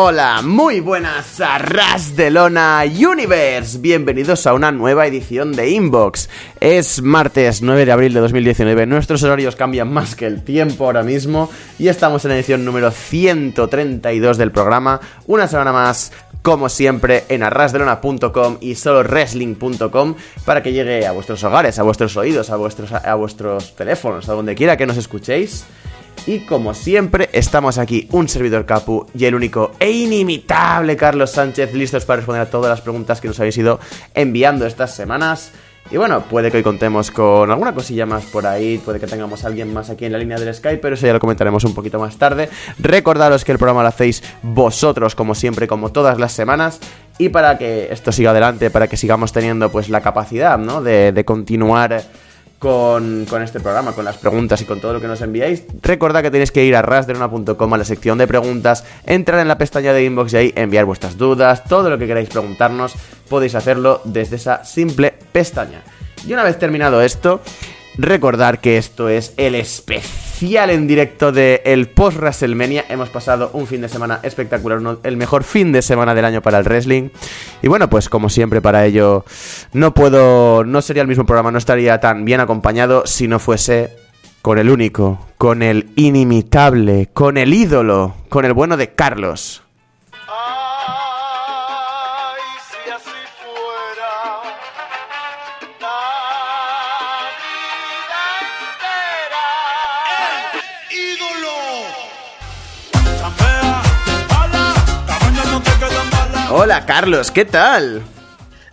Hola, muy buenas a Ras de Lona Universe. Bienvenidos a una nueva edición de Inbox. Es martes 9 de abril de 2019. Nuestros horarios cambian más que el tiempo ahora mismo y estamos en la edición número 132 del programa. Una semana más como siempre, en arrasdelona.com y solowrestling.com para que llegue a vuestros hogares, a vuestros oídos, a vuestros, a vuestros teléfonos, a donde quiera que nos escuchéis. Y como siempre, estamos aquí, un servidor Capu y el único e inimitable Carlos Sánchez, listos para responder a todas las preguntas que nos habéis ido enviando estas semanas. Y bueno, puede que hoy contemos con alguna cosilla más por ahí, puede que tengamos a alguien más aquí en la línea del Skype, pero eso ya lo comentaremos un poquito más tarde. Recordaros que el programa lo hacéis vosotros, como siempre, como todas las semanas. Y para que esto siga adelante, para que sigamos teniendo pues la capacidad, ¿no? De, de continuar con, este programa, con las preguntas y con todo lo que nos enviáis. Recordad que tenéis que ir a rasderona.com a la sección de preguntas, entrar en la pestaña de inbox y ahí enviar vuestras dudas, todo lo que queráis preguntarnos, podéis hacerlo desde esa simple pestaña. Y una vez terminado esto, recordar que esto es el especial en directo de el post WrestleMania. Hemos pasado un fin de semana espectacular, el mejor fin de semana del año para el wrestling. Y bueno, pues como siempre para ello no puedo, no sería el mismo programa, no estaría tan bien acompañado si no fuese con el único, con el inimitable, con el ídolo, con el bueno de Carlos. Hola Carlos, ¿qué tal?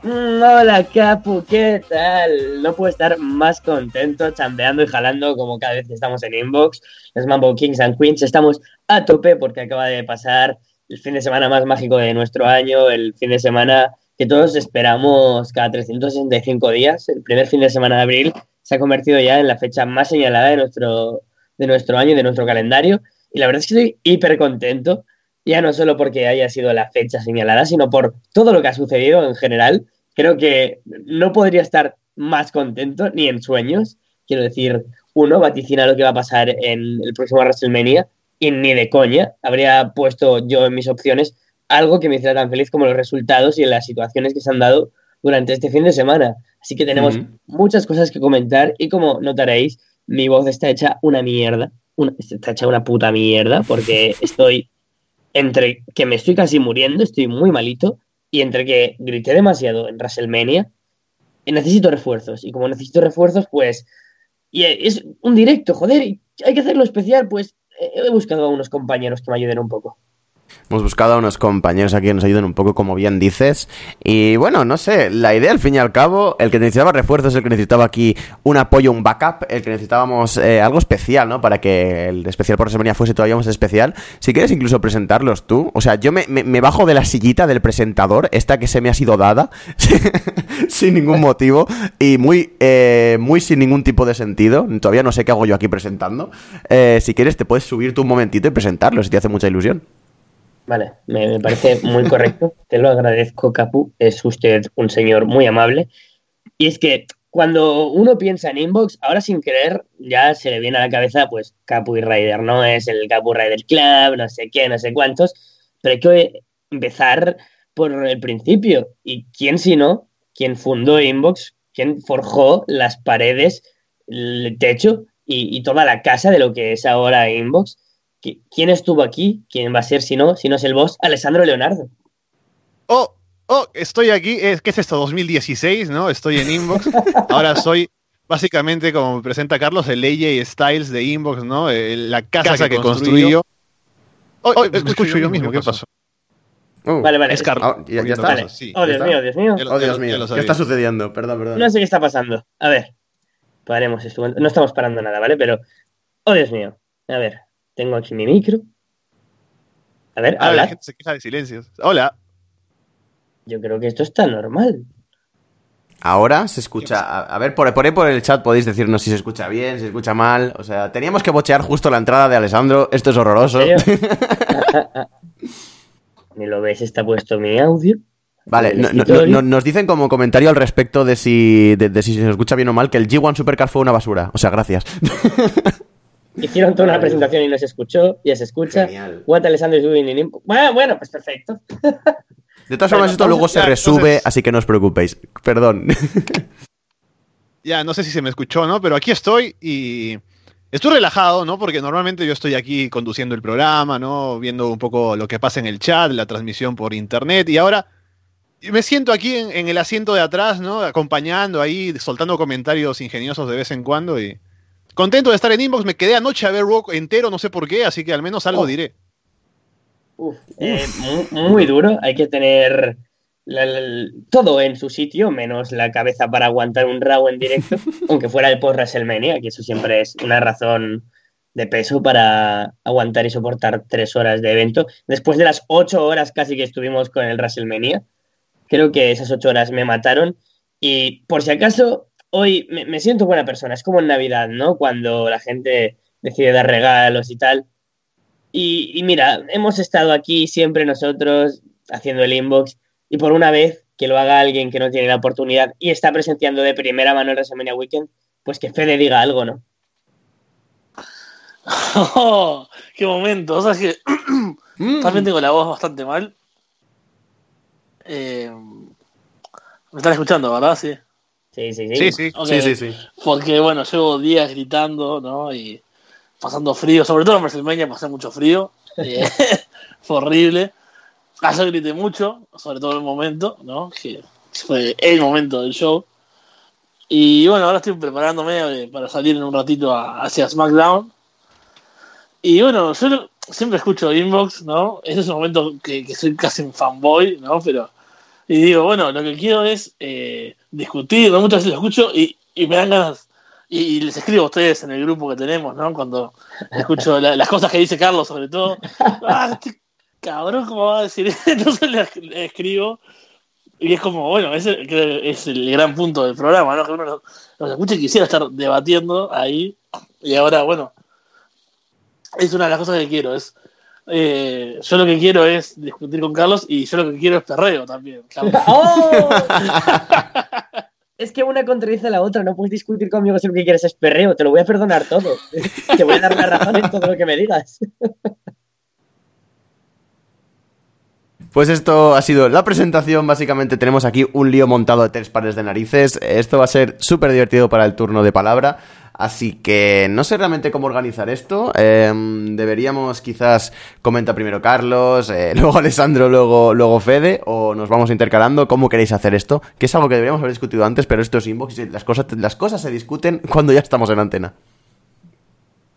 Mm, hola Capu, ¿qué tal? No puedo estar más contento chambeando y jalando como cada vez que estamos en Inbox. Los Mambo Kings and Queens estamos a tope porque acaba de pasar el fin de semana más mágico de nuestro año, el fin de semana que todos esperamos cada 365 días. El primer fin de semana de abril se ha convertido ya en la fecha más señalada de nuestro, de nuestro año y de nuestro calendario. Y la verdad es que estoy hiper contento ya no solo porque haya sido la fecha señalada, sino por todo lo que ha sucedido en general. Creo que no podría estar más contento ni en sueños. Quiero decir, uno vaticina lo que va a pasar en el próximo WrestleMania y ni de coña habría puesto yo en mis opciones algo que me hiciera tan feliz como los resultados y las situaciones que se han dado durante este fin de semana. Así que tenemos uh -huh. muchas cosas que comentar y como notaréis, mi voz está hecha una mierda. Una, está hecha una puta mierda porque estoy entre que me estoy casi muriendo, estoy muy malito, y entre que grité demasiado en WrestleMania, necesito refuerzos. Y como necesito refuerzos, pues. Y es un directo, joder, hay que hacerlo especial, pues he buscado a unos compañeros que me ayuden un poco. Hemos buscado a unos compañeros aquí que nos ayuden un poco, como bien dices. Y bueno, no sé, la idea al fin y al cabo, el que necesitaba refuerzos, el que necesitaba aquí un apoyo, un backup, el que necesitábamos eh, algo especial, ¿no? Para que el especial por semana fuese todavía más especial. Si quieres incluso presentarlos tú. O sea, yo me, bajo de la sillita del presentador, esta que se me ha sido dada, sin ningún motivo, y muy, eh, muy sin ningún tipo de sentido. Todavía no sé qué hago yo aquí presentando. Eh, si quieres, te puedes subirte un momentito y presentarlos, si te hace mucha ilusión. Vale, me, me, parece muy correcto. Te lo agradezco, Capu. Es usted un señor muy amable. Y es que cuando uno piensa en Inbox, ahora sin querer, ya se le viene a la cabeza, pues, Capu y Rider, ¿no? Es el Capu Rider Club, no sé qué, no sé cuántos. Pero hay que empezar por el principio. ¿Y quién si no? ¿Quién fundó Inbox? ¿Quién forjó las paredes, el techo y, y toda la casa de lo que es ahora Inbox? ¿Quién estuvo aquí? ¿Quién va a ser si no? Si no es el boss, Alessandro Leonardo. Oh, oh, estoy aquí. ¿Qué es esto? 2016, ¿no? Estoy en Inbox. Ahora soy básicamente, como me presenta Carlos, el AJ Styles de Inbox, ¿no? La casa, casa que, que construí yo. Oh, oh, escucho, escucho yo mismo, ¿qué pasó? Uh, vale, vale. Es Carlos. Oh, ya, ya está. Vale. Sí, oh, Dios mío, Dios mío. Oh, Dios mío. ¿Qué está sucediendo? Perdón, perdón. No sé qué está pasando. A ver. Paremos esto. No estamos parando nada, ¿vale? Pero. Oh, Dios mío. A ver. Tengo aquí mi micro. A ver, Ahora la gente se queja de silencios. Hola. Yo creo que esto está normal. Ahora se escucha. A, a ver, por, por ahí por el chat podéis decirnos si se escucha bien, si se escucha mal. O sea, teníamos que bochear justo la entrada de Alessandro. Esto es horroroso. Ni lo ves, está puesto mi audio. Vale, no, no, no, nos dicen como comentario al respecto de si, de, de si se escucha bien o mal que el G1 Supercar fue una basura. O sea, gracias. Hicieron toda una presentación y no se escuchó, ya se escucha. Genial. What Alessandro is doing in Inbox. Bueno, bueno, pues perfecto. De todas formas, Bueno, esto luego se ya, resube, entonces- así que no os preocupéis. Perdón. Ya, no sé si se me escuchó, ¿no? Pero aquí estoy y estoy relajado, ¿no? Porque normalmente yo estoy aquí conduciendo el programa, ¿no? Viendo un poco lo que pasa en el chat, la transmisión por internet y ahora me siento aquí en, en el asiento de atrás, ¿no? Acompañando ahí, soltando comentarios ingeniosos de vez en cuando y contento de estar en Inbox. Me quedé anoche a ver Rock entero, no sé por qué, así que al menos algo Oh. diré. Uf, eh, mu- muy, duro. Hay que tener la- la- todo en su sitio, menos la cabeza para aguantar un Raw en directo, aunque fuera el post WrestleMania, que eso siempre es una razón de peso para aguantar y soportar tres horas de evento. Después de las ocho horas casi que estuvimos con el WrestleMania, creo que esas ocho horas me mataron. Y por si acaso, hoy me, me siento buena persona. Es como en Navidad, ¿no? Cuando la gente decide dar regalos y tal. Y, y mira, hemos estado aquí siempre nosotros haciendo el inbox y por una vez que lo haga alguien que no tiene la oportunidad y está presenciando de primera mano el WrestleMania Weekend, pues que Fede diga algo, ¿no? Oh, ¡Qué momento! O sea, es que Mm. también tengo la voz bastante mal. Eh, me están escuchando, ¿verdad? Sí. Sí, sí, sí. Sí, sí. Sí, sí, sí. Porque, bueno, llevo días gritando, ¿no? Y pasando frío. Sobre todo en WrestleMania pasé mucho frío. Eh, fue horrible. Ayer grité mucho, sobre todo en el momento, ¿no? Que fue el momento del show. Y bueno, ahora estoy preparándome eh, para salir en un ratito a- hacia SmackDown. Y bueno, yo siempre escucho Inbox, ¿no? Ese es un momento que, que soy casi un fanboy, ¿no? Pero. Y digo, bueno, lo que quiero es eh, discutir, ¿no? Muchas veces lo escucho y, y me dan ganas. Y, les escribo a ustedes en el grupo que tenemos, ¿no? Cuando escucho la- las cosas que dice Carlos, sobre todo. Ah, este cabrón, ¿cómo va a decir? Entonces le, escribo. Y es como, bueno, ese es el gran punto del programa, ¿no? Que uno los escucha y quisiera estar debatiendo ahí. Y ahora, bueno, es una de las cosas que quiero. Es, eh, yo lo que quiero es discutir con Carlos y yo lo que quiero es perreo también. ¡Oh! Es que una contradice a la otra, no puedes discutir conmigo si lo que quieres es perreo, te lo voy a perdonar todo. Te voy a dar la razón en todo lo que me digas. Pues esto ha sido la presentación. Básicamente tenemos aquí un lío montado de tres pares de narices. Esto va a ser súper divertido para el turno de palabra. Así que no sé realmente cómo organizar esto. Eh, deberíamos quizás comenta primero Carlos, eh, luego Alessandro, luego, luego Fede, o nos vamos intercalando. ¿Cómo queréis hacer esto? Que es algo que deberíamos haber discutido antes, pero esto es inbox y las cosas, las cosas se discuten cuando ya estamos en antena.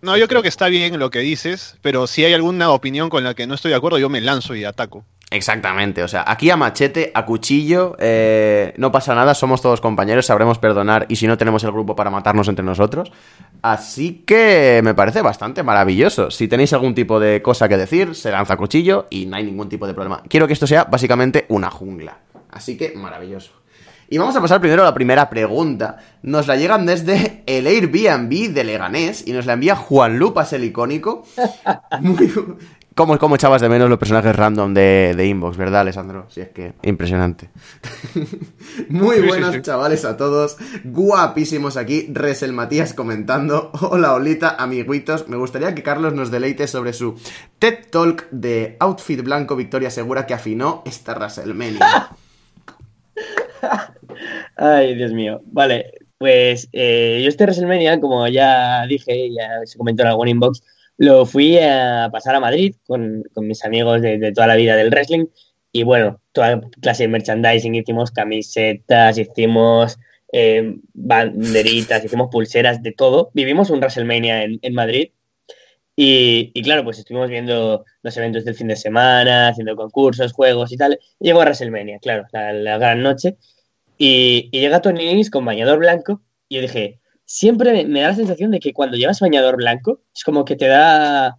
No, yo creo que está bien lo que dices, pero si hay alguna opinión con la que no estoy de acuerdo, yo me lanzo y ataco. Exactamente, o sea, aquí a machete, a cuchillo, eh, no pasa nada, somos todos compañeros, sabremos perdonar y si no tenemos el grupo para matarnos entre nosotros. Así que me parece bastante maravilloso. Si tenéis algún tipo de cosa que decir, se lanza a cuchillo y no hay ningún tipo de problema. Quiero que esto sea básicamente una jungla. Así que maravilloso. Y vamos a pasar primero a la primera pregunta. Nos la llegan desde el Airbnb de Leganés y nos la envía Juan Lupas el icónico. Muy, ¿Cómo, cómo echabas de menos los personajes random de, de Inbox, verdad, Alessandro? Si es que impresionante. Muy Sí, sí, buenas, sí. chavales, a todos. Guapísimos aquí. Resel Matías comentando. Hola, Olita, amiguitos. Me gustaría que Carlos nos deleite sobre su TED Talk de Outfit Blanco Victoria Segura que afinó esta WrestleMania. Ay, Dios mío. Vale, pues eh, yo este WrestleMania, como ya dije, ya se comentó en algún inbox, lo fui a pasar a Madrid con, con mis amigos de, de toda la vida del wrestling. Y bueno, toda clase de merchandising, hicimos camisetas, hicimos eh, banderitas, hicimos pulseras, de todo. Vivimos un WrestleMania en, en Madrid. Y, y claro, pues estuvimos viendo los eventos del fin de semana, haciendo concursos, juegos y tal. Llegó WrestleMania, claro, la, la gran noche. Y, y llega Tony Nese con bañador blanco. Y yo dije, siempre me, da la sensación de que cuando llevas bañador blanco, es como que te da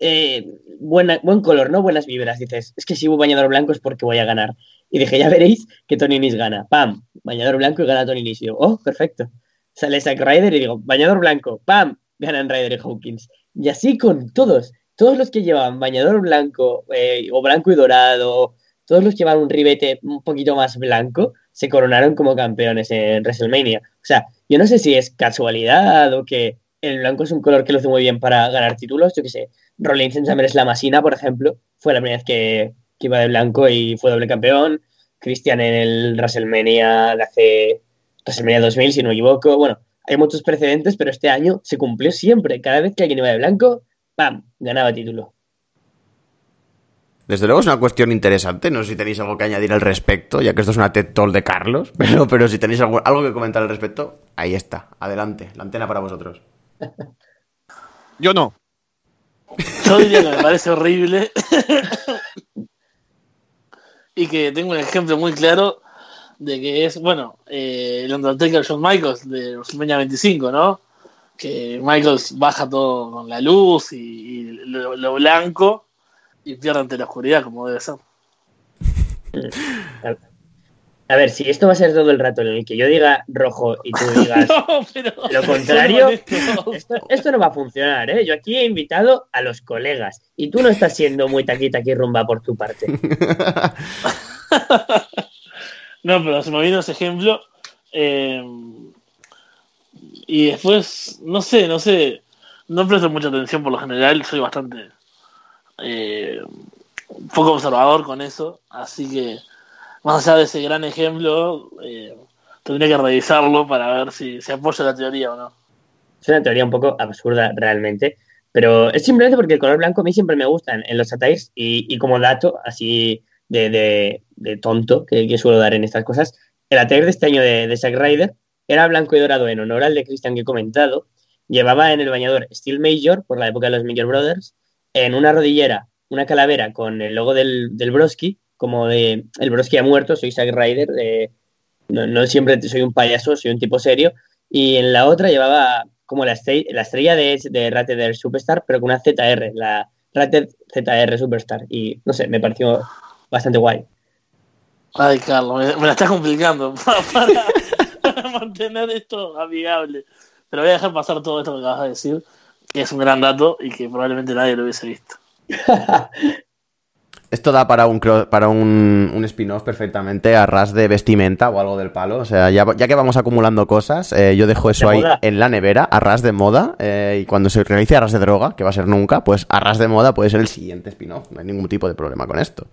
eh, buena, buen color, ¿no? Buenas vibras. Dices, es que si hubo bañador blanco es porque voy a ganar. Y dije, ya veréis que Tony Nese gana. ¡Pam! Bañador blanco y gana Tony Nese. Y yo, oh, perfecto. Sale Zack Ryder y digo, bañador blanco. ¡Pam! Ganan Ryder y Hawkins. Y así con todos. Todos los que llevaban bañador blanco eh, o blanco y dorado, todos los que llevaban un ribete un poquito más blanco, se coronaron como campeones en WrestleMania. O sea, yo no sé si es casualidad o que el blanco es un color que lo hace muy bien para ganar títulos. Yo qué sé, Rollins en la Masina, por ejemplo, fue la primera vez que, iba de blanco y fue doble campeón. Christian en el WrestleMania de hace WrestleMania 2000, si no me equivoco. Bueno, hay muchos precedentes, pero este año se cumplió siempre. Cada vez que alguien iba de blanco, ¡pam! ganaba título. Desde luego es una cuestión interesante. No sé si tenéis algo que añadir al respecto, ya que esto es una TED Talk de Carlos. Pero, pero si tenéis algo, algo que comentar al respecto, ahí está. Adelante. La antena para vosotros. Yo no. Yo diría que me parece horrible. y que tengo un ejemplo muy claro de que es, bueno, eh, el Undertaker John Michaels de WrestleMania 25, ¿no? Que Michaels baja todo con la luz y, lo, blanco y pierde ante la oscuridad, como debe ser. A ver, si esto va a ser todo el rato en el que yo diga rojo y tú digas lo contrario, esto, no va a funcionar, ¿eh? Yo aquí he invitado a los colegas y tú no estás siendo muy taquita aquí rumba por tu parte. no, pero se me vino ese ejemplo. Eh, y después, no sé, no sé, no presto mucha atención por lo general, soy bastante eh, poco observador con eso, así que más allá de ese gran ejemplo, eh, tendría que revisarlo para ver si se apoya la teoría o no. Es una teoría un poco absurda realmente, pero es simplemente porque el color blanco a mí siempre me gusta en, los attires y, como dato así de, tonto que, suelo dar en estas cosas, el attire de este año de, Zack Ryder era blanco y dorado en honor al de Christian que he comentado, llevaba en el bañador Steel Major por la época de los Major Brothers, en una rodillera una calavera con el logo del, del Broski como de el Broski ha muerto, soy Zack Ryder, no, siempre soy un payaso, soy un tipo serio. Y en la otra llevaba como la, estrella, la estrella de, de Rated Superstar, pero con una ZR, la Rated ZR Superstar. Y no sé, me pareció bastante guay. Ay, Carlos, me, la estás complicando para, mantener esto amigable. Pero voy a dejar pasar todo esto que acabas de decir, que es un gran dato y que probablemente nadie lo hubiese visto. Esto da para un para un, un spin-off perfectamente a ras de vestimenta o algo del palo. O sea, ya, ya que vamos acumulando cosas, eh, yo dejo eso ahí en la nevera, a ras de moda. Eh, y cuando se realice a ras de droga, que va a ser nunca, pues a ras de moda puede ser el siguiente spin-off. No hay ningún tipo de problema con esto.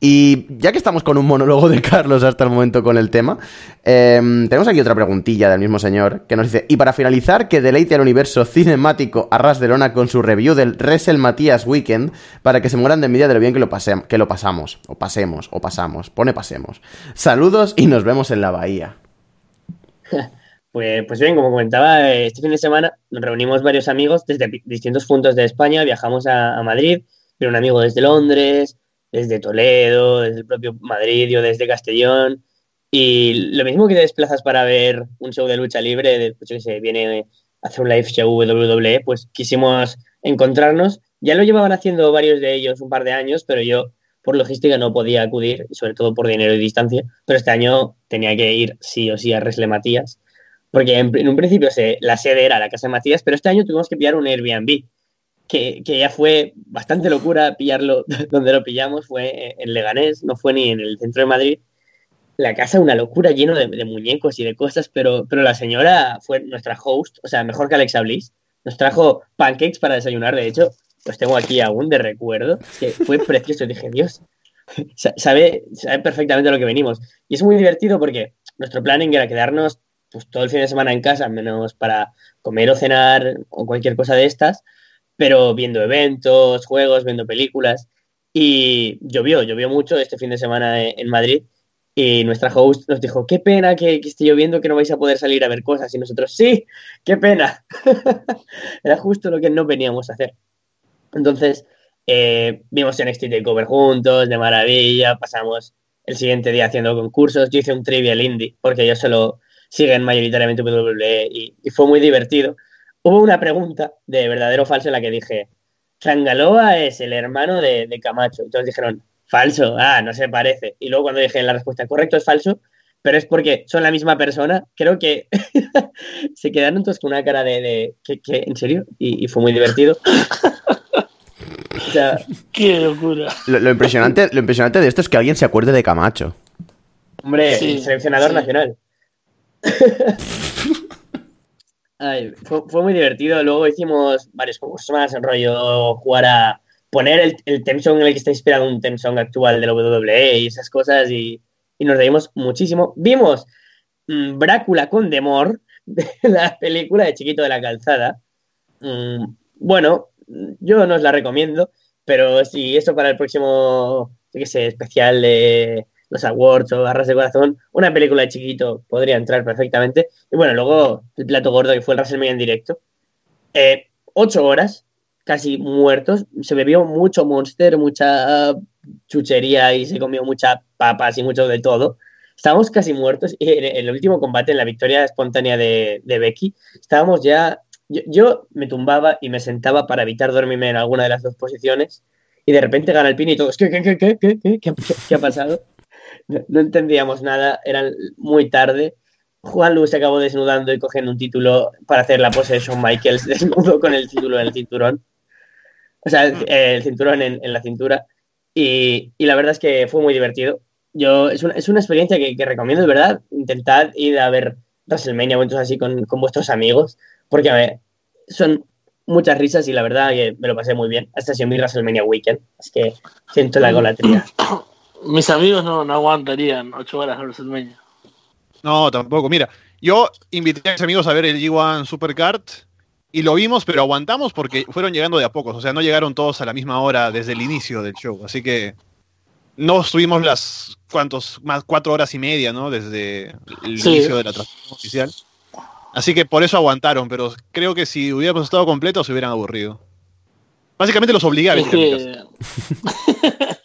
Y ya que estamos con un monólogo de Carlos hasta el momento con el tema, em, tenemos aquí otra preguntilla del mismo señor que nos dice: Y para finalizar, que deleite al universo cinemático a ras de lona con su review del Resel Matías Weekend para que se mueran de envidia de lo bien que lo, que lo pasamos, o pasemos, o pasamos, pone pasemos. Saludos y nos vemos en la bahía. Pues, pues bien, como comentaba, este fin de semana nos reunimos varios amigos desde distintos puntos de España, viajamos a, Madrid, pero un amigo desde Londres, desde Toledo, desde el propio Madrid, yo desde Castellón. Y lo mismo que te desplazas para ver un show de lucha libre, pues yo que sé, viene a hacer un live show WWE, pues quisimos encontrarnos. Ya lo llevaban haciendo varios de ellos un par de años, pero yo por logística no podía acudir, sobre todo por dinero y distancia. Pero este año tenía que ir sí o sí a Resle Matías, porque en, un principio la sede era la casa de Matías, pero este año tuvimos que pillar un Airbnb que, ya fue bastante locura pillarlo donde lo pillamos, fue en Leganés, no fue ni en el centro de Madrid. La casa una locura, lleno de, muñecos y de cosas, pero, pero la señora fue nuestra host, o sea, mejor que Alexa Bliss. Nos trajo pancakes para desayunar, de hecho, los tengo aquí aún de recuerdo, que fue precioso. Dije, Dios, sabe, sabe perfectamente lo que venimos. Y es muy divertido porque nuestro planning era quedarnos pues, todo el fin de semana en casa, menos para comer o cenar o cualquier cosa de estas pero viendo eventos, juegos, viendo películas. Y llovió, llovió mucho este fin de semana en Madrid. Y nuestra host nos dijo, qué pena que, esté lloviendo, que no vais a poder salir a ver cosas. Y nosotros, sí, qué pena. Era justo lo que no veníamos a hacer. Entonces, eh, vimos NXT Takeover juntos, de maravilla. Pasamos el siguiente día haciendo concursos. Yo hice un trivial indie, porque ellos solo siguen mayoritariamente WWE y, y fue muy divertido hubo una pregunta de verdadero o falso en la que dije, Zangaloa es el hermano de, Camacho. Entonces dijeron, falso, ah, no se parece. Y luego cuando dije la respuesta, correcto, es falso, pero es porque son la misma persona, creo que se quedaron todos con una cara de, ¿qué, en serio? Y, fue muy divertido. Qué locura. Lo, impresionante, lo impresionante de esto es que alguien se acuerde de Camacho. Hombre, seleccionador nacional. Ay, fue, fue muy divertido. Luego hicimos varias semanas en rollo jugar a poner el, el theme song en el que está inspirado un theme song actual de la WWE y esas cosas y, y nos reímos muchísimo. Vimos mm, Brácula con Demor, de la película de Chiquito de la Calzada. Mm, bueno, yo no os la recomiendo, pero si eso para el próximo, qué sé, especial de los awards o Arras de Corazón, una película de Chiquito podría entrar perfectamente. Y bueno, luego el plato gordo que fue el WrestleMania en directo. Eh, ocho horas, casi muertos. Se bebió mucho Monster, mucha chuchería y se comió muchas papas y mucho de todo. Estábamos casi muertos y en el último combate, en la victoria espontánea de, de Becky, estábamos ya... Yo, yo, me tumbaba y me sentaba para evitar dormirme en alguna de las dos posiciones y de repente gana el pin y todos, ¿qué, qué, qué, qué, qué, qué, qué, qué ha pasado? No, no, entendíamos nada, era muy tarde. Juan Lu se acabó desnudando y cogiendo un título para hacer la pose de Shawn Michaels desnudo con el título en el cinturón. O sea, el, el cinturón en, en la cintura. Y, y, la verdad es que fue muy divertido. Yo, es, una, es una experiencia que, que, recomiendo, de verdad. Intentad ir a ver WrestleMania o eventos así con, con, vuestros amigos, porque a ver, son muchas risas y la verdad que me lo pasé muy bien. Hasta sido mi WrestleMania Weekend, es que siento la golatría. Mis amigos no, no aguantarían ocho horas de WrestleMania. No, tampoco. Mira, yo invité a mis amigos a ver el G1 Supercard y lo vimos, pero aguantamos porque fueron llegando de a pocos. O sea, no llegaron todos a la misma hora desde el inicio del show. Así que no estuvimos las cuantos más cuatro horas y media, ¿no? Desde el sí. inicio de la transmisión oficial. Así que por eso aguantaron, pero creo que si hubiéramos estado completos se hubieran aburrido. Básicamente los obligué a es que...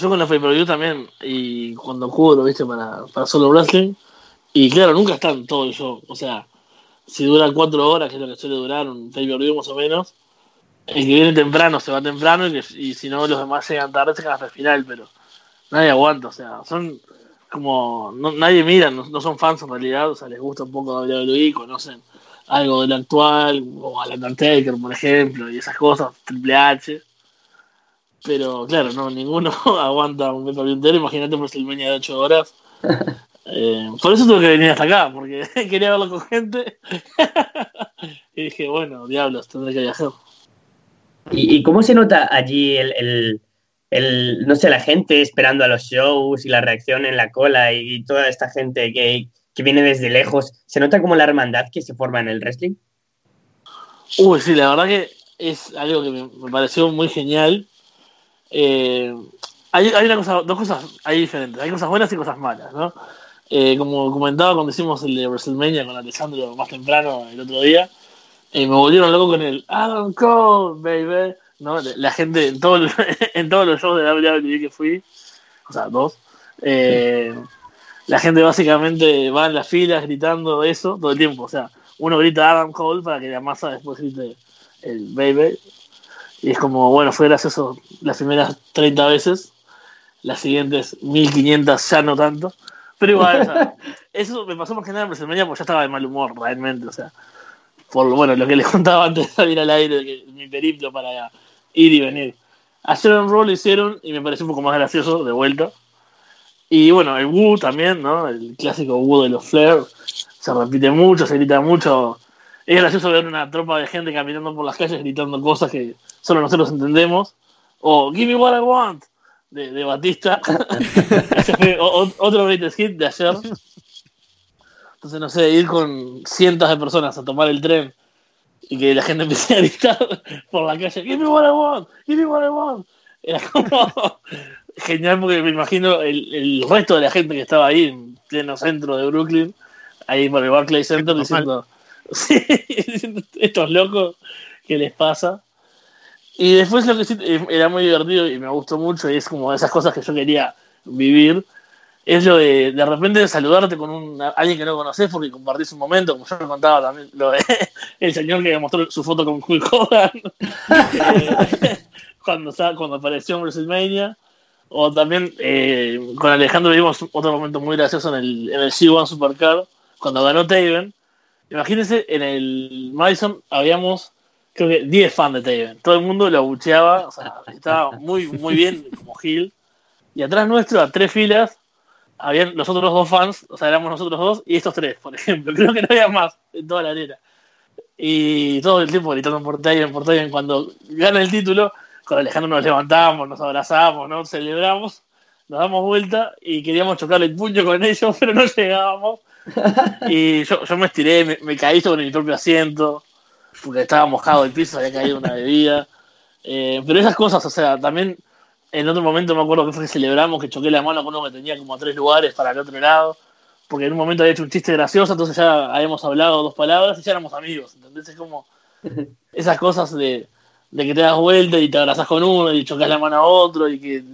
Yo con la Free View también, y cuando cubro, viste, para, para solo wrestling, y claro, nunca están todo el show. O sea, si dura cuatro horas, que es lo que suele durar un pay per view más o menos, el que viene temprano se va temprano y, que, y si no los demás llegan tarde se quedan hasta el final, pero nadie aguanta, o sea, son como, no, nadie mira, no, no, son fans en realidad, o sea, les gusta un poco WWE, conocen algo del actual, o Alan Undertaker, por ejemplo, y esas cosas, Triple H, pero claro, no, ninguno aguanta un pay entero, imagínate un WrestleMania de ocho horas. Eh, por eso tuve que venir hasta acá, porque quería verlo con gente. y dije, bueno, diablos, tendré que viajar. ¿Y, y cómo se nota allí el, el, el, no sé, la gente esperando a los shows y la reacción en la cola y, toda esta gente que, que, viene desde lejos? ¿Se nota como la hermandad que se forma en el wrestling? Uy, sí, la verdad que es algo que me pareció muy genial. Eh, hay, hay una cosa, dos cosas hay diferentes, hay cosas buenas y cosas malas, ¿no? Eh, como comentaba cuando hicimos el de WrestleMania con Alessandro más temprano el otro día, eh, me volvieron loco con el Adam Cole, baby. ¿No? La gente en, todo en todos los shows de WWE que fui, o sea, dos, eh, la gente básicamente va en las filas gritando eso todo el tiempo. O sea, uno grita Adam Cole para que la masa después grite el baby. Y es como, bueno, fue gracioso las primeras 30 veces, las siguientes 1500 ya no tanto. Pero igual, o sea, eso me pasó más que nada en WrestleMania porque ya estaba de mal humor, realmente. O sea, por bueno, lo que les contaba antes de salir al aire, que mi periplo para ir y venir. Ayer en Raw lo hicieron y me pareció un poco más gracioso de vuelta. Y bueno, el Woo también, ¿no? El clásico Woo de los Flair. Se repite mucho, se grita mucho. Es gracioso ver una tropa de gente caminando por las calles gritando cosas que solo nosotros entendemos. O Give me what I want de, de Batista. Otro greatest hit de ayer. Entonces, no sé, ir con cientos de personas a tomar el tren y que la gente empiece a gritar por la calle, give me what I want, give me what I want. Era como genial porque me imagino el, el, resto de la gente que estaba ahí en pleno centro de Brooklyn, ahí por el Barclays Center, diciendo, sí, estos locos, ¿qué les pasa? Y después lo que sí era muy divertido y me gustó mucho y es como esas cosas que yo quería vivir, es lo de de repente saludarte con alguien que no conoces porque compartís un momento, como yo me contaba también, lo el señor que mostró su foto con Hulk Hogan cuando, cuando apareció en WrestleMania. O también eh, con Alejandro vimos otro momento muy gracioso en el, en el G1 Supercar, cuando ganó Taven. Imagínense, en el Madison habíamos creo que 10 fans de Taven. Todo el mundo lo abucheaba, o sea, estaba muy, muy bien como Gil. Y atrás nuestro, a tres filas, habían los otros dos fans, o sea, éramos nosotros dos y estos tres, por ejemplo. Creo que no había más en toda la arena. y todo el tiempo gritando por Taven, por Taven. Cuando gana el título, con Alejandro nos levantamos, nos abrazamos, nos celebramos, nos damos vuelta y queríamos chocarle el puño con ellos, pero no llegábamos. Y yo, yo me estiré, me, caí sobre mi propio asiento, porque estaba mojado el piso, había caído una bebida. Eh, pero esas cosas, o sea, también en otro momento me acuerdo que fue que celebramos que choqué la mano con uno que tenía como tres lugares para el otro lado, porque en un momento había hecho un chiste gracioso, entonces ya habíamos hablado dos palabras y ya éramos amigos, ¿entendés? Es como esas cosas de, de que te das vuelta y te abrazas con uno y chocas la mano a otro y que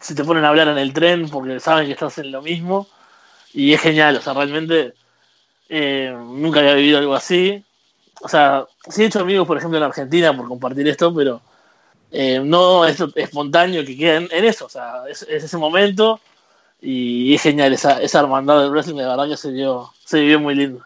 se te ponen a hablar en el tren porque saben que estás en lo mismo. Y es genial, o sea, realmente eh, nunca había vivido algo así. O sea, sí he hecho amigos, por ejemplo, en Argentina por compartir esto, pero eh, no es espontáneo que quede en, eso. O sea, es, ese momento y es genial esa, esa hermandad del wrestling, la verdad que se, vio, se vivió muy lindo.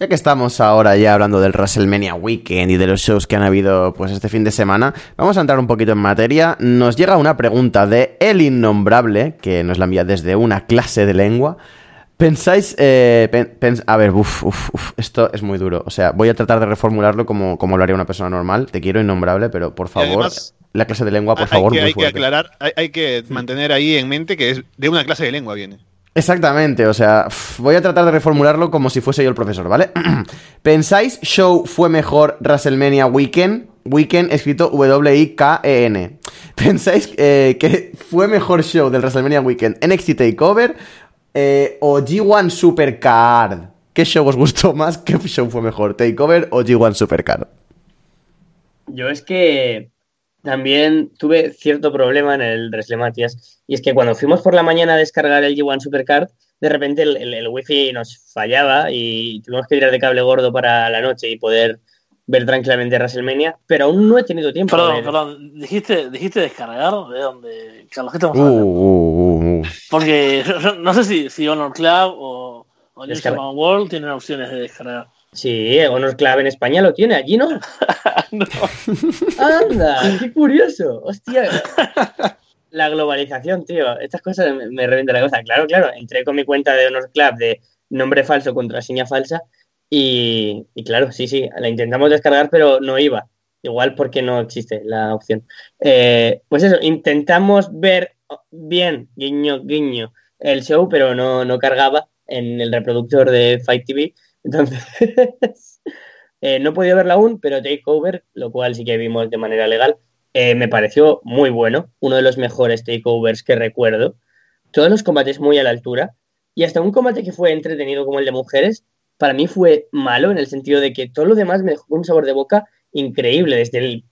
Ya que estamos ahora ya hablando del WrestleMania Weekend y de los shows que han habido pues este fin de semana, vamos a entrar un poquito en materia. Nos llega una pregunta de El Innombrable, que nos la envía desde una clase de lengua. ¿Pensáis... Eh, a ver, uff, uff, uf, esto es muy duro. O sea, voy a tratar de reformularlo como, como lo haría una persona normal. Te quiero innombrable, pero por favor, la clase de lengua, por favor. hay que aclarar, hay, hay que mantener ahí en mente que es de una clase de lengua viene. Exactamente, o sea, voy a tratar de reformularlo como si fuese yo el profesor, ¿vale? ¿Pensáis show fue mejor WrestleMania Weekend? Weekend escrito W-I-K-E-N. ¿Pensáis eh, que fue mejor show del WrestleMania Weekend NXT TakeOver eh, o G1 Supercard? ¿Qué show os gustó más? ¿Qué show fue mejor? ¿Takeover o G1 Supercard? Yo es que también tuve cierto problema en el Matías y es que cuando fuimos por la mañana a descargar el G1 Supercard, de repente el, el, wifi nos fallaba y tuvimos que tirar de cable gordo para la noche y poder ver tranquilamente WrestleMania, pero aún no he tenido tiempo. Perdón, perdón, ¿Dijiste, ¿dijiste descargar de dónde? Carlos, ¿qué estamos uh, hablando? Uh, uh, Porque no sé si, si Honor Club o, o News World tienen opciones de descargar. Sí, Honor Club en España lo tiene, allí no. no. Anda, qué curioso. Hostia. La globalización, tío. Estas cosas me, me revientan la cosa. Claro, claro. Entré con mi cuenta de Honor Club de nombre falso, contraseña falsa. Y, claro, sí, sí, la intentamos descargar, pero no iba. Igual porque no existe la opción. Eh, pues eso, intentamos ver bien, guiño, guiño, el show, pero no, no cargaba en el reproductor de Fight TV entonces, eh, no podido verla aún, pero Takeover, lo cual sí que vimos de manera legal, eh, me pareció muy bueno, uno de los mejores takeovers que recuerdo. Todos los combates muy a la altura y hasta un combate que fue entretenido como el de mujeres, para mí fue malo en el sentido de que todo lo demás me dejó un sabor de boca increíble. Desde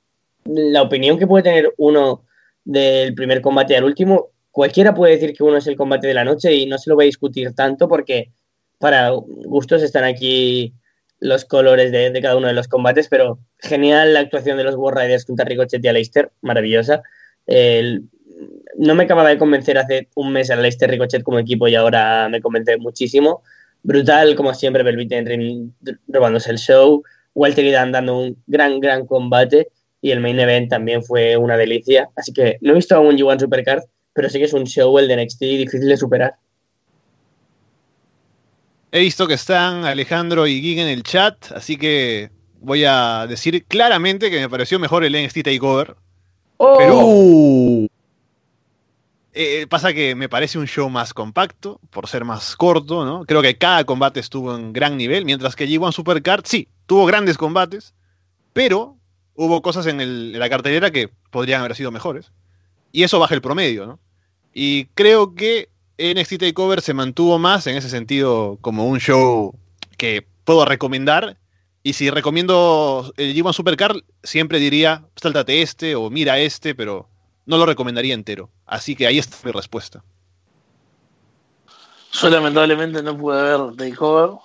la opinión que puede tener uno del primer combate al último, cualquiera puede decir que uno es el combate de la noche y no se lo voy a discutir tanto porque para gustos están aquí los colores de, cada uno de los combates, pero genial la actuación de los War Riders contra Ricochet y Aleister, maravillosa. no me acababa de convencer hace un mes a Aleister Ricochet como equipo y ahora me convence muchísimo. Brutal, como siempre, Velvet Henry robándose el show, Walter y Dan dando un gran, gran combate y el main event también fue una delicia. Así que no he visto aún G1 Supercard, pero sí que es un show el de NXT difícil de superar. He visto que están Alejandro y Gig en el chat, así que voy a decir claramente que me pareció mejor el NXT Takeover. Oh. Pero eh, pasa que me parece un show más compacto, por ser más corto, ¿no? Creo que cada combate estuvo en gran nivel, mientras que G1 Supercard sí, tuvo grandes combates, pero hubo cosas en, la cartelera que podrían haber sido mejores. Y eso baja el promedio, ¿no? Y creo que NXT TakeOver se mantuvo más en ese sentido como un show que puedo recomendar. Y si recomiendo el G1 Supercar, siempre diría, sáltate este o mira este, pero no lo recomendaría entero. Así que ahí está mi respuesta. Yo lamentablemente no pude ver Takeover.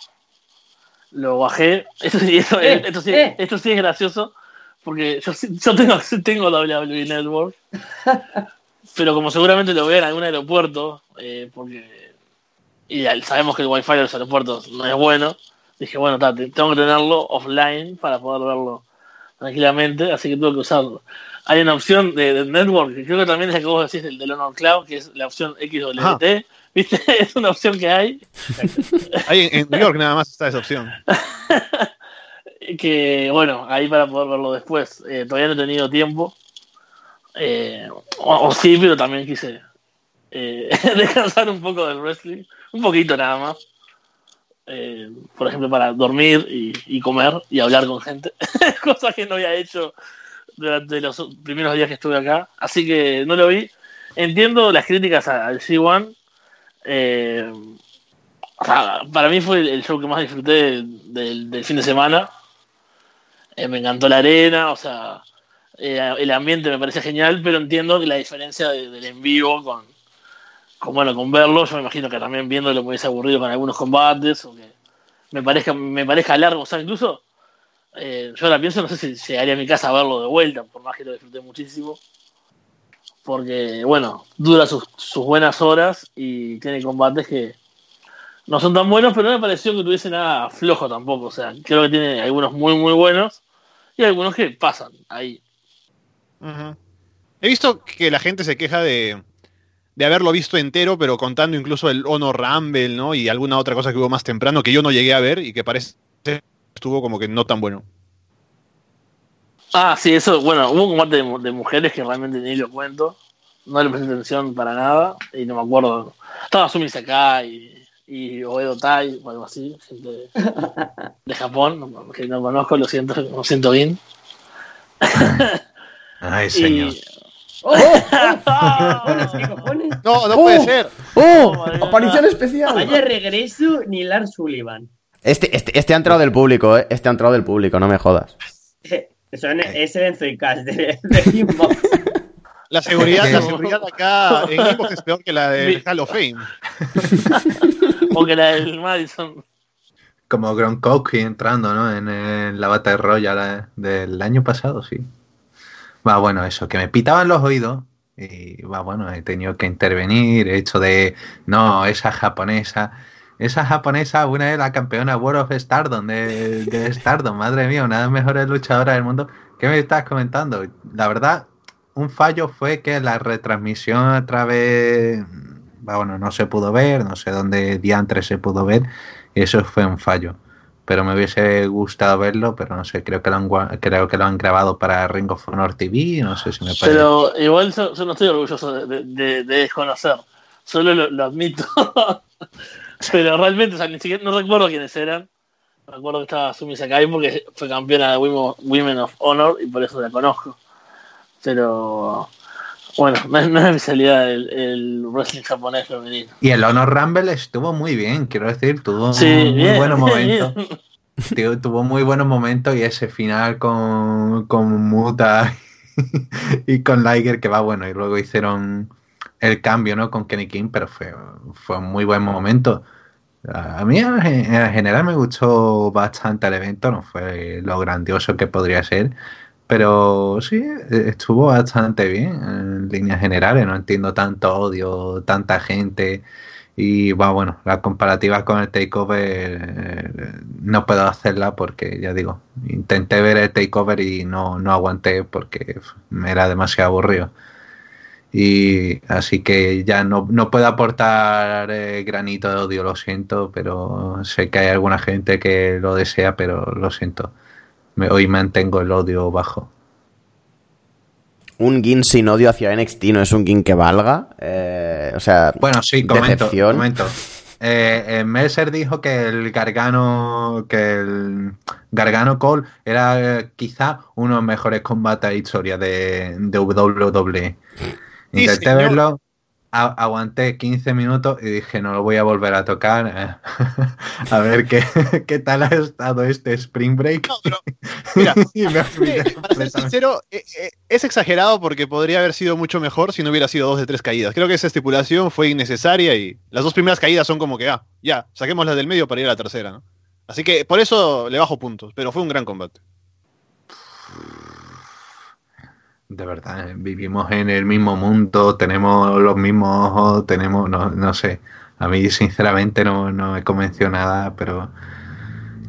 Lo bajé. Esto, eh, esto, sí, eh. esto, sí, es gracioso. Porque yo, yo tengo, tengo WWE Network. pero como seguramente lo veo en algún aeropuerto, eh, porque y sabemos que el wifi de los aeropuertos no es bueno, dije, bueno, tengo que tenerlo offline para poder verlo tranquilamente, así que tuve que usarlo. Hay una opción de, network, que creo que también es la que vos decís, el del Honor Cloud, que es la opción XWT. ¿Viste? Es una opción que hay. Ahí en, New York nada más está esa opción. que bueno, ahí para poder verlo después. Eh, todavía no he tenido tiempo. Eh, o, sí, pero también quise eh, descansar un poco del wrestling. Un poquito nada más. por ejemplo, para dormir y, comer y hablar con gente. Cosa que no había hecho durante los primeros días que estuve acá. Así que no lo vi. Entiendo las críticas al G1 eh, para mí fue el show que más disfruté del, fin de semana. Eh, me encantó la arena, o sea, eh, el ambiente me parece genial, pero entiendo que la diferencia del en vivo con, con, bueno, con verlo, yo me imagino que también viéndolo me hubiese aburrido con algunos combates, o que me parezca, me parezca largo, o sea, incluso yo la pienso, no sé si llegaría a mi casa a verlo de vuelta, por más que lo disfruté muchísimo porque, bueno, dura sus, buenas horas y tiene combates que no son tan buenos, pero no me pareció que tuviese nada flojo tampoco. O sea, creo que tiene algunos muy, muy buenos y algunos que pasan ahí. He visto que la gente se queja de, de haberlo visto entero, pero contando incluso el Honor Rumble, ¿no? Y alguna otra cosa que hubo más temprano que yo no llegué a ver y que parece estuvo como que no tan bueno. Ah, sí, eso, bueno, hubo un combate de, mujeres que realmente ni lo cuento. No le presté atención para nada y no me acuerdo. Estaba Sumi Sakai y, y Oedo Tai o algo así, gente de, Japón, que no conozco, lo siento, lo siento bien. Ay, señor. ¡Oh! no, no puede ser. ¡Oh! Aparición especial. Vaya regreso ni Lars Sullivan. Este, este, este ha entrado del público, ¿eh? Este ha entrado del público, no me jodas. Eso es el Zoicast de, de Inbox. La seguridad, la seguridad acá en Inbox es peor que la de Hall of Fame. o que la del Madison. Como Gronkowski entrando, ¿no? En, la batalla royal del año pasado, sí. Va, bueno, eso, que me pitaban los oídos y va, bueno, he tenido que intervenir, he hecho de, no, esa japonesa esa japonesa, una de la campeona World of Stardom de, de Stardom, madre mía, una de las mejores luchadoras del mundo. ¿Qué me estás comentando? La verdad, un fallo fue que la retransmisión a través, bueno, no se pudo ver, no sé dónde diantre se pudo ver, y eso fue un fallo. Pero me hubiese gustado verlo, pero no sé, creo que lo han, creo que lo han grabado para Ring of Honor TV, no sé si me parece. Pero igual yo, no estoy orgulloso de, desconocer, solo lo admito. Pero realmente, o sea, ni siquiera, no recuerdo quiénes eran. Recuerdo que estaba Sumi Sakai porque fue campeona de Women of Honor y por eso la conozco. Pero bueno, no es, mi especialidad el, wrestling japonés femenino. Y el Honor Rumble estuvo muy bien, quiero decir, tuvo muy, buenos momentos. tuvo muy buenos momentos y ese final con, con Muta y con Liger que va bueno y luego hicieron el cambio ¿no? con Kenny King, pero fue, fue un muy buen momento. A mí en general me gustó bastante el evento, no fue lo grandioso que podría ser, pero sí, estuvo bastante bien en líneas generales, no entiendo tanto odio, tanta gente y bueno, la comparativa con el takeover eh, no puedo hacerla porque ya digo, intenté ver el takeover y no, no aguanté porque era demasiado aburrido. Y así que ya no, no puedo aportar eh, granito de odio, lo siento, pero sé que hay alguna gente que lo desea, pero lo siento. hoy mantengo el odio bajo. Un gin sin odio hacia NXT no es un gin que valga. Eh, o sea, bueno, sí, comento. comento. Eh, Mercer dijo que el Gargano, que el Gargano Cole era quizá uno de los mejores combates de historia de, de WWE. Intenté verlo, aguanté 15 minutos y dije, no lo voy a volver a tocar. Eh, a ver qué, qué tal ha estado este Spring Break. mira, para ser sincero, eh, eh, es exagerado porque podría haber sido mucho mejor si no hubiera sido dos de tres caídas. Creo que esa estipulación fue innecesaria y las dos primeras caídas son como que, ah, ya, saquemos las del medio para ir a la tercera, ¿no? Así que por eso le bajo puntos, pero fue un gran combate de verdad, eh, vivimos en el mismo mundo, tenemos los mismos ojos, tenemos, no, no sé, a mí sinceramente no, no me convenció nada, pero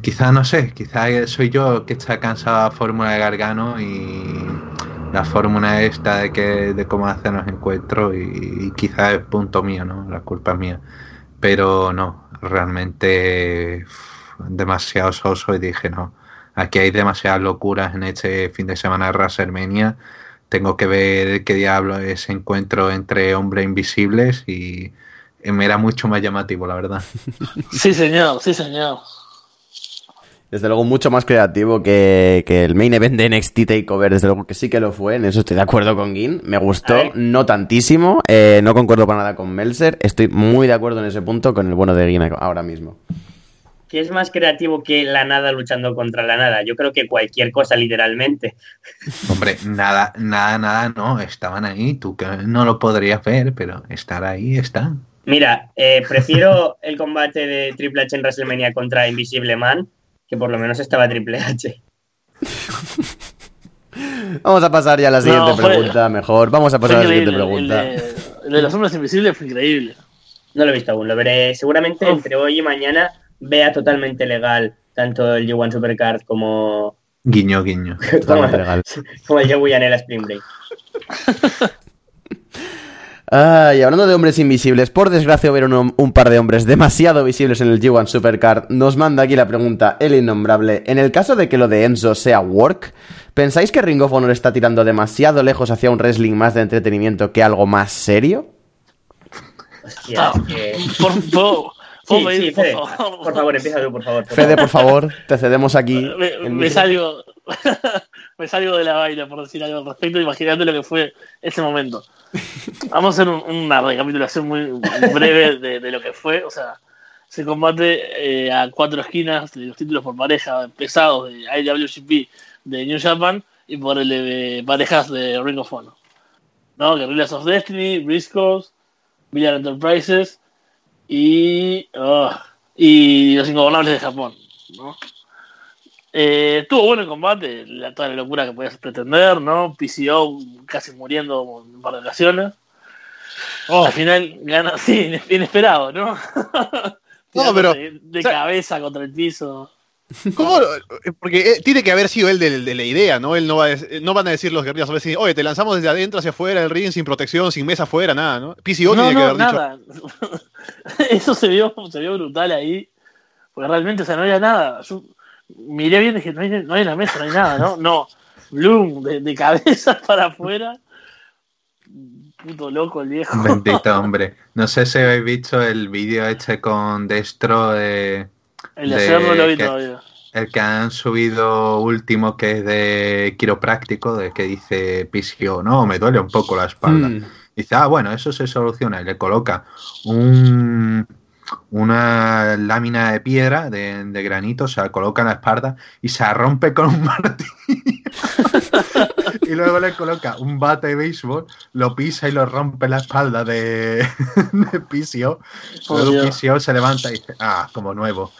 quizá no sé, quizá soy yo que está cansado de fórmula de Gargano y la fórmula esta de que de cómo hacer los encuentros y, quizá es punto mío, ¿no? La culpa es mía. Pero no, realmente demasiado soso y dije no. Aquí hay demasiadas locuras en este fin de semana de WrestleMania. Tengo que ver qué diablo es ese encuentro entre hombres invisibles y me era mucho más llamativo, la verdad. Sí, señor, sí, señor. Desde luego, mucho más creativo que, el main event de NXT Takeover. Desde luego que sí que lo fue. En eso estoy de acuerdo con Gin. Me gustó, no tantísimo. Eh, no concuerdo para nada con Melzer. Estoy muy de acuerdo en ese punto con el bueno de Gin ahora mismo. ¿Qué es más creativo que la nada luchando contra la nada? Yo creo que cualquier cosa, literalmente. Hombre, nada, nada, nada, no. Estaban ahí. Tú que no lo podrías ver, pero estar ahí está. Mira, eh, prefiero el combate de Triple H en WrestleMania contra Invisible Man que por lo menos estaba Triple H. Vamos a pasar ya a la siguiente pregunta, mejor. Vamos a pasar a la siguiente pregunta. El de, las sombras invisibles fue increíble. No lo he visto aún, lo veré seguramente entre hoy y mañana. Vea totalmente legal tanto el G1 Supercard como. Guiño, guiño. Totalmente legal. Como el Joe Yanela Spring Break. y hablando de hombres invisibles, por desgracia ver un, par de hombres demasiado visibles en el G1 Supercard. Nos manda aquí la pregunta el innombrable. En el caso de que lo de Enzo sea work, ¿pensáis que Ring of Honor está tirando demasiado lejos hacia un wrestling más de entretenimiento que algo más serio? Hostia, por, favor. por favor, empieza tú, por favor. Fede, por favor, te cedemos aquí. Me, salgo, me salgo de la vaina, por decir algo al respecto, imaginando lo que fue ese momento. Vamos a hacer una recapitulación muy breve de, lo que fue. O sea, se combate eh, a cuatro esquinas de los títulos por pareja pesados de IWGP de New Japan y por el de parejas de Ring of Honor. ¿No? Guerrillas of Destiny, Briscoes, Villar Enterprises y, oh, y los ingobernables de Japón. ¿no? Eh, tuvo bueno el combate, la, toda la locura que podías pretender, ¿no? PCO casi muriendo un par de ocasiones. Oh. Al final gana, sí, inesperado, ¿no? no, pero. De, cabeza contra el piso. ¿Cómo? Porque eh, tiene que haber sido él de, la idea, ¿no? Él no, va a, no van a decir los guerrillas, decir, oye, te lanzamos desde adentro hacia afuera del ring sin protección, sin mesa afuera, nada, ¿no? PCO tiene que haber nada. dicho. Eso se vio, se vio brutal ahí. Porque realmente, o sea, no había nada miré bien y dije, no hay, no hay una mesa, no hay nada, ¿no? No, Bloom, de, cabeza para afuera. Puto loco el viejo. Bendito hombre. No sé si habéis visto el vídeo este con Destro de... El de, no lo vi todavía. El que han subido último que es de quiropráctico, de que dice Pisio, no, me duele un poco la espalda. Mm. Dice, ah, bueno, eso se soluciona. Y le coloca un, una lámina de piedra, de, granito, se la coloca en la espalda y se rompe con un martillo. y luego le coloca un bate de béisbol, lo pisa y lo rompe la espalda de, de Pisio. Luego Pisio se levanta y dice, ah, como nuevo.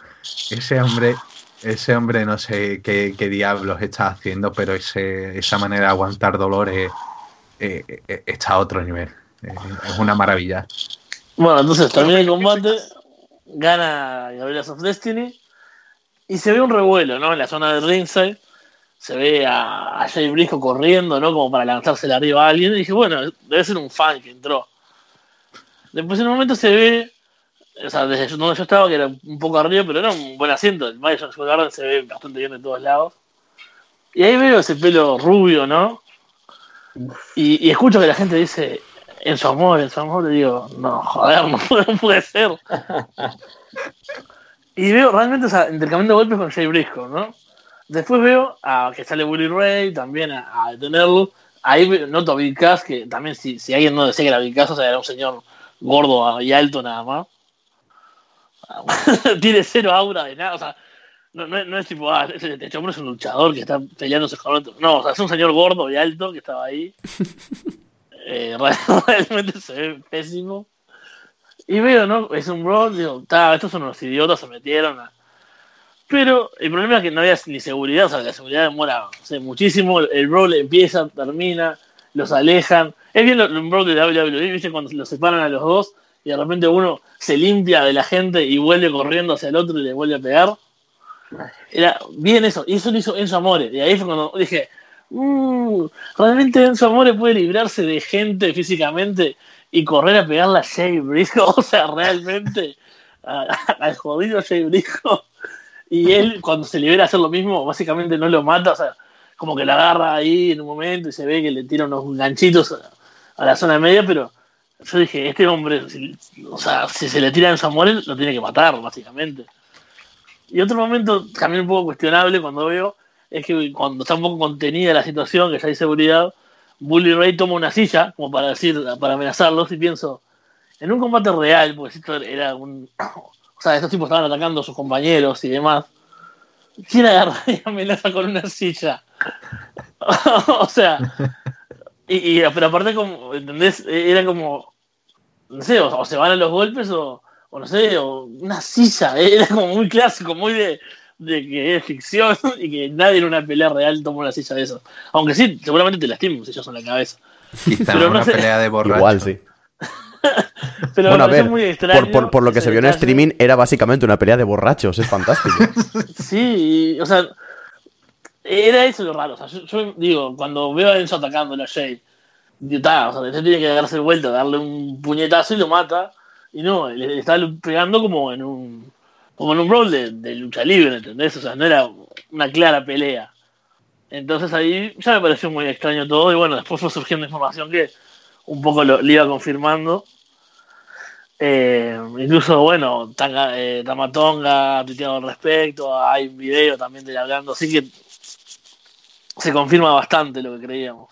Ese hombre, ese hombre no sé qué, diablos está haciendo, pero ese, esa manera de aguantar dolor está a otro nivel. es una maravilla. Bueno, entonces también el combate, gana Gabriel of Destiny y se ve un revuelo, ¿no? En la zona de ringside se ve a, a Jay Brisco corriendo, ¿no? Como para lanzársela arriba a alguien y dije, bueno, debe ser un fan que entró. Después en un momento se ve, o sea, desde donde yo estaba, que era un poco arriba, pero era un buen asiento. El Madison Square Garden se ve bastante bien de todos lados. Y ahí veo ese pelo rubio, ¿no? Y, y escucho que la gente dice, en su amor, en su amor, le digo, no, joder, no puede, ser. y veo realmente, o sea, intercambiando golpes con Jay Briscoe, ¿no? Después veo a que sale Willy Ray también a, detenerlo. Ahí noto a Bill Cass, que también si, si alguien no decía que era Bill Cass, o sea, era un señor gordo y alto nada más. Tiene cero aura de nada, o sea, no, no, es tipo, ah, este hombre es un luchador que está peleándose con otro. No, o sea, es un señor gordo y alto que estaba ahí. Eh, realmente se ve pésimo. Y veo, ¿no? Es un brawl, digo, estos son unos idiotas, se metieron Pero el problema es que no había ni seguridad, o sea, la seguridad demora muchísimo, el brawl empieza, termina, los alejan. Es bien un brawl de WWE, ¿viste? Cuando los separan a los dos y de repente uno se limpia de la gente y vuelve corriendo hacia el otro y le vuelve a pegar. Era bien eso, y eso lo hizo Enzo Amore. Y ahí fue cuando dije, mmm, realmente Enzo Amore puede librarse de gente físicamente y correr a pegarle a Jay Briscoe. O sea, realmente, al jodido Jay Briscoe. Y él, cuando se libera a hacer lo mismo, básicamente no lo mata, o sea, como que la agarra ahí en un momento y se ve que le tira unos ganchitos a, la zona media, pero yo dije, este hombre, o sea, si se le tira en Samuel, lo tiene que matar, básicamente. Y otro momento también un poco cuestionable cuando veo es que cuando está un poco contenida la situación, que ya hay seguridad, Bully Ray toma una silla, como para decir, para amenazarlos, y pienso, en un combate real, porque esto era un. O sea, estos tipos estaban atacando a sus compañeros y demás. ¿Quién agarra y amenaza con una silla? o sea, y, pero aparte, como, ¿entendés? Era como, no sé, o, se van a los golpes o, o, no sé, o una silla, era como muy clásico, muy de, de que es ficción y que nadie en una pelea real toma una silla de eso. Aunque sí, seguramente te lastimen si ellos en la cabeza. pero una pelea de borracho. Igual, sí. pero bueno, a ver, muy extraño por, por, lo que se vio en streaming, era básicamente una pelea de borrachos, es fantástico. sí, o sea, era eso lo raro. O sea, yo, digo, cuando veo a Enzo atacando a Jay, digo, o sea, Enzo tiene que darse vuelta, darle un puñetazo y lo mata. Y no, le, está pegando como en un como en un rol de, lucha libre, ¿entendés? O sea, no era una clara pelea. Entonces ahí ya me pareció muy extraño todo. Y bueno, después fue surgiendo información que un poco lo, iba confirmando. Eh, incluso, bueno, Tanga, eh, Tamatonga ha tuiteado al respecto, hay un video también de él hablando, así que se confirma bastante lo que creíamos.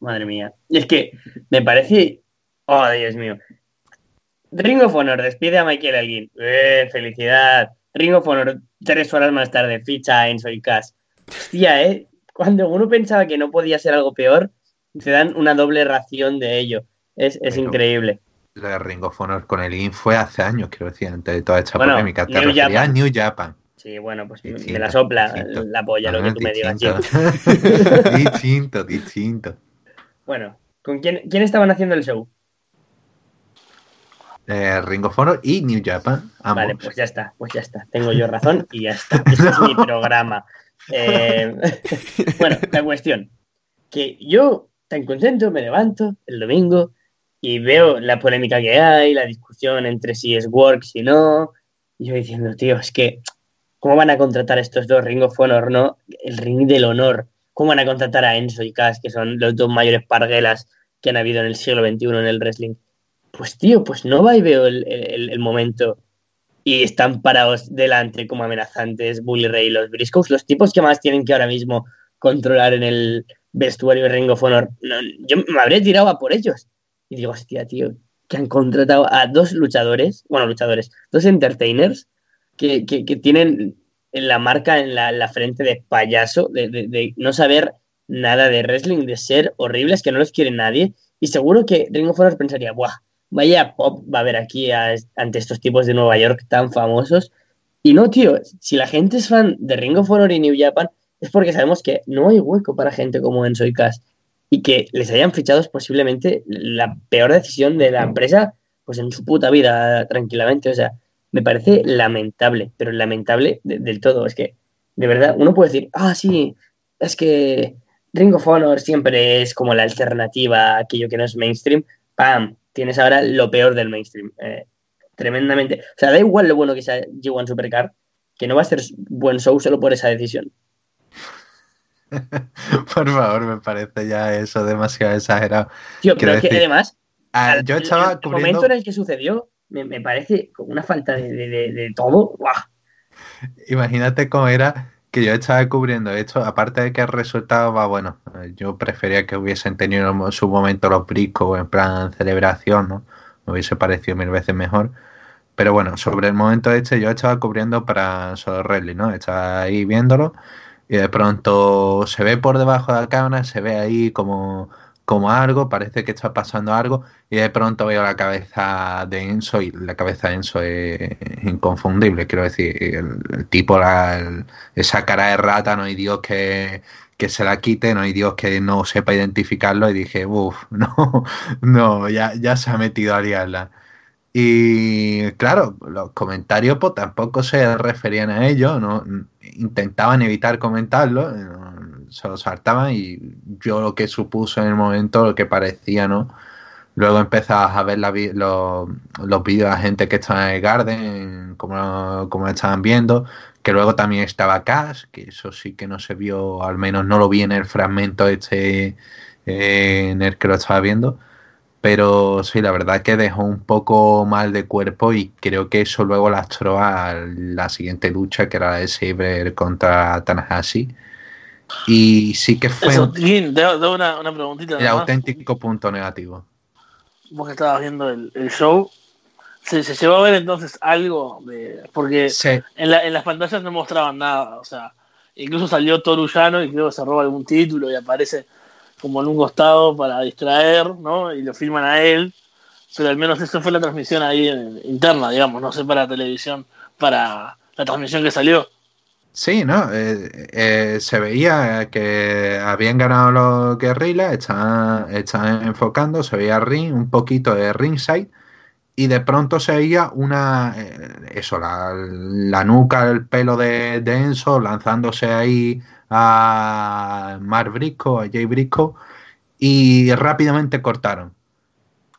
madre mía. Y es que me parece. Oh, Dios mío. Ring of Honor despide a Michael Elgin. ¡Eh, felicidad! Ring of Honor, tres horas más tarde, ficha a Enzo y Cash. Hostia, ¿eh? Cuando uno pensaba que no podía ser algo peor, te dan una doble ración de ello. Es, es increíble. Lo de Ring of Honor con Elgin fue hace años, quiero decir, antes de toda esta polémica. Te refería a New Japan. Sí, bueno, pues me la sopla la polla lo que tú me digas. distinto, distinto. Bueno, ¿con quién, quién estaban haciendo el show? Eh, Ring of Honor y New Japan. Vale, pues ya está, pues ya está. Tengo yo razón y ya está. Ese es mi programa. Eh, bueno, la cuestión. Que yo, tan contento, me levanto el domingo y veo la polémica que hay, la discusión entre si es work, si no. Y yo diciendo, tío, es que ¿Cómo van a contratar estos dos Ring of Honor, no? El Ring del Honor. ¿Cómo van a contratar a Enzo y Cass, que son los dos mayores parguelas que han habido en el siglo XXI en el wrestling? Pues tío, pues no va y veo el, momento y están parados delante como amenazantes Bully Ray y los Briscoes, los tipos que más tienen que ahora mismo controlar en el vestuario de Ring of Honor. yo me habría tirado a por ellos. Y digo, hostia, tío, que han contratado a dos luchadores, bueno, luchadores, dos entertainers que, tienen la marca en la, frente de payaso, de, no saber nada de wrestling, de ser horribles, que no los quiere nadie. Y seguro que Ring of Honor pensaría, ¡buah! Vaya pop va a haber aquí ante estos tipos de Nueva York tan famosos. Y no, tío, si la gente es fan de Ring of Honor y New Japan, es porque sabemos que no hay hueco para gente como Enzo y Cass. Y que les hayan fichado es posiblemente la peor decisión de la empresa, pues en su puta vida, tranquilamente. O sea, me parece lamentable, pero lamentable del todo. Es que, de verdad, uno puede decir, ah, sí, es que Ring of Honor siempre es como la alternativa a aquello que no es mainstream. ¡Pam! Tienes ahora lo peor del mainstream. Eh, tremendamente. O sea, da igual lo bueno que sea G1 Supercar, que no va a ser buen show solo por esa decisión. por favor, me parece ya eso demasiado exagerado. Tío, pero es que además, ah, yo estaba el momento en el que sucedió, me, parece una falta de, todo. Imagínate cómo era que yo estaba cubriendo esto, aparte de que el resultado va bueno, yo prefería que hubiesen tenido en su momento los briscos en plan celebración, ¿no? Me hubiese parecido mil veces mejor. Pero bueno, sobre el momento este yo estaba cubriendo para Solo Rally, ¿no? Estaba ahí viéndolo y de pronto se ve por debajo de la cámara, se ve ahí como como algo, parece que está pasando algo, y de pronto veo la cabeza de Enzo, y la cabeza de Enzo es, inconfundible, quiero decir, el, tipo, la, esa cara de rata, no hay Dios que, se la quite, no hay Dios que no sepa identificarlo, y dije, uff, no, no, ya, ya se ha metido a liarla. Y claro, los comentarios pues tampoco se referían a ello, ¿no? intentaban evitar comentarlo, se lo saltaban y yo lo que supuso en el momento, lo que parecía, ¿no? Luego empezabas a ver los, vídeos de la gente que estaba en el Garden, como, como estaban viendo, que luego también estaba Cash, que eso sí que no se vio, al menos no lo vi en el fragmento este eh, en el que lo estaba viendo. Pero sí, la verdad que dejó un poco mal de cuerpo y creo que eso luego lastró a la siguiente lucha, que era la de Saber contra Tanahashi. Y sí que fue eso, una, una preguntita. El auténtico punto negativo vos que estabas viendo el, show, ¿se, ¿se, llevó a ver entonces algo? de Porque en, la, en las pantallas no mostraban nada, o sea, incluso salió Torullano y creo que se roba algún título y aparece como en un costado para distraer, ¿no? Y lo filman a él, pero al menos eso fue la transmisión ahí interna, digamos, no sé para televisión, para la transmisión que salió. Sí, ¿no? Eh, eh, se veía que habían ganado los guerrillas, estaban, enfocando, se veía ring, un poquito de ringside, y de pronto se veía una, eh, eso, la, nuca, el pelo de, Enzo lanzándose ahí a Mar Brisco, a Jay Brisco, y rápidamente cortaron.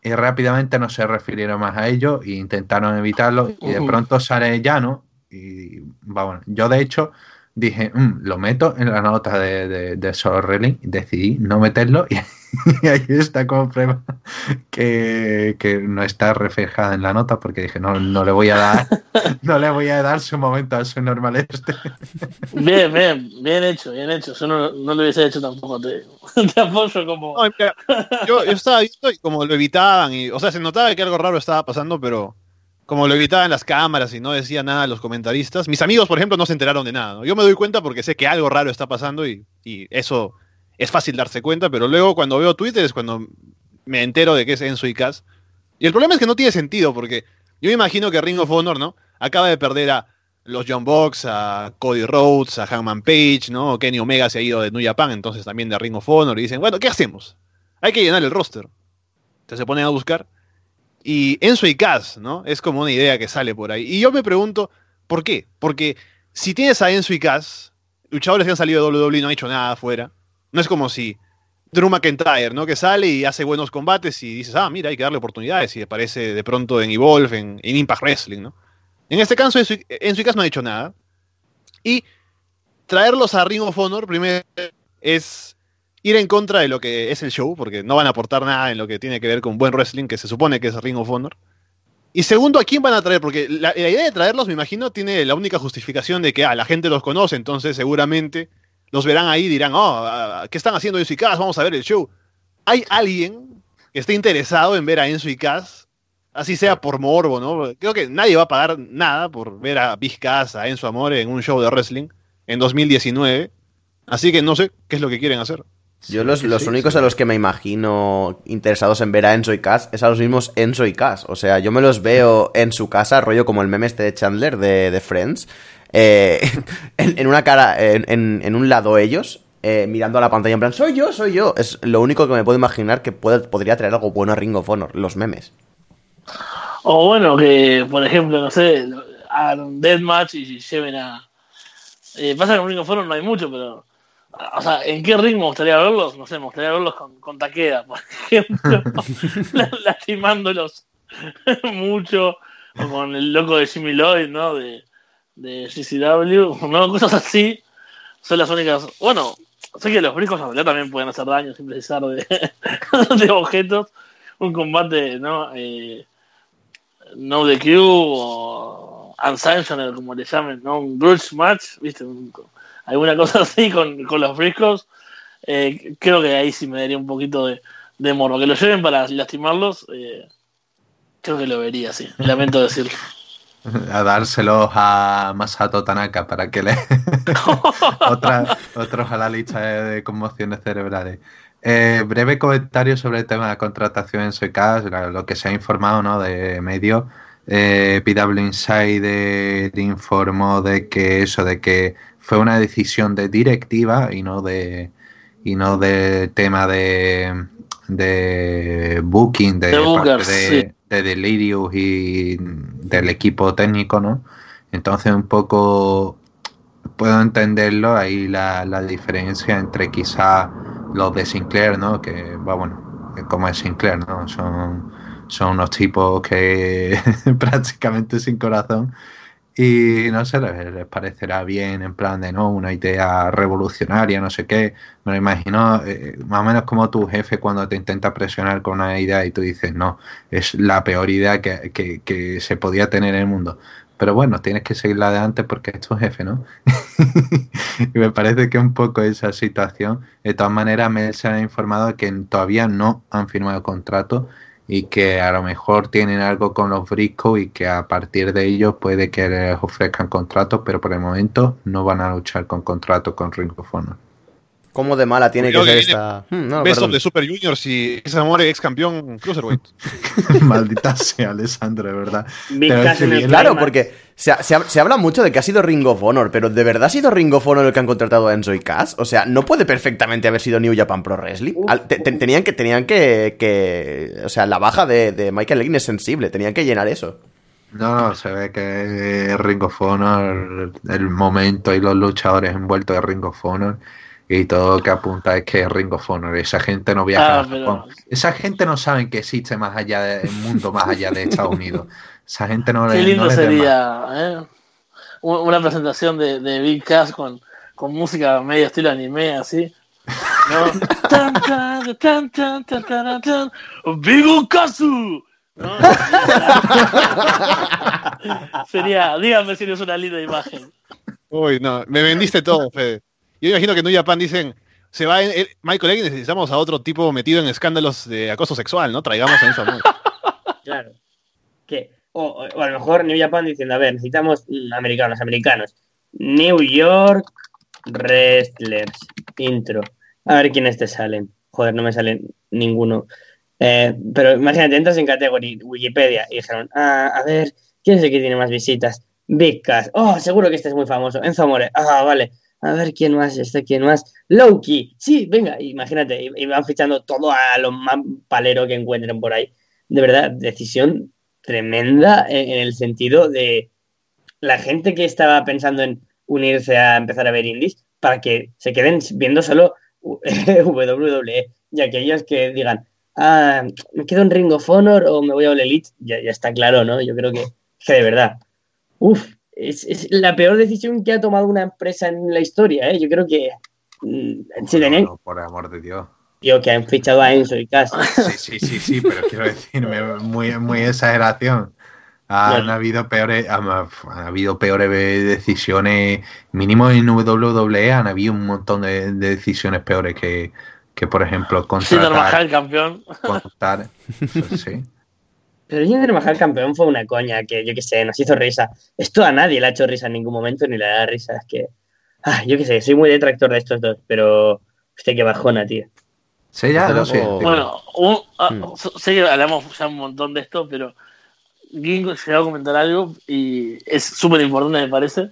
Y rápidamente no se refirieron más a ello e intentaron evitarlo, y de pronto sale Llano y bueno, yo de hecho dije, mm, lo meto en la nota de, de, de Solo decidí no meterlo y, ahí está como prueba que, no está reflejada en la nota porque dije, no, no le voy a dar, no le voy a dar su momento a su normal este. Bien, bien, bien hecho, bien hecho. Eso no, lo hubiese hecho tampoco, te, apoyo como. yo, yo, estaba viendo y como lo evitaban, y, o sea, se notaba que algo raro estaba pasando, pero como lo evitaban las cámaras y no decía nada los comentaristas. Mis amigos, por ejemplo, no se enteraron de nada. Yo me doy cuenta porque sé que algo raro está pasando y, eso es fácil darse cuenta, pero luego cuando veo Twitter es cuando me entero de que es Enzo y Cass. Y el problema es que no tiene sentido porque yo me imagino que Ring of Honor, ¿no? Acaba de perder a los John Box, a Cody Rhodes, a Hangman Page, ¿no? Kenny Omega se ha ido de New Japan, entonces también de Ring of Honor y dicen, bueno, ¿qué hacemos? Hay que llenar el roster. Entonces se ponen a buscar y Enzo y Kaz, ¿no? Es como una idea que sale por ahí. Y yo me pregunto, ¿por qué? Porque si tienes a Enzo y Kaz, luchadores que han salido de WWE no han hecho nada afuera. No es como si Drew McIntyre, ¿no? Que sale y hace buenos combates y dices, ah, mira, hay que darle oportunidades y aparece de pronto en Evolve, en, Impact Wrestling, ¿no? En este caso, Enzo y Kaz no ha hecho nada. Y traerlos a Ring of Honor, primero, es ir en contra de lo que es el show, porque no van a aportar nada en lo que tiene que ver con buen wrestling, que se supone que es Ring of Honor. Y segundo, ¿a quién van a traer? Porque la, idea de traerlos, me imagino, tiene la única justificación de que ah, la gente los conoce, entonces seguramente los verán ahí y dirán, oh, ¿qué están haciendo Enzo y Cass? Vamos a ver el show. ¿Hay alguien que esté interesado en ver a Enzo y Cass? Así sea por morbo, ¿no? Creo que nadie va a pagar nada por ver a Big Cass, a Enzo Amore en un show de wrestling en 2019. Así que no sé qué es lo que quieren hacer. Yo los, únicos a los que me imagino interesados en ver a Enzo y Cass es a los mismos Enzo y Cass. O sea, yo me los veo en su casa, rollo como el meme este de Chandler de, Friends. Eh, en, una cara, en, un lado ellos, eh, mirando a la pantalla en plan, soy yo, soy yo. Es lo único que me puedo imaginar que podría traer algo bueno a Ring of Honor, los memes. O bueno, que por ejemplo, no sé, hagan Deathmatch y lleven a... Eh, pasa que en Ring of Honor no hay mucho, pero o sea, ¿en qué ritmo me gustaría verlos? No sé, me gustaría verlos con, con Taqueda, por ejemplo, lastimándolos mucho, o con el loco de Jimmy Lloyd, ¿no? De, de CCW, ¿no? Cosas así son las únicas. Bueno, sé que los brincos en realidad también pueden hacer daño sin precisar de, de objetos. Un combate, ¿no? Eh, no de Q o Unsanctioned, como le llamen, ¿no? Un grudge match, ¿viste? Un, alguna cosa así con, los friscos, eh, creo que ahí sí me daría un poquito de, de. Que lo lleven para lastimarlos, eh, creo que lo vería, sí. Lamento decirlo. A dárselos a Masato Tanaka para que le. Otra, otros a la lista de, conmociones cerebrales. Eh, breve comentario sobre el tema de la contratación en Soicas, lo que se ha informado ¿no? de medio. Eh, PW Insider informó de que eso, de que fue una decisión de directiva y no de y no de tema de, de booking de, de, de Delirious y del equipo técnico, ¿no? Entonces un poco puedo entenderlo ahí la, la diferencia entre quizá los de Sinclair, ¿no? Que, bueno, como es Sinclair, ¿no? Son, son unos tipos que prácticamente sin corazón y no sé, les, parecerá bien en plan de no, una idea revolucionaria, no sé qué. Me lo imagino eh, más o menos como tu jefe cuando te intenta presionar con una idea y tú dices, no, es la peor idea que, que, se podía tener en el mundo. Pero bueno, tienes que seguir la de antes porque es tu jefe, ¿no? y me parece que un poco esa situación. De todas maneras, me se ha informado que todavía no han firmado contrato y que a lo mejor tienen algo con los Briscoe y que a partir de ello puede que les ofrezcan contratos, pero por el momento no van a luchar con contrato con Ring of Honor. ¿Cómo de mala tiene que ser esta? Hmm, no, de Super Juniors y ese amor ex campeón Cruiserweight. Maldita sea, Alessandro, de verdad. claro, porque se, habla mucho de que ha sido Ring of Honor, pero ¿de verdad ha sido Ring of Honor el que han contratado a Enzo y Cass? O sea, no puede perfectamente haber sido New Japan Pro Wrestling. tenían que, tenían que, O sea, la baja de, Michael Lane es sensible, tenían que llenar eso. No, se ve que Ring of Honor, el momento y los luchadores envueltos de Ring of Honor y todo lo que apunta es que Ringo of esa gente no viaja ah, esa gente no sabe que existe más allá del mundo más allá de Estados Unidos. Esa gente no qué lindo sería ¿eh? una presentación de, de Big Cass con, con música medio estilo anime así ¿no? ¡Big Kazu! sería dígame si no es una linda imagen. Uy no me vendiste todo Fede yo imagino que New Japan dicen, se va en, Michael Egg necesitamos a otro tipo metido en escándalos de acoso sexual, ¿no? Traigamos a eso. Claro. O, a lo mejor New Japan diciendo, a ver, necesitamos americanos, americanos. New York Wrestlers. Intro. A ver quiénes te salen. Joder, no me salen ninguno. Eh, pero imagínate, entras en categoría Wikipedia y dijeron, ah, a ver, ¿quién es el que tiene más visitas? Big Cass. Oh, seguro que este es muy famoso. Enzo Amore. Ah, vale a ver quién más, este quién más, Loki, sí, venga, imagínate, y van fichando todo a lo más palero que encuentren por ahí. De verdad, decisión tremenda en, el sentido de la gente que estaba pensando en unirse a empezar a ver indies para que se queden viendo solo WWE y aquellos que digan, ah, me quedo en Ring of Honor o me voy a All Elite, ya, ya está claro, ¿no? Yo creo que, que de verdad, uff, es, la peor decisión que ha tomado una empresa en la historia, ¿eh? Yo creo que... Mm, si tenéis... por amor de Dios. Tío, que han fichado a Enzo y Cass. Sí, sí, sí, sí, pero quiero decirme, muy, muy exageración. Han habido peores, han, habido peores decisiones, mínimo en WWE han habido un montón de, decisiones peores que, que por ejemplo, contratar, el campeón. Contratar, sí. Pero Jinder Mahal campeón fue una coña que, yo qué sé, nos hizo risa. Esto a nadie le ha hecho risa en ningún momento ni le da risa. Es que, ah, yo qué sé, soy muy detractor de estos dos, pero usted qué bajona, tío. Sí, ya lo sé. Bueno, ah, hmm. sé que hablamos ya un montón de esto, pero Gingo llegó a comentar algo y es súper importante, me parece,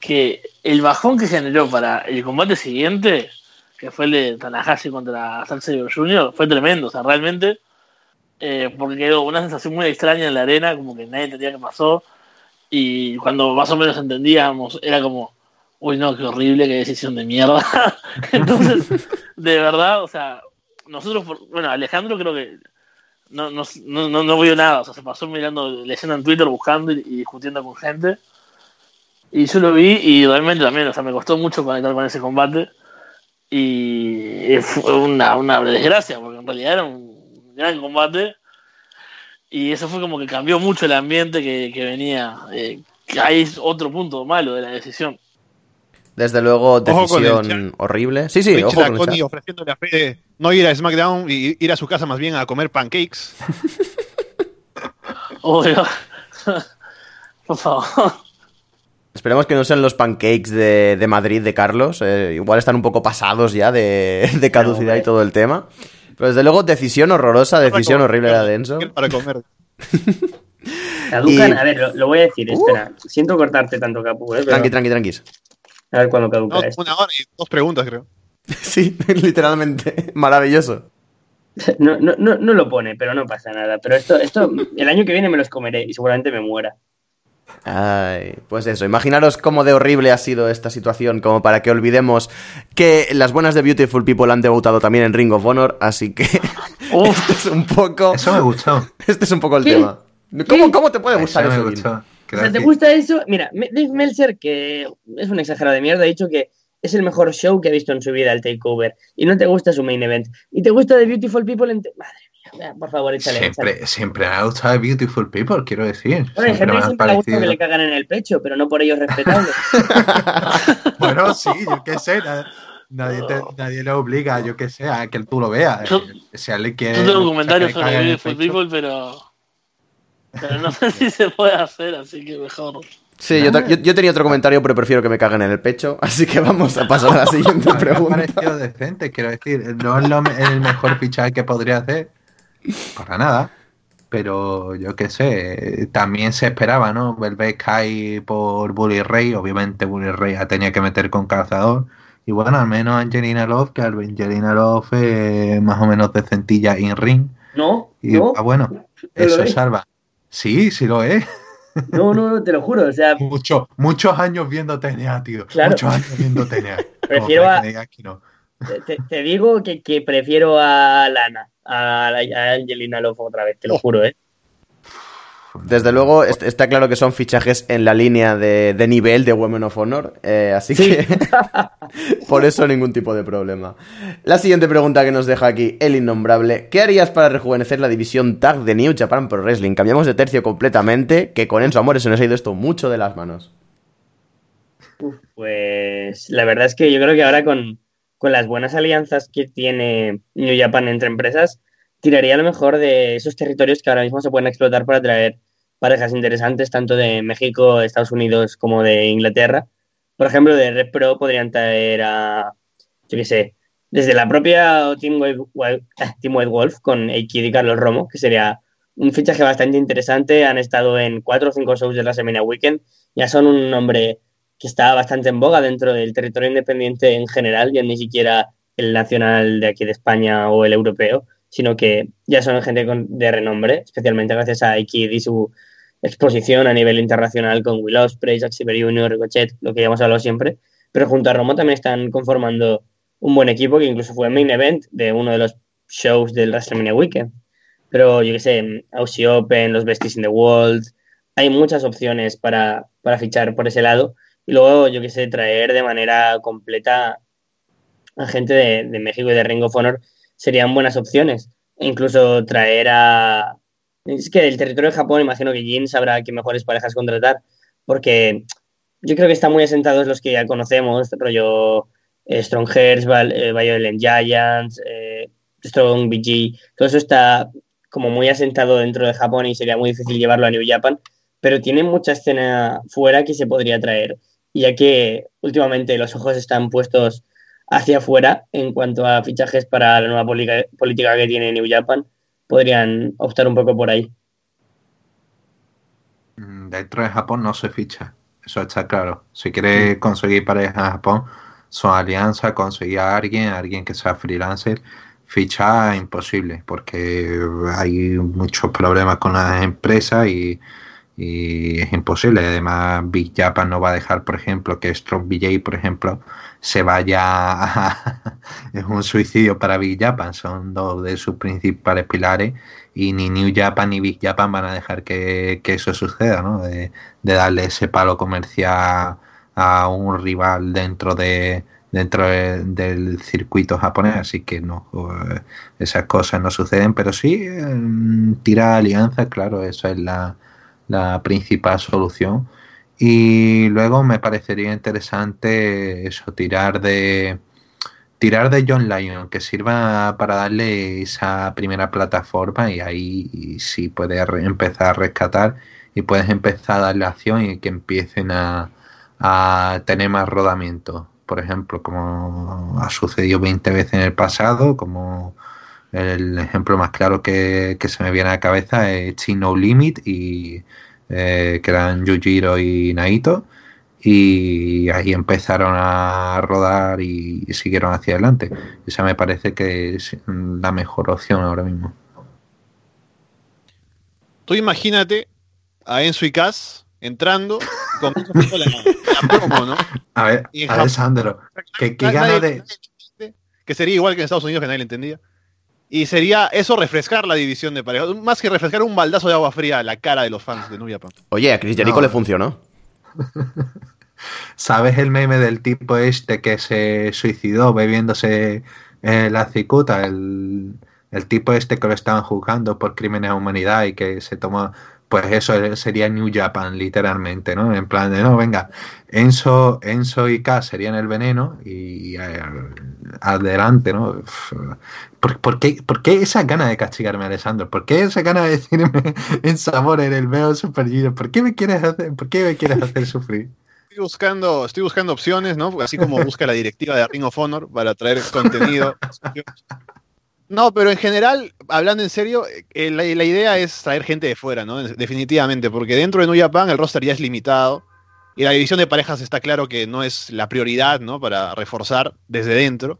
que el bajón que generó para el combate siguiente, que fue el de Tanahashi contra Salcedo Jr., fue tremendo. O sea, realmente eh, porque quedó una sensación muy extraña en la arena, como que nadie entendía qué pasó. Y cuando más o menos entendíamos, era como, uy, no, qué horrible, qué decisión de mierda. Entonces, de verdad, o sea, nosotros, bueno, Alejandro creo que no, no, no, no, vio nada, o sea, se pasó mirando, leyendo en Twitter, buscando y, discutiendo con gente. Y yo lo vi y realmente también, o sea, me costó mucho conectar con ese combate. Y fue una, una desgracia, porque en realidad era un gran combate. Y eso fue como que cambió mucho el ambiente que, venía. Eh, ahí es otro punto malo de la decisión. Desde luego, decisión horrible. Sí, sí, ojo con el ofreciéndole a Fede no ir a SmackDown y ir a su casa más bien a comer pancakes. Obvio. Por favor. Esperemos que no sean los pancakes de, Madrid de Carlos. Eh, igual están un poco pasados ya de, de caducidad y todo el tema. Pero desde luego, decisión horrorosa, decisión horrible la de Enzo. Para comer. Caducan, a ver, lo, voy a decir, espera. Uh. Siento cortarte tanto, Capu. ¿eh? Tranqui, tranqui, tranqui. A ver cuándo caduca Una hora y dos preguntas, creo. sí, literalmente. Maravilloso. No, no, no, no lo pone, pero no pasa nada. Pero esto, esto, el año que viene me los comeré y seguramente me muera. Ay, pues eso, imaginaros cómo de horrible ha sido esta situación, como para que olvidemos que las buenas de Beautiful People han debutado también en Ring of Honor, así que este es un poco... Eso me gustó. Este es un poco el tema. ¿Cómo, ¿Cómo, te puede gustar eso? ¿te gusta eso? Mira, Dave Meltzer, que es un exagerado de mierda, ha dicho que es el mejor show que ha visto en su vida el Takeover y no te gusta su main event y te gusta The Beautiful People en madre mía por favor échale siempre siempre me ha gustado Beautiful People quiero decir. Bueno, siempre, me siempre gusta que le cagan en el pecho pero no por ello respetable bueno sí yo qué sé nadie, nadie le obliga yo qué sé a que tú lo veas. Yo, si alguien quiere yo tengo comentarios sobre Beautiful People pero pero no sé si se puede hacer así que mejor Sí, yo, yo, tenía otro comentario, pero prefiero que me caguen en el pecho, así que vamos a pasar a la siguiente pregunta. Me ha parecido decente, quiero decir, no es el mejor fichaje que podría hacer, para nada, pero yo qué sé, también se esperaba, ¿no? Velvet Kai por Bully Ray, obviamente Bully Ray tenía que meter con calzador, y bueno, al menos Angelina Love, que Angelina Love es más o menos decentilla in ring. No, y, Ah, bueno, eso salva. Sí, sí lo es. No, no, no, te lo juro. O sea, Mucho, muchos años viendo TNA, tío. Muchos años viendo TNA. prefiero a. te, digo que, que, prefiero a Lana, a, a Angelina Love otra vez, te lo juro, ¿eh? Desde luego, está claro que son fichajes en la línea de, nivel de Women of Honor, eh, así que por eso ningún tipo de problema. La siguiente pregunta que nos deja aquí el innombrable, ¿qué harías para rejuvenecer la división tag de New Japan Pro Wrestling? Cambiamos de tercio completamente, que con Enzo Amores se nos ha ido esto mucho de las manos. Pues la verdad es que yo creo que ahora con, con las buenas alianzas que tiene New Japan entre empresas, tiraría a lo mejor de esos territorios que ahora mismo se pueden explotar para traer parejas interesantes, tanto de México, Estados Unidos como de Inglaterra. Por ejemplo, de Red Pro podrían traer a, yo qué sé, desde la propia Team White, Team White Wolf con Eikid y Carlos Romo, que sería un fichaje bastante interesante. Han estado en cuatro o cinco shows de la Semana Weekend. Ya son un nombre que está bastante en boga dentro del territorio independiente en general, ya ni siquiera el nacional de aquí de España o el europeo, sino que ya son gente de renombre, especialmente gracias a Aikid y su exposición a nivel internacional con Will Ospreay, Jack Jr., Ricochet, lo que ya hemos hablado siempre. Pero junto a Romo también están conformando un buen equipo que incluso fue main event de uno de los shows del WrestleMania Weekend. Pero yo que sé, Aussie Open, los Besties in the World, hay muchas opciones para, para fichar por ese lado. Y luego, yo que sé, traer de manera completa a gente de, de México y de Ring of Honor serían buenas opciones. E incluso traer a, es que del territorio de Japón imagino que Jin sabrá qué mejores parejas contratar, porque yo creo que están muy asentados los que ya conocemos, rollo eh, Strong Hearts, eh, Violent Giants, eh, Strong BG, todo eso está como muy asentado dentro de Japón y sería muy difícil llevarlo a New Japan, pero tiene mucha escena fuera que se podría traer, ya que últimamente los ojos están puestos hacia afuera en cuanto a fichajes para la nueva política que tiene New Japan podrían optar un poco por ahí. Mm, dentro de Japón no se ficha, eso está claro. Si quiere conseguir pareja en Japón, son alianzas, conseguir a alguien, alguien que sea freelancer, ficha imposible, porque hay muchos problemas con las empresas y, es imposible. Además, Big Japan no va a dejar, por ejemplo, que Strong BJ, por ejemplo, se vaya a... es un suicidio para Big Japan, son dos de sus principales pilares y ni New Japan ni Big Japan van a dejar que, eso suceda, ¿no? De, darle ese palo comercial a un rival dentro de dentro del circuito japonés, así que no, esas cosas no suceden, pero sí em, tirar alianzas, claro, esa es la, la principal solución y luego me parecería interesante eso, tirar de tirar de John Lyon, que sirva para darle esa primera plataforma y ahí sí puedes empezar a rescatar y puedes empezar a darle acción y que empiecen a, a tener más rodamiento. Por ejemplo, como ha sucedido 20 veces en el pasado, como el ejemplo más claro que, que se me viene a la cabeza es Chino Limit y eh, que eran Yujiro y Naito, y ahí empezaron a rodar y, siguieron hacia adelante. Esa me parece que es la mejor opción ahora mismo. Tú imagínate a Enzo y Cass entrando con la, promo, ¿no? A ver, Alessandro, ¿qué, qué gana de...? Que sería igual que en Estados Unidos, que nadie le entendía. Y sería eso refrescar la división de pareja. Más que refrescar un baldazo de agua fría a la cara de los fans de Nubia Oye, a Chris Jericho le funcionó. ¿Sabes el meme del tipo este que se suicidó bebiéndose eh, la cicuta? El, el, tipo este que lo estaban juzgando por crímenes a humanidad y que se tomó pues eso sería New Japan, literalmente, ¿no? En plan de, no, venga, Enzo, Enzo y K serían el veneno y eh, adelante, ¿no? ¿Por, qué, ¿Por, qué, esa gana de castigarme, Alessandro? ¿Por qué esa gana de decirme en sabor en el veo super ¿Por qué me quieres hacer, por qué me quieres hacer sufrir? Estoy buscando, estoy buscando opciones, ¿no? Así como busca la directiva de Ring of Honor para traer contenido. No, pero en general, hablando en serio, eh, la, idea es traer gente de fuera, ¿no? Definitivamente, porque dentro de New Japan el roster ya es limitado y la división de parejas está claro que no es la prioridad, ¿no? Para reforzar desde dentro.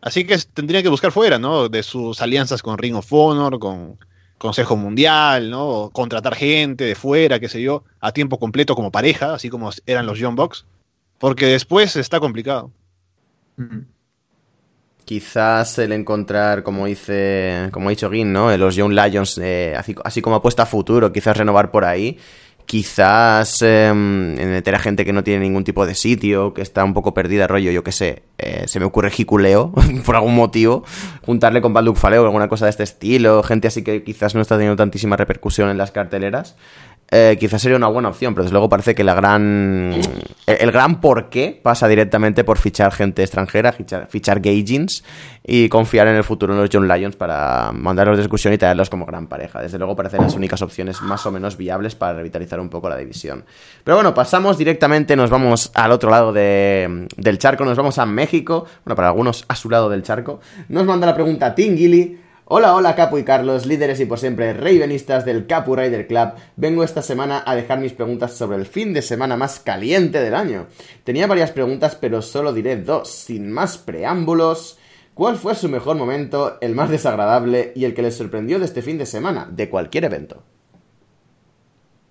Así que tendrían que buscar fuera, ¿no? De sus alianzas con Ring of Honor, con Consejo Mundial, ¿no? contratar gente de fuera, qué sé yo, a tiempo completo como pareja, así como eran los Young Bucks. Porque después está complicado. Quizás el encontrar, como dice, como ha dicho Gin, ¿no? Los Young Lions, eh, así, como apuesta a futuro, quizás renovar por ahí. Quizás eh, meter a gente que no tiene ningún tipo de sitio, que está un poco perdida, rollo, yo qué sé. Eh, se me ocurre Jiculeo, por algún motivo. Juntarle con Balduk Faleo alguna cosa de este estilo. Gente así que quizás no está teniendo tantísima repercusión en las carteleras. Eh, quizás sería una buena opción, pero desde luego parece que la gran el, gran porqué pasa directamente por fichar gente extranjera, fichar, fichar gaijins y confiar en el futuro en los John Lions para mandarlos de discusión y traerlos como gran pareja. Desde luego parecen las únicas opciones más o menos viables para revitalizar un poco la división. Pero bueno, pasamos directamente, nos vamos al otro lado del charco, nos vamos a México, bueno, para algunos a su lado del charco. Nos manda la pregunta Tingili. Hola, hola Capu y Carlos, líderes y por siempre Ravenistas del Capu Rider Club. Vengo esta semana a dejar mis preguntas sobre el fin de semana más caliente del año. Tenía varias preguntas, pero solo diré dos, sin más preámbulos. ¿Cuál fue su mejor momento, el más desagradable y el que les sorprendió de este fin de semana, de cualquier evento?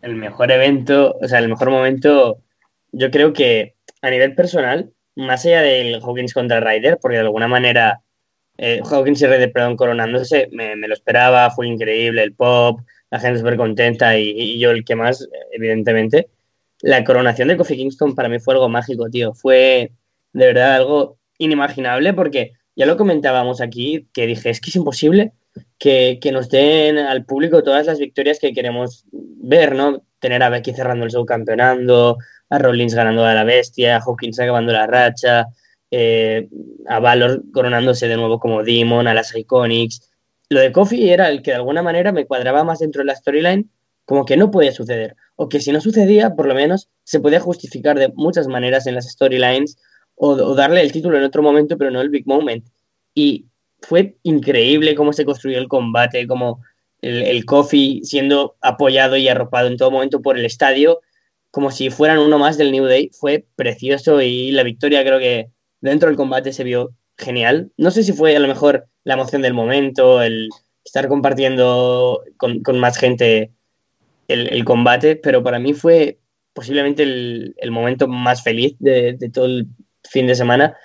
El mejor evento, o sea, el mejor momento, yo creo que a nivel personal, más allá del Hawkins contra Ryder, porque de alguna manera eh, Hawkins y Red perdón, coronándose, me, lo esperaba, fue increíble el pop, la gente súper contenta y, yo el que más, evidentemente. La coronación de Kofi Kingston para mí fue algo mágico, tío. Fue de verdad algo inimaginable porque ya lo comentábamos aquí, que dije, es que es imposible que, nos den al público todas las victorias que queremos ver, ¿no? Tener a Becky cerrando el show campeonando, a Rollins ganando a la bestia, a Hawkins acabando la racha, eh, a Valor coronándose de nuevo como Demon, a las Iconics. Lo de Kofi era el que de alguna manera me cuadraba más dentro de la storyline, como que no podía suceder. O que si no sucedía, por lo menos se podía justificar de muchas maneras en las storylines o, darle el título en otro momento, pero no el big moment. Y fue increíble cómo se construyó el combate, como el, el Kofi siendo apoyado y arropado en todo momento por el estadio, como si fueran uno más del New Day. Fue precioso y la victoria creo que dentro del combate se vio genial. No sé si fue a lo mejor la emoción del momento, el estar compartiendo con, más gente el, combate, pero para mí fue posiblemente el, momento más feliz de, todo el fin de semana.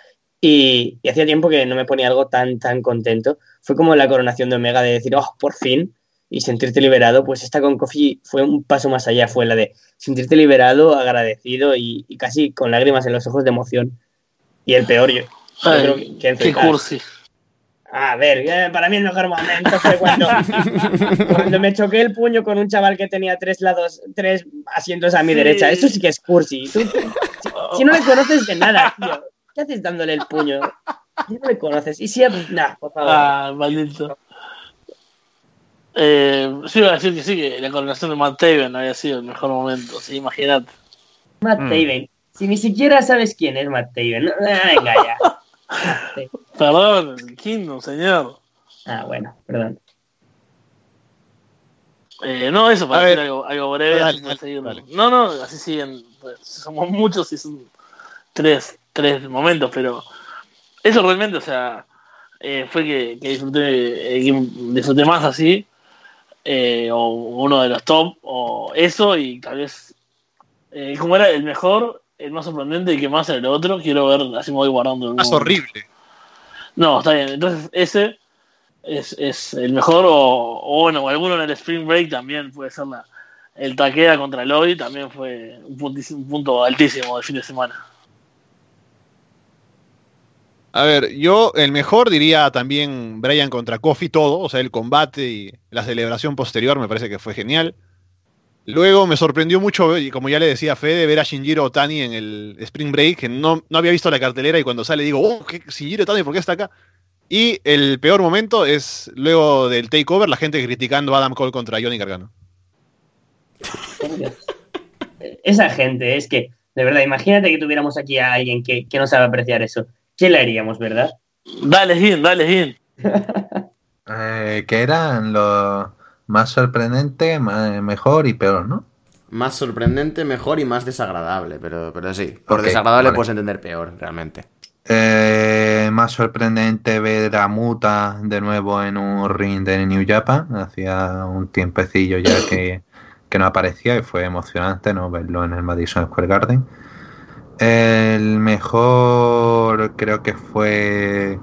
Y, hacía tiempo que no me ponía algo tan, tan contento. Fue como la coronación de Omega de decir, oh, por fin, y sentirte liberado. Pues esta con Kofi fue un paso más allá, fue la de sentirte liberado, agradecido y casi con lágrimas en los ojos de emoción. Y el peor, yo, creo que, Qué cursi. A ver, eh, para mí el mejor momento fue cuando, cuando me choqué el puño con un chaval que tenía tres lados, tres asientos a mi derecha. Eso sí que es cursi. si, no le conoces de nada, tío, ¿qué haces dándole el puño? Si no le conoces. Y si, nah, por favor. Ah, maldito. Eh, sí, iba a decir que sí, que la coronación de Matt Taven había sido el mejor momento, sí, imagínate. Matt mm. Taven. Si ni siquiera sabes quién es Matt Taven. venga ya. perdón, el Kingdom, señor. Ah, bueno, perdón. Eh, no, eso para decir algo, algo breve. No, no, así siguen pues, somos muchos y son tres, tres momentos, pero eso realmente, o sea, eh, fue que, que disfruté, eh, disfruté más así, eh, o uno de los top, o eso, y tal vez, como era el mejor, el más sorprendente y que más era el otro, quiero ver, así me voy guardando. El más horrible. No, está bien, entonces ese es, es el mejor, o, o, bueno, alguno en el Spring Break también puede ser la, el taquea contra Lloyd, también fue un, un punto altísimo del fin de semana. A ver, yo el mejor diría también Brian contra Kofi todo, o sea, el combate y la celebración posterior me parece que fue genial. Luego me sorprendió mucho, y como ya le decía Fede, ver a Shinjiro Otani en el Spring Break, que no, no había visto la cartelera y cuando sale digo, oh, ¿qué, Shinjiro Otani, ¿por qué está acá? Y el peor momento es luego del takeover, la gente criticando a Adam Cole contra Johnny Gargano. Esa gente, es que, de verdad, imagínate que tuviéramos aquí a alguien que, que no sabe apreciar eso. ¿qué le haríamos, verdad? Dale, Gin, dale, Gin. eh, que eran los más sorprendente, mejor y peor, ¿no? Más sorprendente, mejor y más desagradable, pero, pero sí. Por desagradable puedes entender peor, realmente. Eh, más sorprendente ver a Muta de nuevo en un ring de New Japan. Hacía un tiempecillo ya que, que no aparecía y fue emocionante no verlo en el Madison Square Garden. El mejor creo que fue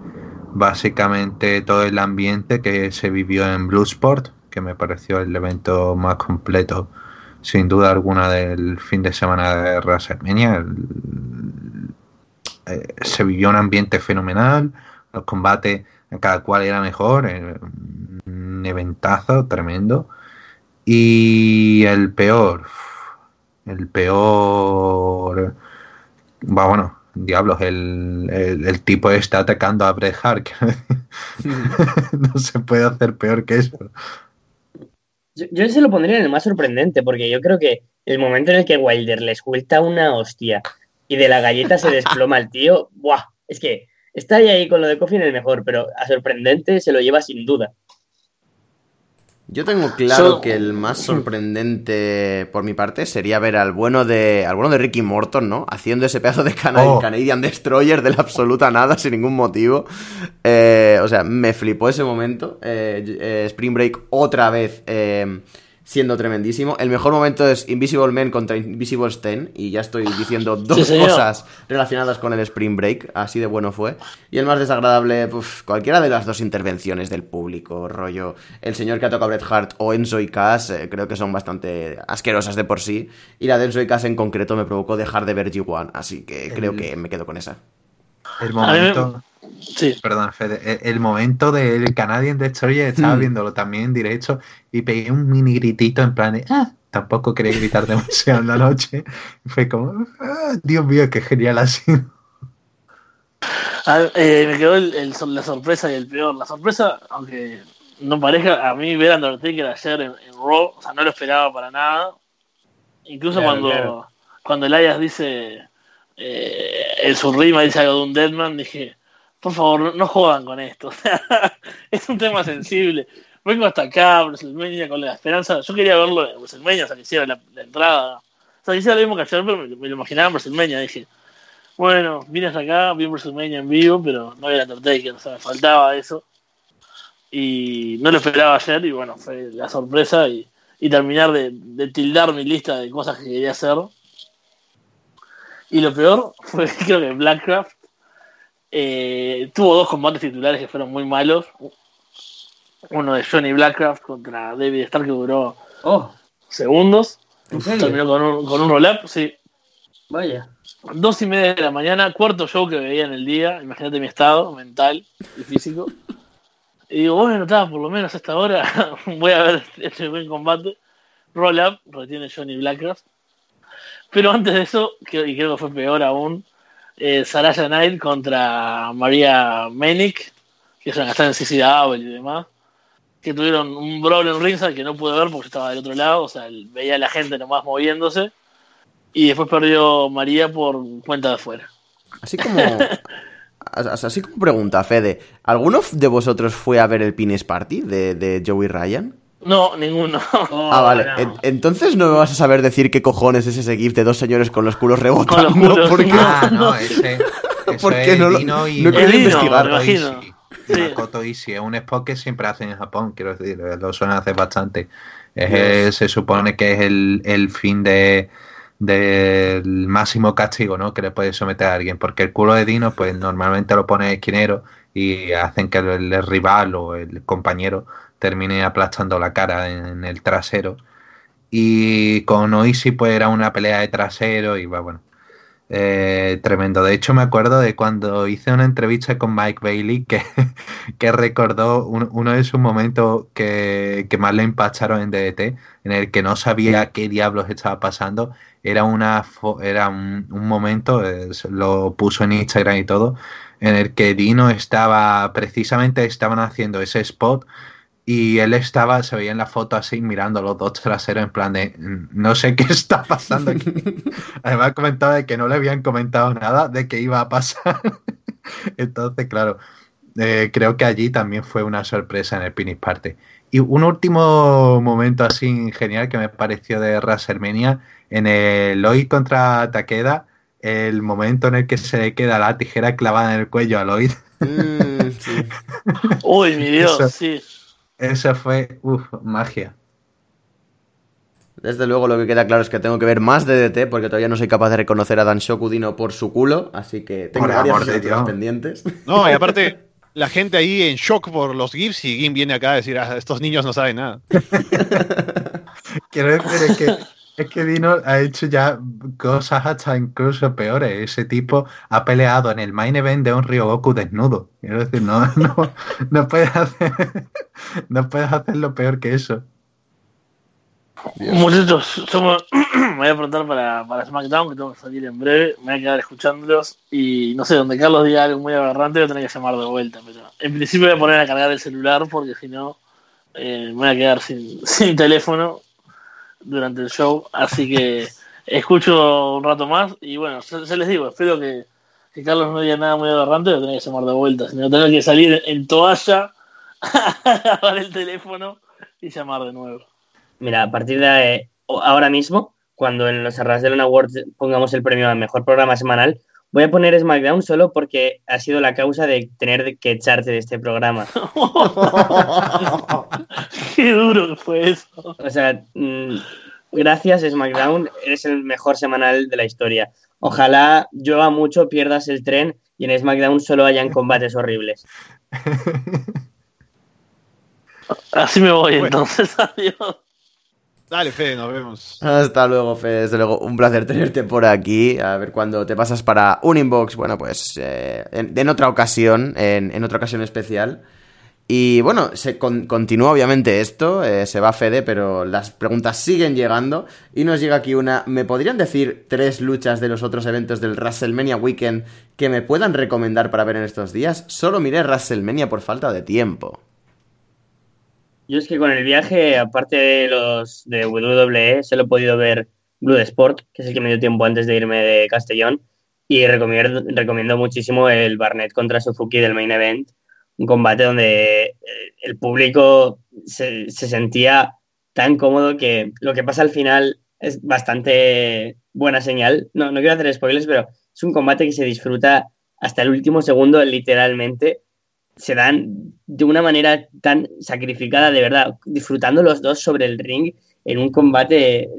básicamente todo el ambiente que se vivió en Bluesport, que me pareció el evento más completo, sin duda alguna, del fin de semana de WrestleMania. Eh, se vivió un ambiente fenomenal, los combates, cada cual era mejor, eh, un eventazo tremendo. Y el peor, el peor va bueno, diablos, el, el, tipo está atacando a Bret Hart. no se puede hacer peor que eso. Yo, yo, se lo pondría en el más sorprendente, porque yo creo que el momento en el que Wilder le suelta una hostia y de la galleta se desploma el tío, ¡buah! Es que está ahí, con lo de Coffee en el mejor, pero a sorprendente se lo lleva sin duda. Yo tengo claro que el más sorprendente por mi parte sería ver al bueno de al bueno de Ricky Morton, ¿no? Haciendo ese pedazo de oh. Canadian Destroyer de la absoluta nada, sin ningún motivo. Eh, o sea, me flipó ese momento. Eh, eh, Spring Break otra vez siendo tremendísimo. El mejor momento es Invisible Men contra Invisible Stan, y ya estoy diciendo dos cosas relacionadas con el Spring Break, así de bueno fue. Y el más desagradable, cualquiera de las dos intervenciones del público, rollo, el señor que ha tocado Bret Hart o Enzo y Cass, eh, creo que son bastante asquerosas de por sí, y la de Enzo y Cass en concreto me provocó dejar de ver G1, así que creo que me quedo con esa. El momento... Sí. Perdón, Fede. El, momento del Canadian Destroyer estaba hmm. viéndolo también en directo y pegué un mini gritito en plan de, ah, tampoco quería gritar demasiado en la noche. fue como, ah, Dios mío, qué genial así. Eh, me quedó la sorpresa y el peor. La sorpresa, aunque no parezca, a mí ver a Undertaker ayer en, Raw, o sea, no lo esperaba para nada. Incluso cuando, cuando Elias dice, eh, en su rima dice algo de un Deadman, dije, por favor, no, jodan con esto. es un tema sensible. Vengo hasta acá, WrestleMania, con la esperanza. Yo quería verlo en WrestleMania, o sea, que hiciera la, entrada. O sea, que hiciera lo mismo que ayer, pero me, lo imaginaba en WrestleMania. Dije, bueno, vine hasta acá, vi WrestleMania en vivo, pero no había Undertaker, o sea, me faltaba eso. Y no lo esperaba ayer, y bueno, fue la sorpresa y, y terminar de, de tildar mi lista de cosas que quería hacer. Y lo peor fue, creo que Blackcraft eh, tuvo dos combates titulares que fueron muy malos. Uno de Johnny Blackcraft contra David Stark que duró oh. segundos. Terminó con un, con un roll-up, sí. Vaya. Dos y media de la mañana, cuarto show que veía en el día. Imagínate mi estado mental y físico. Y digo, bueno, está, por lo menos a esta hora voy a ver este buen combate. Roll up, retiene Johnny Blackcraft. Pero antes de eso, y creo que fue peor aún, eh, Saraya Knight contra María Menik, que es una que está en CCW y demás, que tuvieron un brawl en ringside que no pude ver porque estaba del otro lado, o sea, veía a la gente nomás moviéndose, y después perdió María por cuenta de afuera. Así como... Así como pregunta, Fede, ¿alguno de vosotros fue a ver el Pines Party de, de Joey Ryan? No, ninguno. ah, vale. entonces no me vas a saber decir qué cojones es ese GIF de dos señores con los culos rebotando. Con los culos. Ah, no, ese. Porque no, lo, no, y, no quiero investigar. Makoto Ishii es un spot que siempre hacen en Japón, quiero decir, lo suelen hacer bastante. se supone que es el, el fin de del máximo castigo ¿no? que le puede someter a alguien, porque el culo de Dino pues normalmente lo pone esquinero y hacen que el, rival o el compañero termine aplastando la cara en, el trasero. Y con Oishi pues era una pelea de trasero y bueno, eh, tremendo. De hecho, me acuerdo de cuando hice una entrevista con Mike Bailey que, que recordó uno de sus momentos que, que, más le empacharon en DDT, en el que no sabía qué diablos estaba pasando. Era, una, era un, un momento, lo puso en Instagram y todo, en el que Dino estaba, precisamente estaban haciendo ese spot y él estaba, se veía en la foto así mirando los dos traseros en plan de no sé qué está pasando aquí. Además comentaba de que no le habían comentado nada de que iba a pasar. Entonces, claro, eh, creo que allí también fue una sorpresa en el Pinis Parte. Y un último momento así genial que me pareció de WrestleMania en el Lloyd contra Takeda, el momento en el que se queda la tijera clavada en el cuello a Lloyd. Mm, Uy, mi Dios, sí. Esa fue, uff, magia. Desde luego lo que queda claro es que tengo que ver más DDT porque todavía no soy capaz de reconocer a Dan Shokudino por su culo, así que tengo varias pendientes. No, y aparte, la gente ahí en shock por los GIFs y Gim viene acá a decir, ah, estos niños no saben nada. Quiero decir que es que Dino ha hecho ya cosas hasta incluso peores. Ese tipo ha peleado en el main event de un Ryogoku desnudo. Quiero decir, no, no, no puedes hacer, no puedes hacerlo peor que eso. Muchachos, somos, me voy a preguntar para, para, SmackDown, que tengo que salir en breve. Me voy a quedar escuchándolos. Y no sé, donde Carlos diga algo muy aberrante, voy a tener que llamar de vuelta. En principio voy a poner a cargar el celular porque si no, eh, me voy a quedar sin, sin teléfono durante el show, así que escucho un rato más y bueno, se, les digo, espero que, Carlos no diga nada muy agarrante, lo tenía que llamar de vuelta, sino tener que salir en toalla, agarrar el teléfono y llamar de nuevo. Mira, a partir de ahora mismo, cuando en los Arras de Awards pongamos el premio al mejor programa semanal, Voy a poner SmackDown solo porque ha sido la causa de tener que echarte de este programa. Qué duro fue eso. O sea, mm, gracias SmackDown, eres el mejor semanal de la historia. Ojalá llueva mucho, pierdas el tren y en SmackDown solo hayan combates horribles. Así me voy entonces, adiós. Dale, Fede, nos vemos. Hasta luego, Fede. Desde luego, un placer tenerte por aquí. A ver cuando te pasas para un inbox. Bueno, pues eh, en, otra ocasión, en, otra ocasión especial. Y bueno, se continúa obviamente esto, eh, se va Fede, pero las preguntas siguen llegando. Y nos llega aquí una. ¿Me podrían decir tres luchas de los otros eventos del WrestleMania Weekend que me puedan recomendar para ver en estos días? Solo miré WrestleMania por falta de tiempo. Yo es que con el viaje, aparte de los de WWE, solo he podido ver Blue Sport, que es el que me dio tiempo antes de irme de Castellón. Y recomiendo, recomiendo muchísimo el Barnett contra Suzuki del main event. Un combate donde eh, el público se, se sentía tan cómodo que lo que pasa al final es bastante buena señal. No, no quiero hacer spoilers, pero es un combate que se disfruta hasta el último segundo, literalmente se dan de una manera tan sacrificada, de verdad, disfrutando los dos sobre el ring en un combate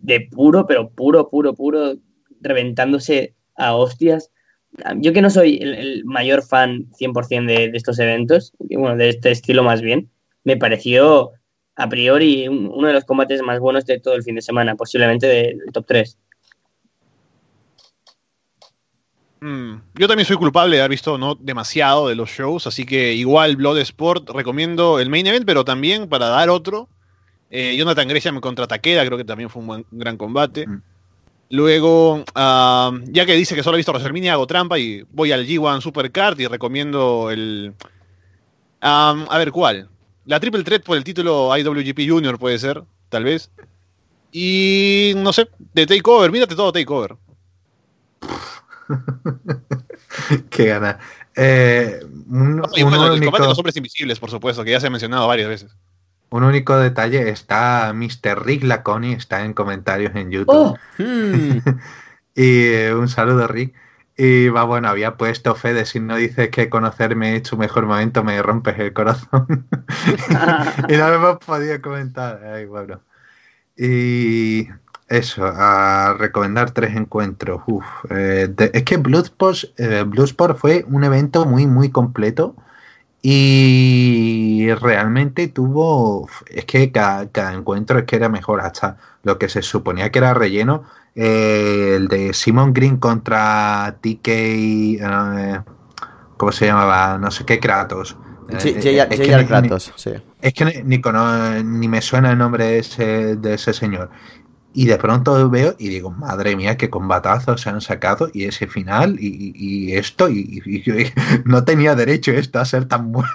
de, puro, pero puro, puro, puro, reventándose a hostias. Yo que no soy el, mayor fan 100% de, de, estos eventos, bueno, de este estilo más bien, me pareció a priori uno de los combates más buenos de todo el fin de semana, posiblemente del top 3. Mm, yo también soy culpable de haber visto no demasiado de los shows, así que igual Blood Sport recomiendo el main event, pero también para dar otro. Eh, Jonathan Gresham contra Takeda, creo que también fue un gran combate. Mm. Luego, ah, ya que dice que solo ha visto WrestleMania, hago trampa y voy al G1 Supercard y recomiendo el. a ver, ¿cuál? La Triple Threat por el título IWGP Junior puede ser, tal vez. Y no sé, de Takeover, mírate todo Takeover. Qué gana. Eh, el combate de los hombres invisibles, por supuesto, que ya se ha mencionado varias veces. Un único detalle, está Mr. Rick Laconi, está en comentarios en YouTube. Oh. Y eh, un saludo, Rick. Y va, bueno, había puesto Fede, si no dices que conocerme es tu mejor momento, me rompes el corazón. y no lo hemos podido comentar. Ay, bueno. Y eso, a recomendar tres encuentros. Eh, es que Bloodsport, eh, Bloodsport fue un evento muy, muy completo y realmente tuvo, es que cada, encuentro es que era mejor, hasta lo que se suponía que era relleno, eh, el de Simon Green contra TK, eh, ¿cómo se llamaba? No sé qué, Kratos. Sí, eh, Kratos, sí. Es que ni, ni, me suena el nombre de ese, de ese señor. Y de pronto veo y digo, madre mía, qué combatazos se han sacado y ese final y, esto, y, no tenía derecho esto a ser tan bueno.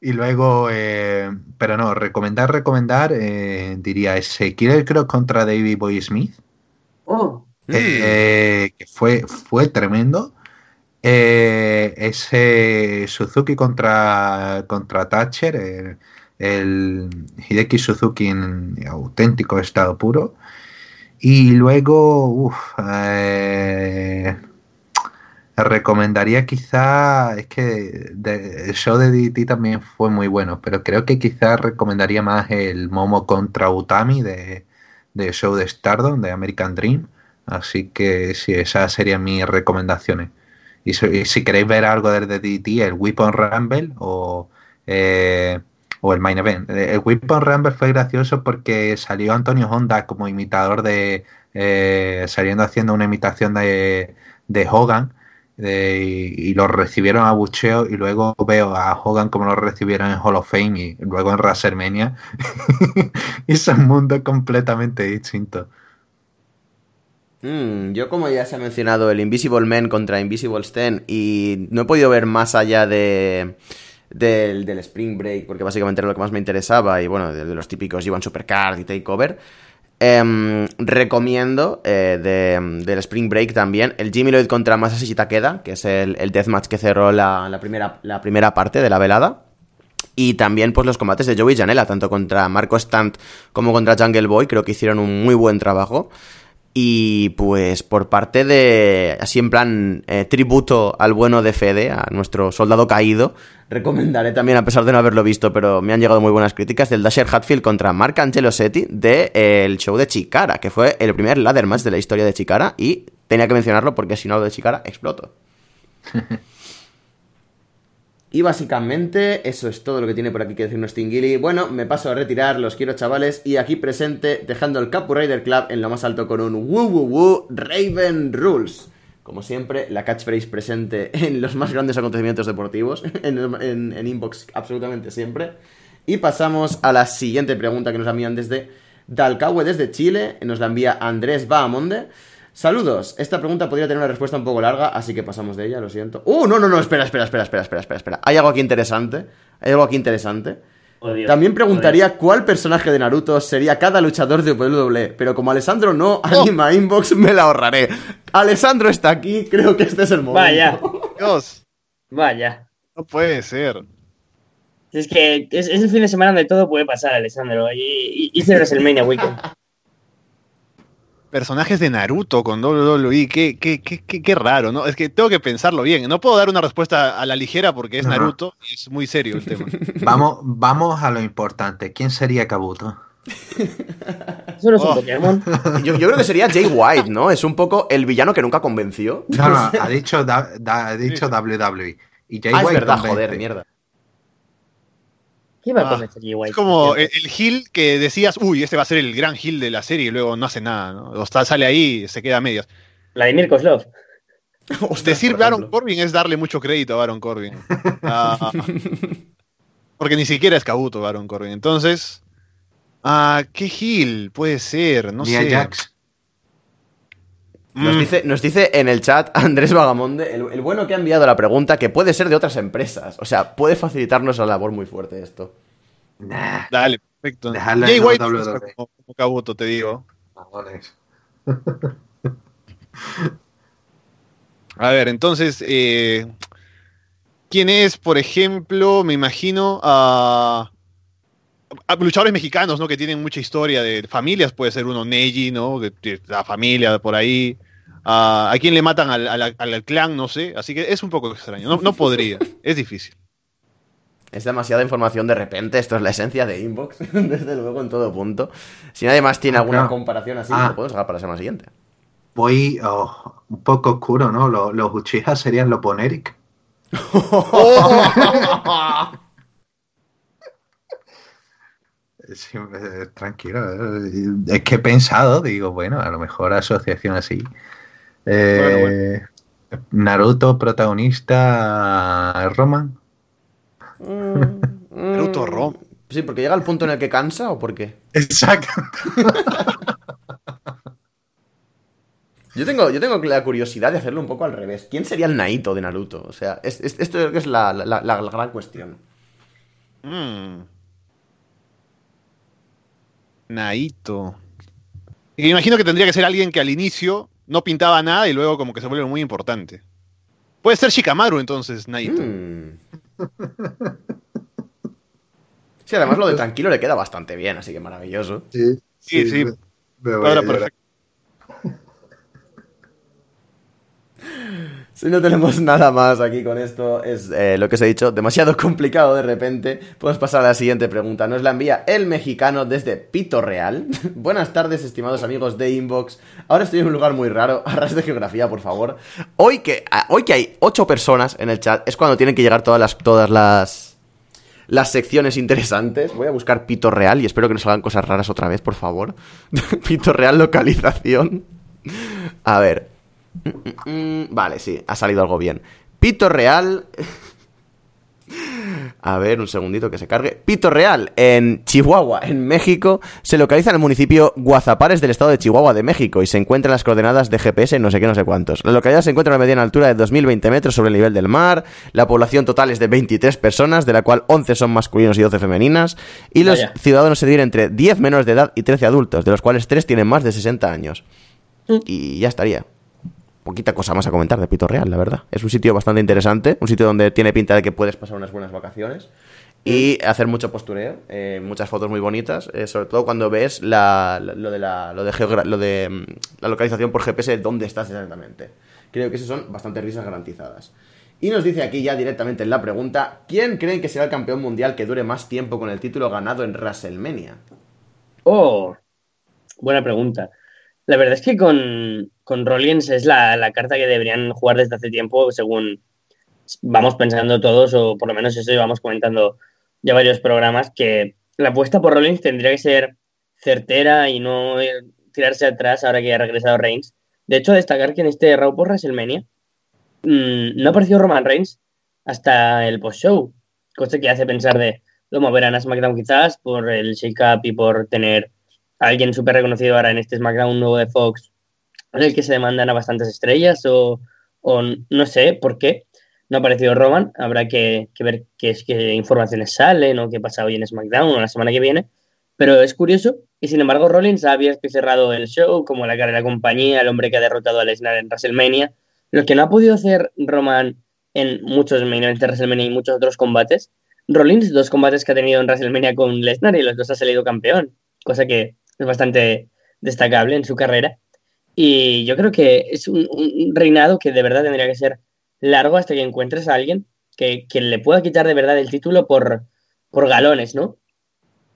y luego, eh, pero no, recomendar, recomendar, eh, diría ese Killer Cross contra David Boy Smith. Oh. Eh, que fue, fue tremendo. ese Suzuki contra, contra Thatcher el Hideki Suzuki en auténtico estado puro. Y luego, eh, recomendaría quizá, es que el show de DT también fue muy bueno, pero creo que quizá recomendaría más el Momo contra Utami de, show de Stardom, de American Dream. Así que sí, esas serían mis recomendaciones. Y si, queréis ver algo de DT, el Weapon Rumble o eh, o el main event. Eh, el Weapon Rumble fue gracioso porque salió Antonio Honda como imitador de. Eh, saliendo haciendo una imitación de, de Hogan. y, lo recibieron a bucheo y luego veo a Hogan como lo recibieron en Hall of Fame y luego en WrestleMania y es un mundo completamente distinto mm, yo como ya se ha mencionado el Invisible Man contra Invisible Stan y no he podido ver más allá de del, del, Spring Break, porque básicamente era lo que más me interesaba, y bueno, de, los típicos Iban Supercard y Takeover. Em, recomiendo eh, del Spring Break también el Jimmy Lloyd contra Masashi Takeda, que es el, el deathmatch que cerró la, primera, la primera parte de la velada. Y también pues los combates de Joey Janela, tanto contra Marco Stant como contra Jungle Boy, creo que hicieron un muy buen trabajo. Y pues por parte de, así en plan eh, tributo al bueno de Fede, a nuestro soldado caído, recomendaré también, a pesar de no haberlo visto, pero me han llegado muy buenas críticas, del Dasher Hatfield contra Mark Angelo Setti del el show de Chikara, que fue el primer ladder match de la historia de Chikara y tenía que mencionarlo porque si no lo de Chikara exploto. Y básicamente eso es todo lo que tiene por aquí que decirnos Stingili. Bueno, me paso a retirar, los quiero chavales, y aquí presente, dejando el Capu Rider Club en lo más alto con un woo woo woo Raven Rules. Como siempre, la catchphrase presente en los más grandes acontecimientos deportivos, en, inbox absolutamente siempre. Y pasamos a la siguiente pregunta que nos envían desde Dalcahue, desde Chile, nos la envía Andrés Bahamonde. Saludos. Esta pregunta podría tener una respuesta un poco larga, así que pasamos de ella, lo siento. ¡Uh! No, no, no, espera, espera, espera, espera, espera, espera, espera. Hay algo aquí interesante. Hay algo aquí interesante. Oh, También preguntaría cuál personaje de Naruto sería cada luchador de WWE, pero como Alessandro no oh. anima inbox, me la ahorraré. Alessandro está aquí, creo que este es el momento. Vaya. Dios. Vaya. No puede ser. Es que es, el fin de semana donde todo puede pasar, Alessandro. Y, hice WrestleMania Weekend personajes de Naruto con WWE, qué, qué, qué, qué, raro, ¿no? Es que tengo que pensarlo bien. No puedo dar una respuesta a la ligera porque es Naruto y es muy serio el tema. Vamos, vamos a lo importante. ¿Quién sería Kabuto? Eso no es un oh. Pokémon. Yo, creo que sería Jay White, ¿no? Es un poco el villano que nunca convenció. No, no, ha dicho, ha dicho WWE. Y Jay ah, White es verdad, joder, mierda. Ah, es como el, el, que decías, uy, este va a ser el gran Hill de la serie y luego no hace nada, ¿no? O está, sale ahí y se queda a medias. Vladimir Kozlov. Decir Baron Corbin es darle mucho crédito a Baron Corbin. Ah, porque ni siquiera es Kabuto Baron Corbin. Entonces, ah, ¿qué Hill puede ser? No sé. Jax. Nos, mm. dice, nos dice en el chat Andrés Vagamonde, el, bueno que ha enviado la pregunta, que puede ser de otras empresas. O sea, puede facilitarnos la labor muy fuerte esto. Dale, perfecto. Jay White como, Kabuto, te digo. A ver, entonces, eh, ¿quién es, por ejemplo, me imagino, a... luchadores mexicanos, ¿no? Que tienen mucha historia de familias, puede ser uno Neji, ¿no? la familia por ahí. a quién le matan al, clan, no sé. Así que es un poco extraño. No, no podría, es difícil. Es demasiada información de repente, esto es la esencia de Inbox, desde luego en todo punto. Si nadie más tiene alguna comparación así, lo podemos dejar para la semana siguiente. Voy oh, un poco oscuro, ¿no? Los, los Uchiha serían los Poneric. tranquilo, es que he pensado, digo, bueno, a lo mejor asociación así. Eh, Naruto protagonista Roman. Mm, Naruto Rom. Sí, porque llega al punto en el que cansa o por qué. Exacto. Yo tengo, yo tengo la curiosidad de hacerlo un poco al revés. ¿Quién sería el Naito de Naruto? O sea, esto es la, gran cuestión. Mm. Naito. Y imagino que tendría que ser alguien que al inicio no pintaba nada y luego como que se vuelve muy importante. Puede ser Shikamaru entonces, Naito. Mm. Sí, además lo de tranquilo le queda bastante bien, así que maravilloso. Sí, sí, sí. perfecto. Si no tenemos nada más aquí con esto, es eh, lo que os he dicho, demasiado complicado de repente. Podemos pasar a la siguiente pregunta. Nos la envía el mexicano desde Pito Real. Buenas tardes, estimados amigos de Inbox. Ahora estoy en un lugar muy raro, a ras de geografía, por favor. Hoy que, ah, hoy que hay ocho personas en el chat, es cuando tienen que llegar todas las, todas las, las secciones interesantes. Voy a buscar Pito Real y espero que no salgan cosas raras otra vez, por favor. Pito Real localización. A ver, Mm, mm, mm. Vale, sí, ha salido algo bien. Pito Real. A ver, un segundito que se cargue. Pito Real, en Chihuahua, en México, se localiza en el municipio Guazapares del estado de Chihuahua de México y se encuentra en las coordenadas de GPS no sé qué, no sé cuántos. La localidad se encuentra a una mediana altura de 2020 metros sobre el nivel del mar. La población total es de 23 personas, de la cual 11 son masculinos y 12 femeninas. Y los ciudadanos se dividen entre 10 menores de edad y 13 adultos, de los cuales 3 tienen más de 60 años. Y ya estaría poquita cosa más a comentar de Pito Real, la verdad. Es un sitio bastante interesante, un sitio donde tiene pinta de que puedes pasar unas buenas vacaciones y hacer mucho postureo, eh, muchas fotos muy bonitas, eh, sobre todo cuando ves la, lo de, la, lo de, mm, la localización por GPS de dónde estás exactamente. Creo que eso son bastante risas garantizadas. Y nos dice aquí ya directamente en la pregunta, ¿quién creen que será el campeón mundial que dure más tiempo con el título ganado en WrestleMania? Oh, buena pregunta. La verdad es que con, con Rollins es la, carta que deberían jugar desde hace tiempo, según vamos pensando todos, o por lo menos eso llevamos comentando ya varios programas, que la apuesta por Rollins tendría que ser certera y no tirarse atrás ahora que ha regresado Reigns. De hecho, destacar que en este Raw por WrestleMania mmm, no apareció Roman Reigns hasta el post-show, cosa que hace pensar de lo moverán a SmackDown quizás por el shake-up y por tener alguien súper reconocido ahora en este SmackDown nuevo de Fox, en el que se demandan a bastantes estrellas o, no sé por qué. No ha aparecido Roman, habrá que, ver qué, qué informaciones salen o qué pasa hoy en SmackDown o la semana que viene. Pero es curioso, y sin embargo Rollins había cerrado el show como la cara de la compañía, el hombre que ha derrotado a Lesnar en WrestleMania. Lo que no ha podido hacer Roman en muchos main de WrestleMania y muchos otros combates, Rollins, dos combates que ha tenido en WrestleMania con Lesnar y los dos ha salido campeón, cosa que es bastante destacable en su carrera. Y yo creo que es un, reinado que de verdad tendría que ser largo hasta que encuentres a alguien que, le pueda quitar de verdad el título por, por galones, ¿no?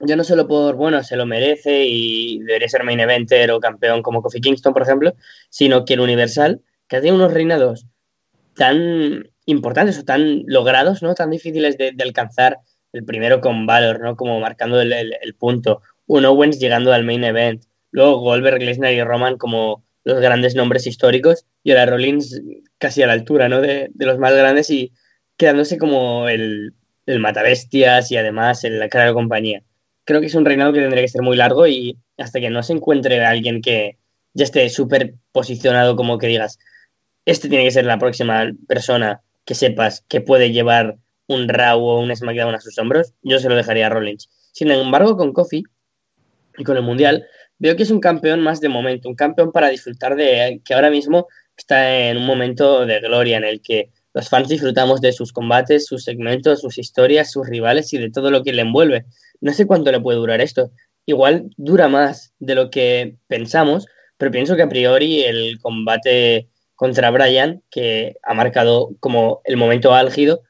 Ya no solo por, bueno, se lo merece y debería ser main eventer o campeón como Kofi Kingston, por ejemplo, sino que el Universal, que tenido unos reinados tan importantes o tan logrados, ¿no? Tan difíciles de, alcanzar, el primero con Valor, ¿no? Como marcando el punto, un Owens llegando al main event, luego Goldberg, Lesnar y Roman como los grandes nombres históricos y ahora Rollins casi a la altura ¿no? de, los más grandes y quedándose como el, el matabestias y además en la cara de compañía. Creo que es un reinado que tendría que ser muy largo y hasta que no se encuentre alguien que ya esté súper posicionado como que digas, este tiene que ser la próxima persona que sepas que puede llevar un Raw o un SmackDown a sus hombros, yo se lo dejaría a Rollins. Sin embargo, con Kofi con el Mundial, veo que es un campeón más de momento, un campeón para disfrutar de que ahora mismo está en un momento de gloria en el que los fans disfrutamos de sus combates, sus segmentos, sus historias, sus rivales y de todo lo que le envuelve. No sé cuánto le puede durar esto. Igual dura más de lo que pensamos, pero pienso que a priori el combate contra Brian, que ha marcado como el momento álgido,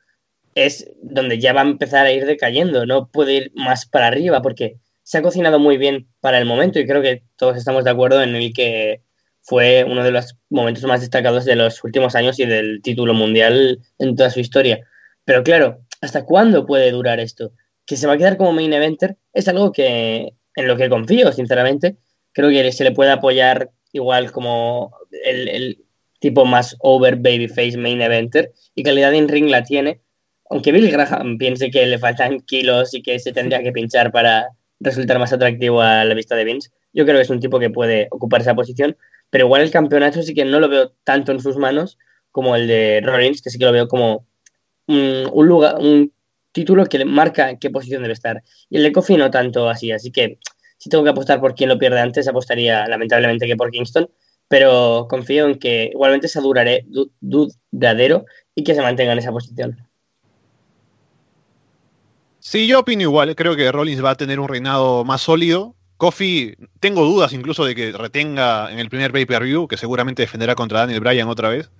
es donde ya va a empezar a ir decayendo, no puede ir más para arriba porque se ha cocinado muy bien para el momento y creo que todos estamos de acuerdo en el que fue uno de los momentos más destacados de los últimos años y del título mundial en toda su historia. Pero claro, ¿hasta cuándo puede durar esto? Que se va a quedar como main eventer es algo que en lo que confío, sinceramente. Creo que se le puede apoyar igual como el, tipo más over babyface main eventer y calidad en ring la tiene. Aunque Bill Graham piense que le faltan kilos y que se tendría que pinchar para resultar más atractivo a la vista de Vince, yo creo que es un tipo que puede ocupar esa posición pero igual el campeonato sí que no lo veo tanto en sus manos como el de Rollins, que sí que lo veo como un, lugar, un título que marca qué posición debe estar. Y el de Kofi no tanto así, así que si tengo que apostar por quien lo pierde antes, apostaría lamentablemente que por Kingston, pero confío en que igualmente se duraré duradero y que se mantenga en esa posición. Sí, yo opino igual. Creo que Rollins va a tener un reinado más sólido. Kofi, tengo dudas incluso de que retenga en el primer pay-per-view, que seguramente defenderá contra Daniel Bryan otra vez.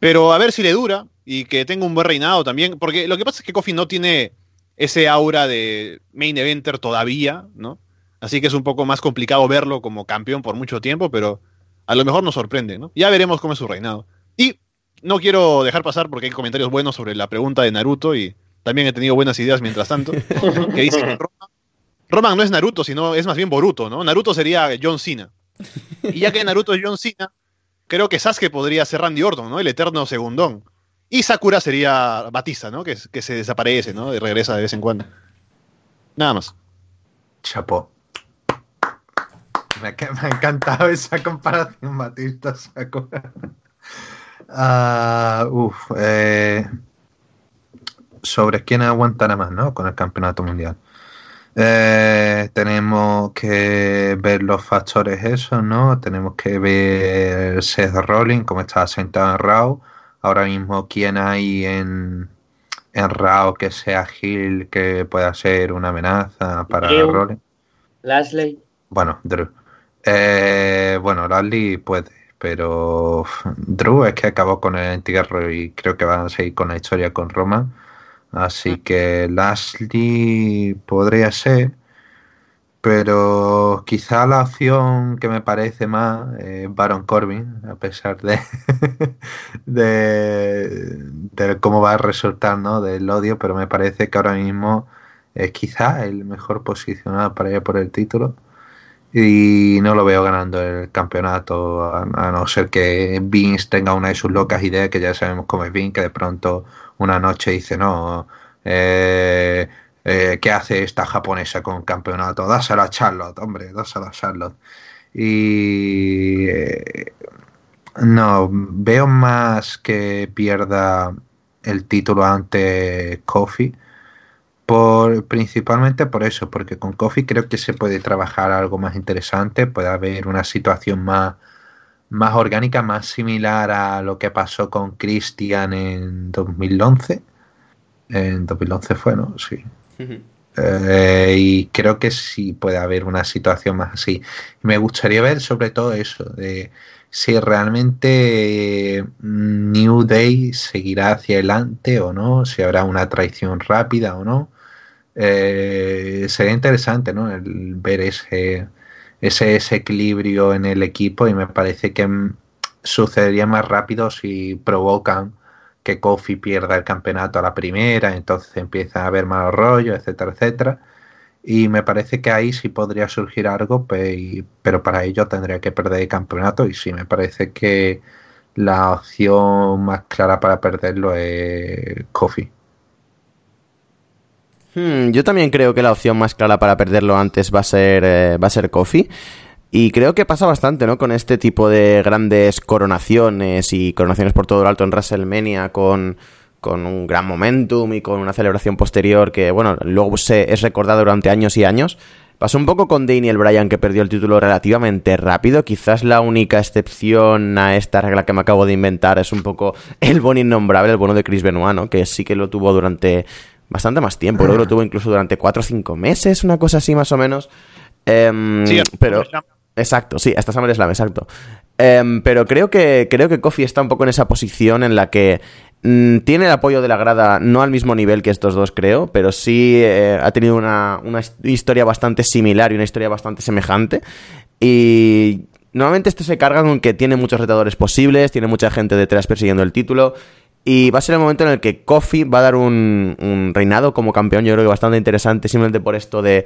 Pero a ver si le dura y que tenga un buen reinado también. Porque lo que pasa es que Kofi no tiene ese aura de main eventer todavía, ¿no? Así que es un poco más complicado verlo como campeón por mucho tiempo, pero a lo mejor nos sorprende, ¿no? Ya veremos cómo es su reinado. Y no quiero dejar pasar porque hay comentarios buenos sobre la pregunta de Naruto y también he tenido buenas ideas mientras tanto. que dice que Roman no es Naruto, sino es más bien Boruto, ¿no? Naruto sería John Cena. Y ya que Naruto es John Cena, creo que Sasuke podría ser Randy Orton, ¿no? El eterno segundón. Y Sakura sería Batista, ¿no? Que, que se desaparece, ¿no? Y regresa de vez en cuando. Nada más. Chapo. Me, ha encantado esa comparación, Batista-Sakura. Uh, uf, eh, sobre quién aguantará más, ¿no? Con el campeonato mundial. Eh, tenemos que ver los factores esos, ¿no? Tenemos que ver Seth Rollins, cómo está sentado en Raw. Ahora mismo, quién hay en, en Raw que sea ágil, que pueda ser una amenaza para Rollins. Lashley. Bueno, Drew. Eh, bueno, Lashley puede, pero Drew es que acabó con el entierro y creo que van a seguir con la historia con Roman. Así que Lashley podría ser, pero quizá la opción que me parece más es Baron Corbin, a pesar de, de, cómo va a resultar ¿no? del odio, pero me parece que ahora mismo es quizá el mejor posicionado para ir por el título y no lo veo ganando el campeonato a, no ser que Vince tenga una de sus locas ideas que ya sabemos cómo es Vince que de pronto una noche dice no eh, eh, ¿qué hace esta japonesa con campeonato? Dásela a Charlotte hombre dásela a Charlotte y eh, no veo más que pierda el título ante Kofi por, principalmente por eso, porque con Kofi creo que se puede trabajar algo más interesante, puede haber una situación más, más orgánica, más similar a lo que pasó con Christian en 2011. En 2011 fue, ¿no? Sí. Eh, y creo que sí puede haber una situación más así. Me gustaría ver sobre todo eso, de si realmente mm, New Day seguirá hacia adelante o no, si habrá una traición rápida o no eh, sería interesante ¿no? El ver ese, ese, equilibrio en el equipo y me parece que mm, sucedería más rápido si provocan que Kofi pierda el campeonato a la primera, entonces empieza a haber más rollo, etcétera, etcétera. Y me parece que ahí sí podría surgir algo, pero para ello tendría que perder el campeonato. Y sí, me parece que la opción más clara para perderlo es Kofi. Hmm, yo también creo que la opción más clara para perderlo antes va a ser, eh, va a ser Kofi. Y creo que pasa bastante, ¿no? Con este tipo de grandes coronaciones y coronaciones por todo lo alto en WrestleMania con, con un gran momentum y con una celebración posterior que, bueno, luego se, es recordado durante años y años. Pasó un poco con Daniel Bryan, que perdió el título relativamente rápido. Quizás la única excepción a esta regla que me acabo de inventar es un poco el bono innombrable, el bono de Chris Benoit, ¿no? Que sí que lo tuvo durante bastante más tiempo. Creo que lo tuvo incluso durante 4 o 5 meses, una cosa así más o menos. Em, sí, pero... Exacto, sí, hasta SummerSlam, exacto. Em, pero creo que, creo que Kofi está un poco en esa posición en la que mm, tiene el apoyo de la grada, no al mismo nivel que estos dos, creo, pero sí eh, ha tenido una, una, historia bastante similar y una historia bastante semejante. Y normalmente esto se carga con que tiene muchos retadores posibles, tiene mucha gente detrás persiguiendo el título. Y va a ser el momento en el que Kofi va a dar un, reinado como campeón, yo creo que bastante interesante, simplemente por esto de,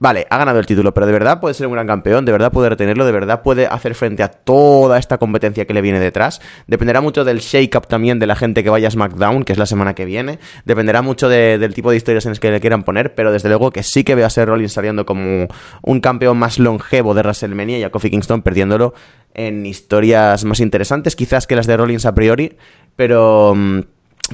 vale, ha ganado el título, pero de verdad puede ser un gran campeón, de verdad puede retenerlo, de verdad puede hacer frente a toda esta competencia que le viene detrás. Dependerá mucho del shake-up también de la gente que vaya a SmackDown, que es la semana que viene. Dependerá mucho del tipo de historias en las que le quieran poner, pero desde luego que sí que veo a Seth Rollins saliendo como un campeón más longevo de WrestleMania y a Kofi Kingston perdiéndolo en historias más interesantes, quizás que las de Rollins a priori, pero, mm,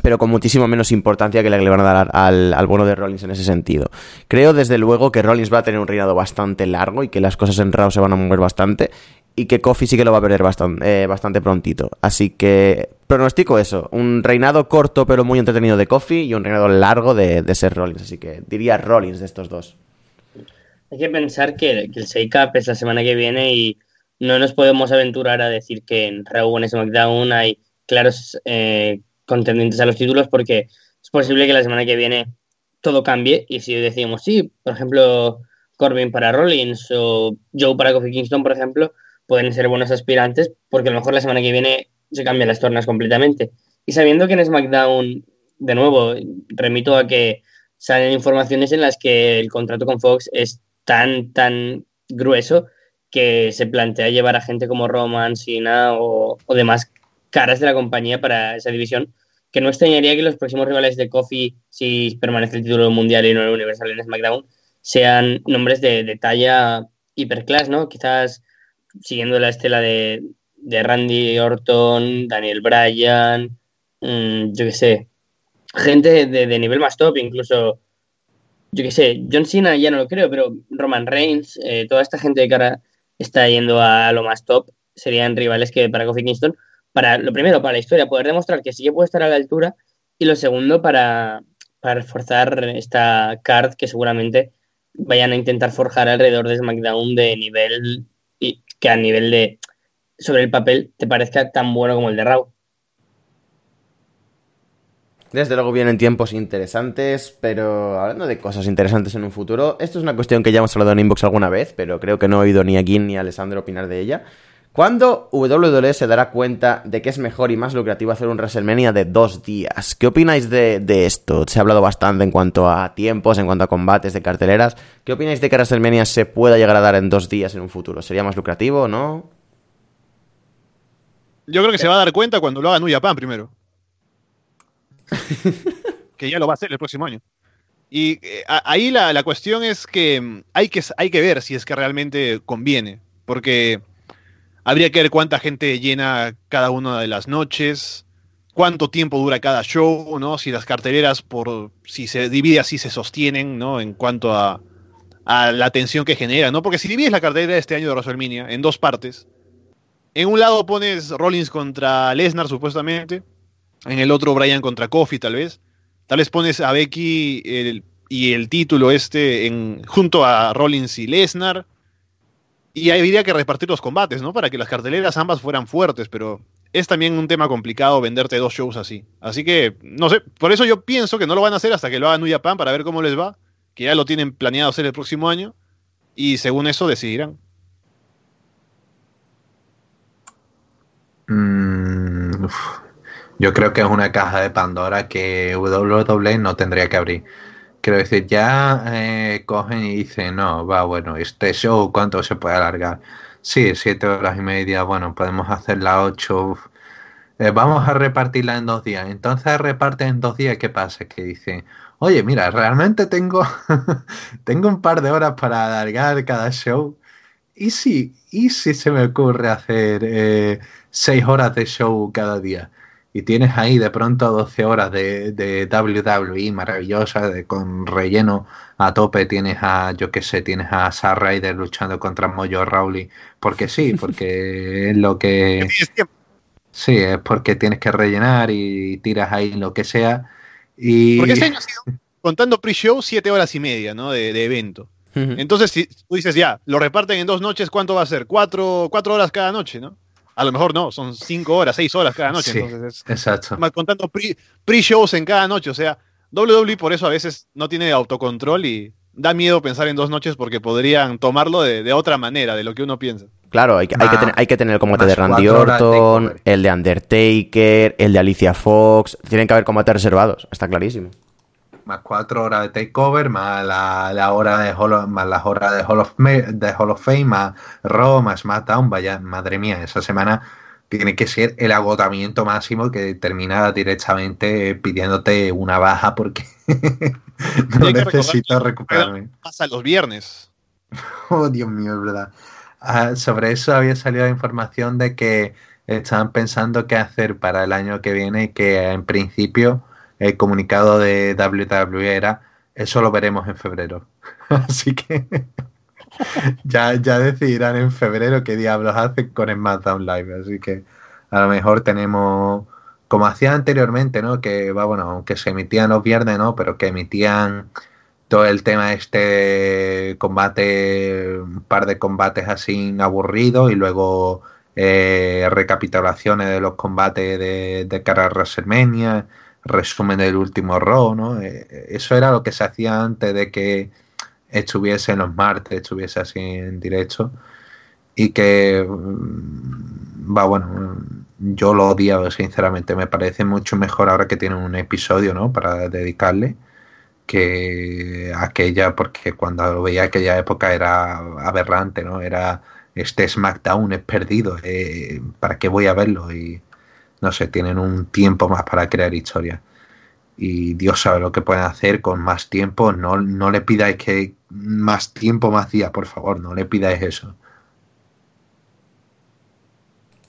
pero con muchísimo menos importancia que la que le van a dar al, al, bono de Rollins en ese sentido. Creo desde luego que Rollins va a tener un reinado bastante largo y que las cosas en Raw se van a mover bastante y que Kofi sí que lo va a perder bastante, eh, bastante prontito. Así que pronostico eso, un reinado corto pero muy entretenido de Kofi y un reinado largo de, de ser Rollins. Así que diría Rollins de estos dos. Hay que pensar que, el Shake es la semana que viene y no nos podemos aventurar a decir que en Raw o en SmackDown hay claros eh, contendientes a los títulos porque es posible que la semana que viene todo cambie y si decimos sí, por ejemplo, Corbin para Rollins o Joe para Kofi Kingston, por ejemplo, pueden ser buenos aspirantes porque a lo mejor la semana que viene se cambian las tornas completamente. Y sabiendo que en SmackDown, de nuevo, remito a que salen informaciones en las que el contrato con Fox es tan, tan grueso que se plantea llevar a gente como Roman, Sina o, o demás caras de la compañía para esa división, que no extrañaría que los próximos rivales de Kofi, si permanece el título mundial y no el universal en SmackDown, sean nombres de, talla hiperclass, ¿no? Quizás siguiendo la estela de, Randy Orton, Daniel Bryan, mm, yo qué sé, gente de, nivel más top, incluso, yo qué sé, John Cena ya no lo creo, pero Roman Reigns, eh, toda esta gente de cara está yendo a lo más top, serían rivales que para Kofi Kingston, para lo primero, para la historia, poder demostrar que sí que puede estar a la altura, y lo segundo, para, reforzar esta card que seguramente vayan a intentar forjar alrededor de SmackDown de nivel y que a nivel de sobre el papel te parezca tan bueno como el de Raw. Desde luego vienen tiempos interesantes, pero hablando de cosas interesantes en un futuro, esto es una cuestión que ya hemos hablado en Inbox alguna vez, pero creo que no he oído ni a Gin ni a Alessandro opinar de ella. ¿Cuándo WWE se dará cuenta de que es mejor y más lucrativo hacer un WrestleMania de dos días? ¿Qué opináis de, esto? Se ha hablado bastante en cuanto a tiempos, en cuanto a combates, de carteleras. ¿Qué opináis de que WrestleMania se pueda llegar a dar en dos días en un futuro? ¿Sería más lucrativo o no? Yo creo que se va a dar cuenta cuando lo haga New Japan primero. que ya lo va a hacer el próximo año. Y eh, ahí la, cuestión es que mm, hay, que hay que ver si es que realmente conviene, porque habría que ver cuánta gente llena cada una de las noches, cuánto tiempo dura cada show, ¿no? Si las carteleras, por si se divide así, se sostienen, ¿no? En cuanto a, a la tensión que genera, ¿no? Porque si divides la cartelera de este año de WrestleMania en dos partes, en un lado pones Rollins contra Lesnar, supuestamente, en el otro Brian contra Kofi, tal vez. Tal vez pones a Becky y el título este junto a Rollins y Lesnar. Y habría que repartir los combates, ¿no? Para que las carteleras ambas fueran fuertes, pero es también un tema complicado venderte dos shows así. Así que, no sé, por eso yo pienso que no lo van a hacer hasta que lo hagan New Japan para ver cómo les va, que ya lo tienen planeado hacer el próximo año, y según eso decidirán. Mm, yo creo que es una caja de Pandora que WWE no tendría que abrir. Quiero decir, ya eh, cogen y dicen, no, va, bueno, este show, ¿cuánto se puede alargar? Sí, siete horas y media, bueno, podemos hacerla ocho. Eh, vamos a repartirla en dos días. Entonces reparte en dos días, ¿qué pasa? Que dicen, oye, mira, realmente tengo, tengo un par de horas para alargar cada show. ¿Y si, y si se me ocurre hacer eh, seis horas de show cada día? Y tienes ahí de pronto 12 horas de, de WWE maravillosa, de, con relleno a tope, tienes a, yo qué sé, tienes a Sar Ryder luchando contra Mojo Rawley, porque sí, porque es lo que... Sí, es porque tienes que rellenar y tiras ahí lo que sea. Y... Porque este año ha sido, contando pre-show, 7 horas y media, ¿no? De, de evento. Entonces, si tú dices ya, lo reparten en dos noches, ¿cuánto va a ser? Cuatro, cuatro horas cada noche, ¿no? A lo mejor no, son cinco horas, seis horas cada noche. Sí, entonces exacto. Contando pre-shows en cada noche. O sea, WWE por eso a veces no tiene autocontrol y da miedo pensar en dos noches porque podrían tomarlo de, otra manera, de lo que uno piensa. Claro, hay, que, hay, que, tener, hay que tener el combate de Randy Orton, el de Undertaker, el de Alicia Fox. Tienen que haber combates reservados, está clarísimo más cuatro horas de takeover, más la, hora de más las horas de Hall of, de Hall of Fame, más Raw, más SmackDown, vaya, madre mía, esa semana tiene que ser el agotamiento máximo que termina directamente pidiéndote una baja porque no necesito recuperarme. Pasa los viernes. Oh, Dios mío, es verdad. Ah, sobre eso había salido la información de que estaban pensando qué hacer para el año que viene, que en principio el comunicado de WWE era, eso lo veremos en febrero. Así que ya, ya decidirán en febrero qué diablos hacen con SmackDown Live. Así que a lo mejor tenemos, como hacía anteriormente, ¿no? Que va, bueno, aunque se emitían los viernes, ¿no? Pero que emitían todo el tema este combate, un par de combates así aburridos y luego eh, recapitulaciones de los combates de, de cara resumen del último Raw, ¿no? Eh, eso era lo que se hacía antes de que estuviese en los martes, estuviese así en directo. Y que, mm, va, bueno, yo lo odiaba, sinceramente. Me parece mucho mejor ahora que tienen un episodio, ¿no? Para dedicarle que aquella, porque cuando veía aquella época era aberrante, ¿no? Era este SmackDown es perdido, eh, ¿para qué voy a verlo? Y no sé, tienen un tiempo más para crear historia. Y Dios sabe lo que pueden hacer con más tiempo. No, no le pidáis que más tiempo, más días, por favor, no le pidáis eso.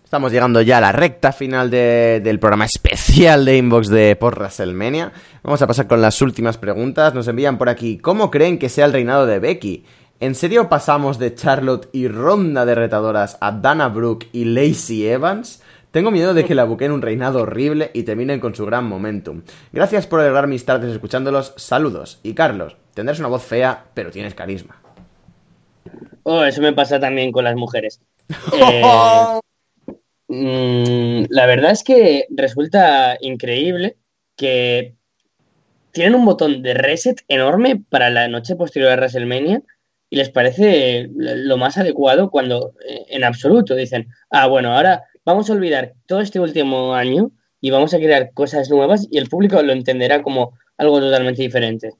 Estamos llegando ya a la recta final del programa especial de Inbox de por WrestleMania. Vamos a pasar con las últimas preguntas. Nos envían por aquí, ¿cómo creen que sea el reinado de Becky? ¿En serio pasamos de Charlotte y ronda de retadoras a Dana Brooke y Lacey Evans? Tengo miedo de que la buqueen un reinado horrible y terminen con su gran momentum. Gracias por alegrar mis tardes escuchándolos. Saludos. Y Carlos, tendrás una voz fea, pero tienes carisma. Oh, eso me pasa también con las mujeres. Eh, mm, la verdad es que resulta increíble que tienen un botón de reset enorme para la noche posterior a WrestleMania y les parece lo más adecuado cuando eh, en absoluto dicen, ah, bueno, ahora vamos a olvidar todo este último año y vamos a crear cosas nuevas y el público lo entenderá como algo totalmente diferente.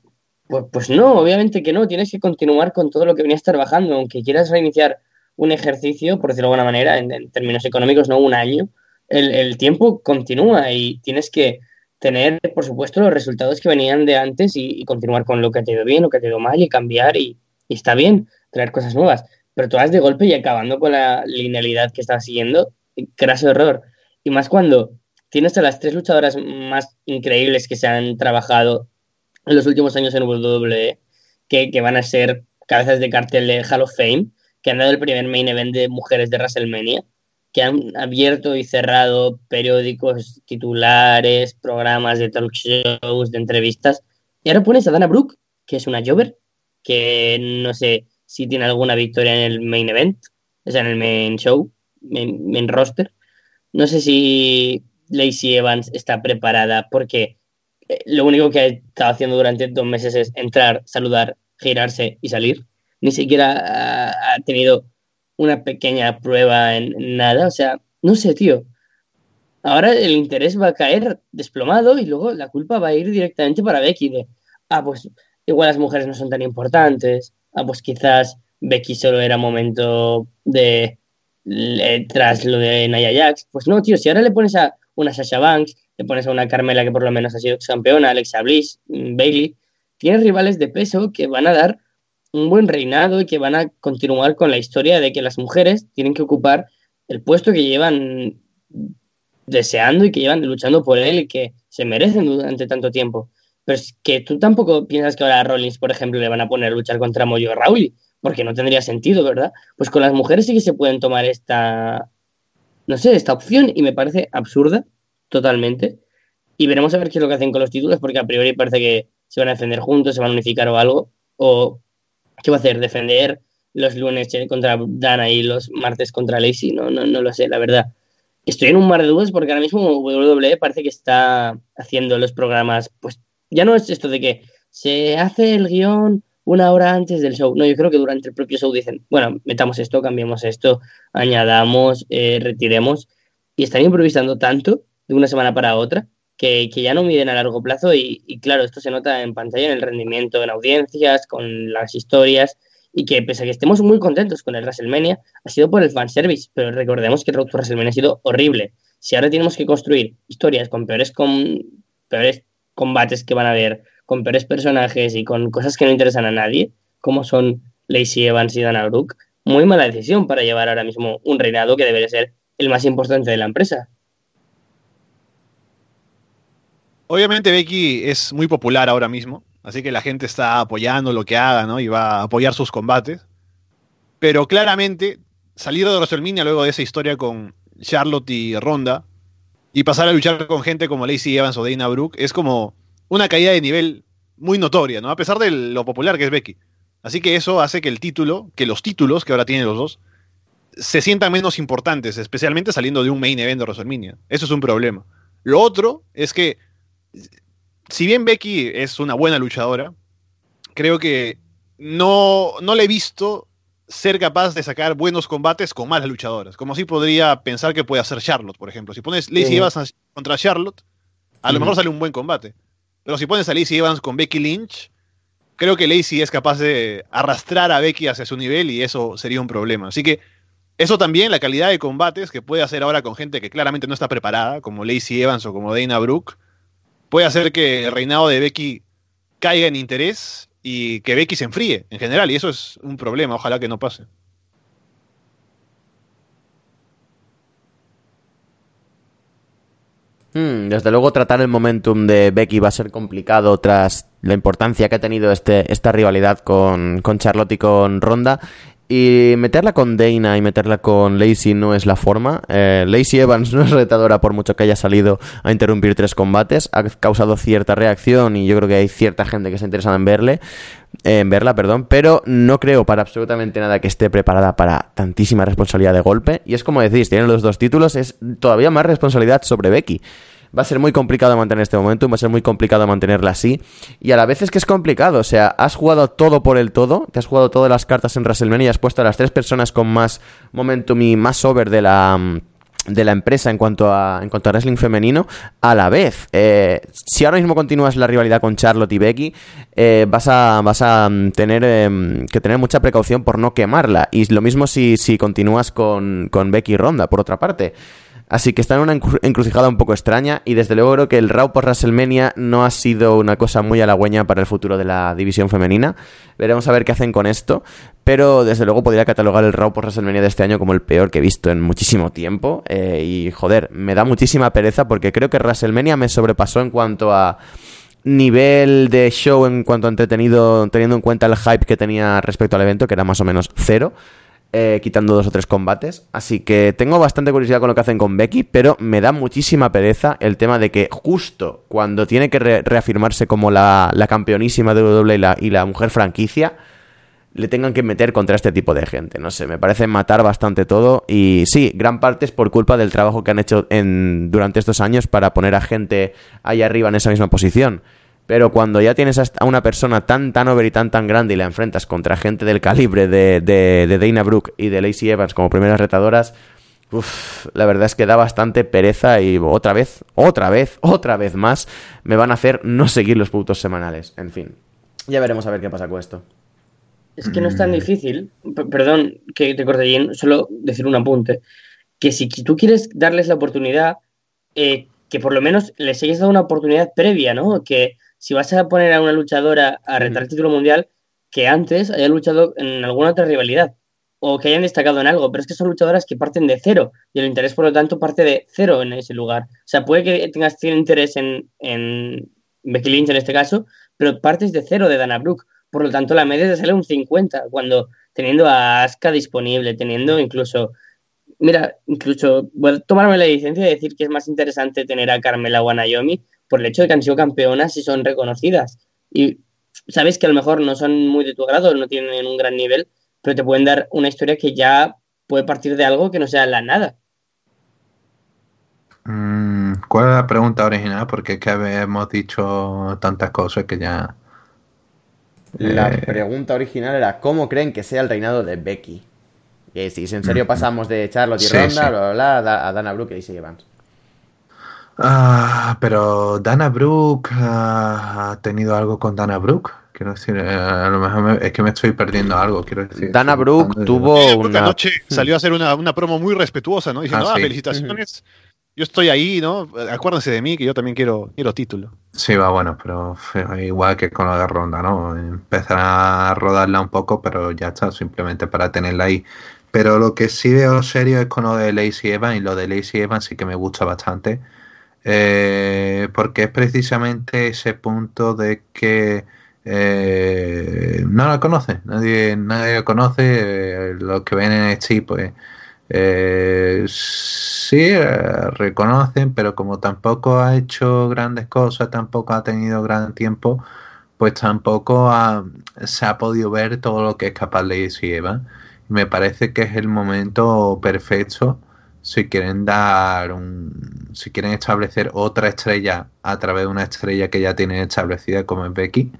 Pues, pues no, obviamente que no, tienes que continuar con todo lo que venías trabajando, aunque quieras reiniciar un ejercicio, por decirlo de alguna manera, en, términos económicos, no un año, el, tiempo continúa y tienes que tener, por supuesto, los resultados que venían de antes y, continuar con lo que te ha ido bien, lo que te ha ido mal y cambiar y, y está bien, traer cosas nuevas. Pero todas de golpe y acabando con la linealidad que estás siguiendo, craso error. Y más cuando tienes a las tres luchadoras más increíbles que se han trabajado en los últimos años en WWE, que, que van a ser cabezas de cartel de Hall of Fame, que han dado el primer main event de mujeres de WrestleMania, que han abierto y cerrado periódicos, titulares, programas de talk shows, de entrevistas. Y ahora pones a Dana Brooke, que es una Jover, que no sé si tiene alguna victoria en el main event, o sea, en el main show, en, roster. No sé si Lacey Evans está preparada porque eh, lo único que ha estado haciendo durante dos meses es entrar, saludar, girarse y salir. Ni siquiera ha, tenido una pequeña prueba en, nada. O sea, no sé, tío. Ahora el interés va a caer desplomado y luego la culpa va a ir directamente para Becky de, ah, pues igual las mujeres no son tan importantes. Ah, pues quizás Becky solo era momento de tras lo de Naya Jax. Pues no, tío, si ahora le pones a una Sasha Banks, le pones a una Carmela que por lo menos ha sido campeona, Alexa Bliss, mm, Bailey, tienes rivales de peso que van a dar un buen reinado y que van a continuar con la historia de que las mujeres tienen que ocupar el puesto que llevan deseando y que llevan luchando por él y que se merecen durante tanto tiempo. Pero es que tú tampoco piensas que ahora a Rollins, por ejemplo, le van a poner a luchar contra Moyo Raúl, porque no tendría sentido, ¿verdad? Pues con las mujeres sí que se pueden tomar esta, no sé, esta opción y me parece absurda totalmente. Y veremos a ver qué es lo que hacen con los títulos, porque a priori parece que se van a defender juntos, se van a unificar o algo. O, ¿qué va a hacer? ¿Defender los lunes contra Dana y los martes contra Lacey? No, no, no lo sé, la verdad. Estoy en un mar de dudas porque ahora mismo WWE parece que está haciendo los programas, pues ya no es esto de que se hace el guion una hora antes del show. No, yo creo que durante el propio show dicen, bueno, metamos esto, cambiemos esto, añadamos, eh, retiremos. Y están improvisando tanto de una semana para otra que, ya no miden a largo plazo y, claro, esto se nota en pantalla, en el rendimiento, en audiencias, con las historias y que pese a que estemos muy contentos con el WrestleMania, ha sido por el fanservice, pero recordemos que el Road to WrestleMania ha sido horrible. Si ahora tenemos que construir historias con peores, con peores combates que van a haber, con peores personajes y con cosas que no interesan a nadie, como son Lacey Evans y Dana Brooke, muy mala decisión para llevar ahora mismo un reinado que debería ser el más importante de la empresa. Obviamente Becky es muy popular ahora mismo, así que la gente está apoyando lo que haga, ¿no? Y va a apoyar sus combates. Pero claramente, salir de WrestleMania luego de esa historia con Charlotte y Ronda y pasar a luchar con gente como Lacey Evans o Dana Brooke es como una caída de nivel muy notoria, ¿no? A pesar de lo popular que es Becky. Así que eso hace que el título, que los títulos que ahora tienen los dos, se sientan menos importantes, especialmente saliendo de un main event de WrestleMania. Eso es un problema. Lo otro es que, si bien Becky es una buena luchadora, creo que no, no le he visto ser capaz de sacar buenos combates con malas luchadoras. Como si podría pensar que puede hacer Charlotte, por ejemplo. Si pones Lacey Evans contra Charlotte, a lo mejor sale un buen combate. Pero si pones a Lacey Evans con Becky Lynch, creo que Lacey es capaz de arrastrar a Becky hacia su nivel y eso sería un problema. Así que eso también, la calidad de combates que puede hacer ahora con gente que claramente no está preparada, como Lacey Evans o como Dana Brooke, puede hacer que el reinado de Becky caiga en interés y que Becky se enfríe en general. Y eso es un problema, ojalá que no pase. Hmm, desde luego tratar el momentum de Becky va a ser complicado tras la importancia que ha tenido este, esta rivalidad con, con Charlotte y con Ronda. Y meterla con Dana y meterla con Lacey no es la forma. Eh, Lacey Evans no es retadora por mucho que haya salido a interrumpir tres combates. Ha causado cierta reacción y yo creo que hay cierta gente que está interesada en verle. en verla, perdón. Pero no creo para absolutamente nada que esté preparada para tantísima responsabilidad de golpe. Y es como decís, tienen los dos títulos, es todavía más responsabilidad sobre Becky va a ser muy complicado mantener este momentum, va a ser muy complicado mantenerla así. Y a la vez es que es complicado, o sea, has jugado todo por el todo, te has jugado todas las cartas en WrestleMania y has puesto a las tres personas con más momentum y más over de la mm, de la empresa en cuanto a en cuanto a wrestling femenino a la vez eh, si ahora mismo continúas la rivalidad con Charlotte y Becky eh, vas a vas a mm, tener em, que tener mucha precaución por no quemarla y lo mismo si, si continúas con, con Becky y Ronda por otra parte Así que está en una encrucijada un poco extraña y desde luego creo que el Raw por WrestleMania no ha sido una cosa muy halagüeña para el futuro de la división femenina. Veremos a ver qué hacen con esto, pero desde luego podría catalogar el Raw por WrestleMania de este año como el peor que he visto en muchísimo tiempo. Eh, y joder, me da muchísima pereza porque creo que WrestleMania me sobrepasó en cuanto a nivel de show, en cuanto a entretenido, teniendo en cuenta el hype que tenía respecto al evento, que era más o menos cero. Eh, quitando dos o tres combates. Así que tengo bastante curiosidad con lo que hacen con Becky, pero me da muchísima pereza el tema de que justo cuando tiene que reafirmarse como la, campeonísima de WWE y la, mujer franquicia, le tengan que meter contra este tipo de gente. No sé, me parece matar bastante todo. Y sí, gran parte es por culpa del trabajo que han hecho en, durante estos años para poner a gente ahí arriba en esa misma posición. Pero cuando ya tienes a una persona tan, tan over y tan, tan grande y la enfrentas contra gente del calibre de, de, Dana Brooke y de Lacey Evans como primeras retadoras, la verdad es que da bastante pereza y otra vez, otra vez, otra vez más me van a hacer no seguir los puntos semanales. En fin, ya veremos a ver qué pasa con esto. Es que no es tan difícil, perdón que te corte bien, solo decir un apunte, que si tú quieres darles la oportunidad, eh, que por lo menos les hayas dado una oportunidad previa, ¿no? Que si vas a poner a una luchadora a retar el título mundial, que antes haya luchado en alguna otra rivalidad. o que hayan destacado en algo, pero es que son luchadoras que parten de cero y el interés, por lo tanto, parte de cero en ese lugar. O sea, puede que tengas interés en, en Becky Lynch en este caso, pero partes de cero de Dana Brooke. Por lo tanto, la media te sale un 50, cuando teniendo a Asuka disponible, teniendo incluso. Mira, incluso voy a tomarme la licencia de decir que es más interesante tener a Carmela o a Naomi por el hecho de que han sido campeonas y son reconocidas. Y sabes que a lo mejor no son muy de tu grado, no tienen un gran nivel, pero te pueden dar una historia que ya puede partir de algo que no sea la nada. Mm, ¿Cuál es la pregunta original? Porque es que hemos dicho tantas cosas que ya... La eh, pregunta original era ¿cómo creen que sea el reinado de Becky? Y si en serio mm, pasamos de Charlotte y Ronda, a Dana Brooke y sigue Vance. Ah, pero Dana Brooke ha tenido algo con Dana Brooke. Quiero decir, eh, a lo mejor es que me estoy perdiendo algo, quiero decir. Dana Brooke tuvo una... noche salió a hacer una, promo muy respetuosa, ¿no? Diciendo, ah, ah felicitaciones, yo estoy ahí, ¿no? Acuérdense de mí, que yo también quiero, quiero título. Sí, va bueno, pero igual que con la de Ronda, ¿no? Empezar a rodarla un poco, pero ya está, simplemente para tenerla ahí. Pero lo que sí veo serio es con lo de Lacey Evans, y lo de Lacey Evans sí que me gusta bastante. Eh, porque es precisamente ese punto de que eh, no la conoce, nadie, nadie conoce, eh, los que ven en este pues eh, sí reconocen, pero como tampoco ha hecho grandes cosas, tampoco ha tenido gran tiempo, pues tampoco se ha podido ver todo lo que es capaz de decir Eva. Me parece que es el momento perfecto si quieren dar un, si quieren establecer otra estrella a través de una estrella que ya tienen establecida como es Becky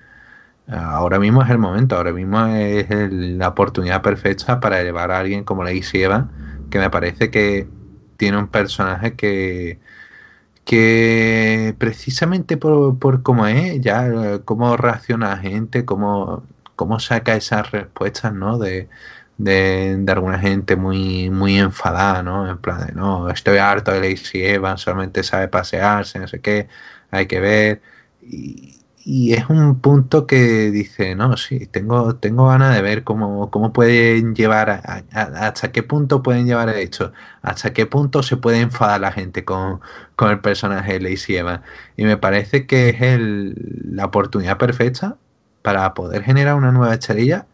Ahora mismo es el momento, ahora mismo es la oportunidad perfecta para llevar a alguien como Lacey Eva, que me parece que tiene un personaje que, que precisamente por, por cómo es, ya cómo reacciona la gente, cómo, cómo saca esas respuestas, ¿no? De, de, alguna gente muy, muy enfadada, ¿no? En plan de, no, estoy harto de Lacey Eva, solamente sabe pasearse, no sé qué, hay que ver. Y, y es un punto que dice, no, sí, tengo, tengo ganas de ver cómo, cómo pueden llevar, hasta qué punto pueden llevar el hecho, hasta qué punto se puede enfadar la gente con, con el personaje de Lacey Evans. Y me parece que es el, la oportunidad perfecta para poder generar una nueva estrella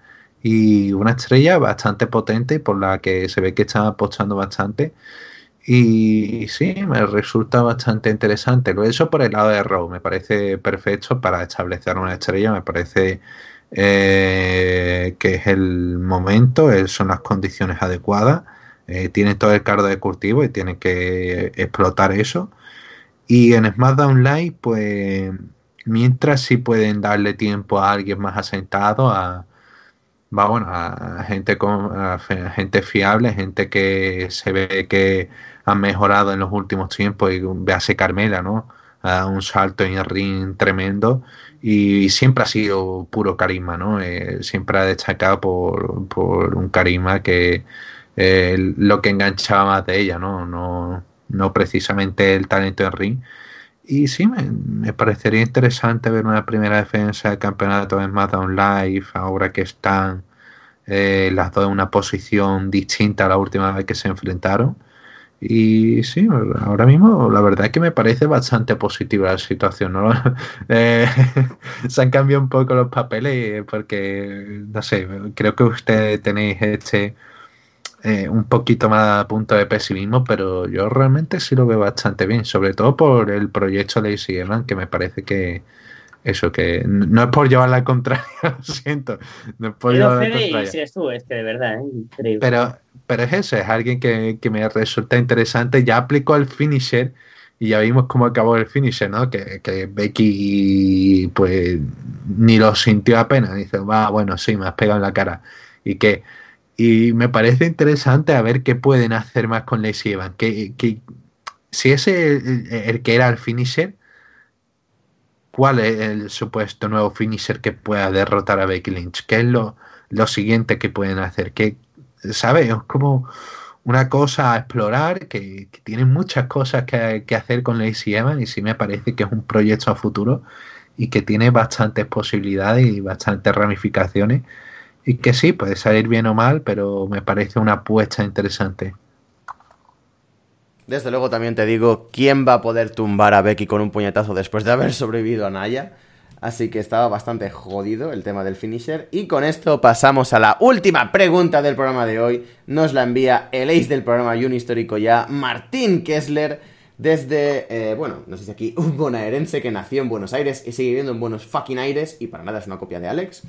y una estrella bastante potente por la que se ve que están apostando bastante y sí, me resulta bastante interesante. Lo he hecho por el lado de Raw, me parece perfecto para establecer una estrella, me parece eh, que es el momento, son las condiciones adecuadas. Eh, tiene todo el cargo de cultivo y tiene que explotar eso. Y en SmackDown Live, pues mientras sí pueden darle tiempo a alguien más asentado, a, va bueno, a gente con a gente fiable, gente que se ve que han mejorado en los últimos tiempos y véase Carmela, ¿no? A un salto en el ring tremendo y siempre ha sido puro carisma, ¿no? Eh, siempre ha destacado por, por un carisma que eh, lo que enganchaba más de ella, ¿no? No, no precisamente el talento en ring. Y sí, me, parecería interesante ver una primera defensa del campeonato en SmackDown Live, ahora que están eh, las dos en una posición distinta a la última vez que se enfrentaron. Y sí, ahora mismo la verdad es que me parece bastante positiva la situación. ¿no? Eh, se han cambiado un poco los papeles porque, no sé, creo que ustedes tenéis este eh, un poquito más a punto de pesimismo, pero yo realmente sí lo veo bastante bien, sobre todo por el proyecto de Lazy Evan, que me parece que, eso, que no es por llevar la contraria, lo siento. No es por llevar la contraria. de verdad, ¿eh? Pero, pero es eso, es alguien que, me resulta interesante. Ya aplicó el finisher y ya vimos cómo acabó el finisher, ¿no? Que, que Becky, pues, ni lo sintió apenas. Dice, va, bueno, sí, me has pegado en la cara. Y que, y me parece interesante a ver qué pueden hacer más con Lacey Evans. Que, que si ese el, el que era el finisher cuál es el supuesto nuevo finisher que pueda derrotar a Becky Lynch, qué es lo, lo siguiente que pueden hacer, que, ¿sabes? Es como una cosa a explorar, que, que tiene muchas cosas que, que, hacer con Lacey Evans y sí me parece que es un proyecto a futuro y que tiene bastantes posibilidades y bastantes ramificaciones y que sí, puede salir bien o mal, pero me parece una apuesta interesante. Desde luego también te digo, ¿quién va a poder tumbar a Becky con un puñetazo después de haber sobrevivido a Naya? Así que estaba bastante jodido el tema del finisher. Y con esto pasamos a la última pregunta del programa de hoy. Nos la envía el ace del programa un histórico ya, Martín Kessler desde, eh, bueno, no sé si aquí, un bonaerense que nació en Buenos Aires y sigue viviendo en Buenos fucking Aires y para nada es una copia de Alex.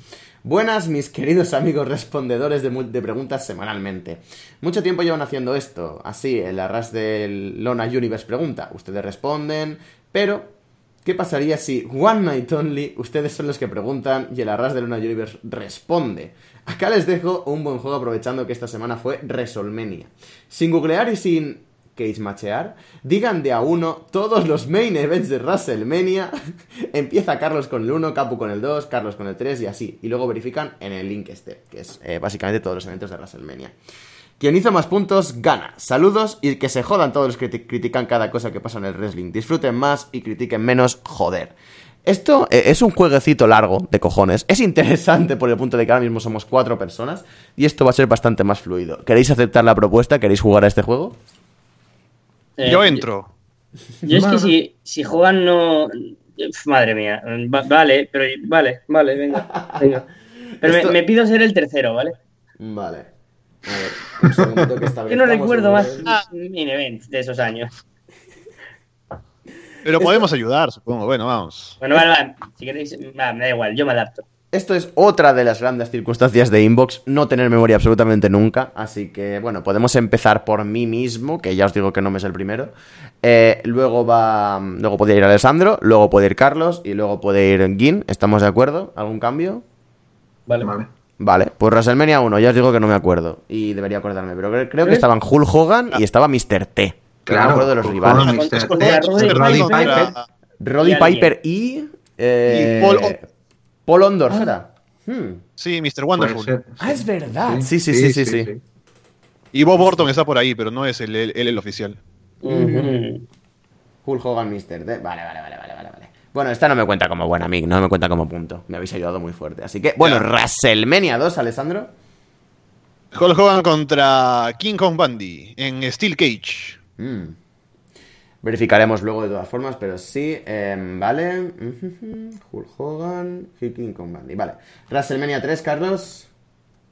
Buenas, mis queridos amigos respondedores de, de preguntas semanalmente. Mucho tiempo llevan haciendo esto, así, el arras del Lona Universe pregunta, ustedes responden, pero ¿Qué pasaría si One Night Only ustedes son los que preguntan y el arras de Lona Universe responde? Acá les dejo un buen juego aprovechando que esta semana fue WrestleMania. Sin googlear y sin cage machear, digan de a uno todos los main events de WrestleMania. Empieza Carlos con el 1, Capu con el 2, Carlos con el 3 y así. Y luego verifican en el link este, que es eh, básicamente todos los eventos de WrestleMania. Quien hizo más puntos gana. Saludos y que se jodan todos los que critican cada cosa que pasa en el wrestling. Disfruten más y critiquen menos, joder. Esto eh, es un jueguecito largo de cojones. Es interesante por el punto de que ahora mismo somos cuatro personas y esto va a ser bastante más fluido. ¿Queréis aceptar la propuesta? ¿Queréis jugar a este juego? Eh, yo entro. Yo, es que si, si juegan no... Madre mía. vale, pero vale, vale, venga. venga. Pero me, pido ser el tercero, ¿vale? Vale. A ver, un segundo que Yo no recuerdo más mini events de esos años. Pero podemos ayudar, supongo. Bueno, vamos. Bueno, vale, vale. Si queréis, me da igual, yo me adapto. Esto es otra de las grandes circunstancias de Inbox, no tener memoria absolutamente nunca, así que bueno, podemos empezar por mí mismo, que ya os digo que no me es el primero. Eh, luego va, luego puede ir Alessandro, luego puede ir Carlos y luego puede ir Gin, ¿estamos de acuerdo? ¿Algún cambio? Vale, vale. Vale, pues WrestleMania 1, ya os digo que no me acuerdo y debería acordarme, pero creo, que estaban Hulk Hogan y estaba Mr. T. Claro, me acuerdo de los rivales. Roddy Piper. Roddy Piper y... Eh, Paul Paul Ondorf ah. era. Hmm. Sí, Mr. Wonderful. Ah, es verdad. Sí sí sí, sí, sí, Y Bob Orton está por ahí, pero no es él el, oficial. Hulk Hogan Mr. D. Vale, vale, vale, vale, vale. Bueno, esta no me cuenta como buena amiga, no me cuenta como punto. Me habéis ayudado muy fuerte. Así que, bueno, WrestleMania 2, Alessandro. Hulk Hogan contra King Kong Bundy en Steel Cage. Mm. Verificaremos luego de todas formas, pero sí, em, vale. Hulk Hogan, King Kong Bundy. Vale. WrestleMania 3, Carlos.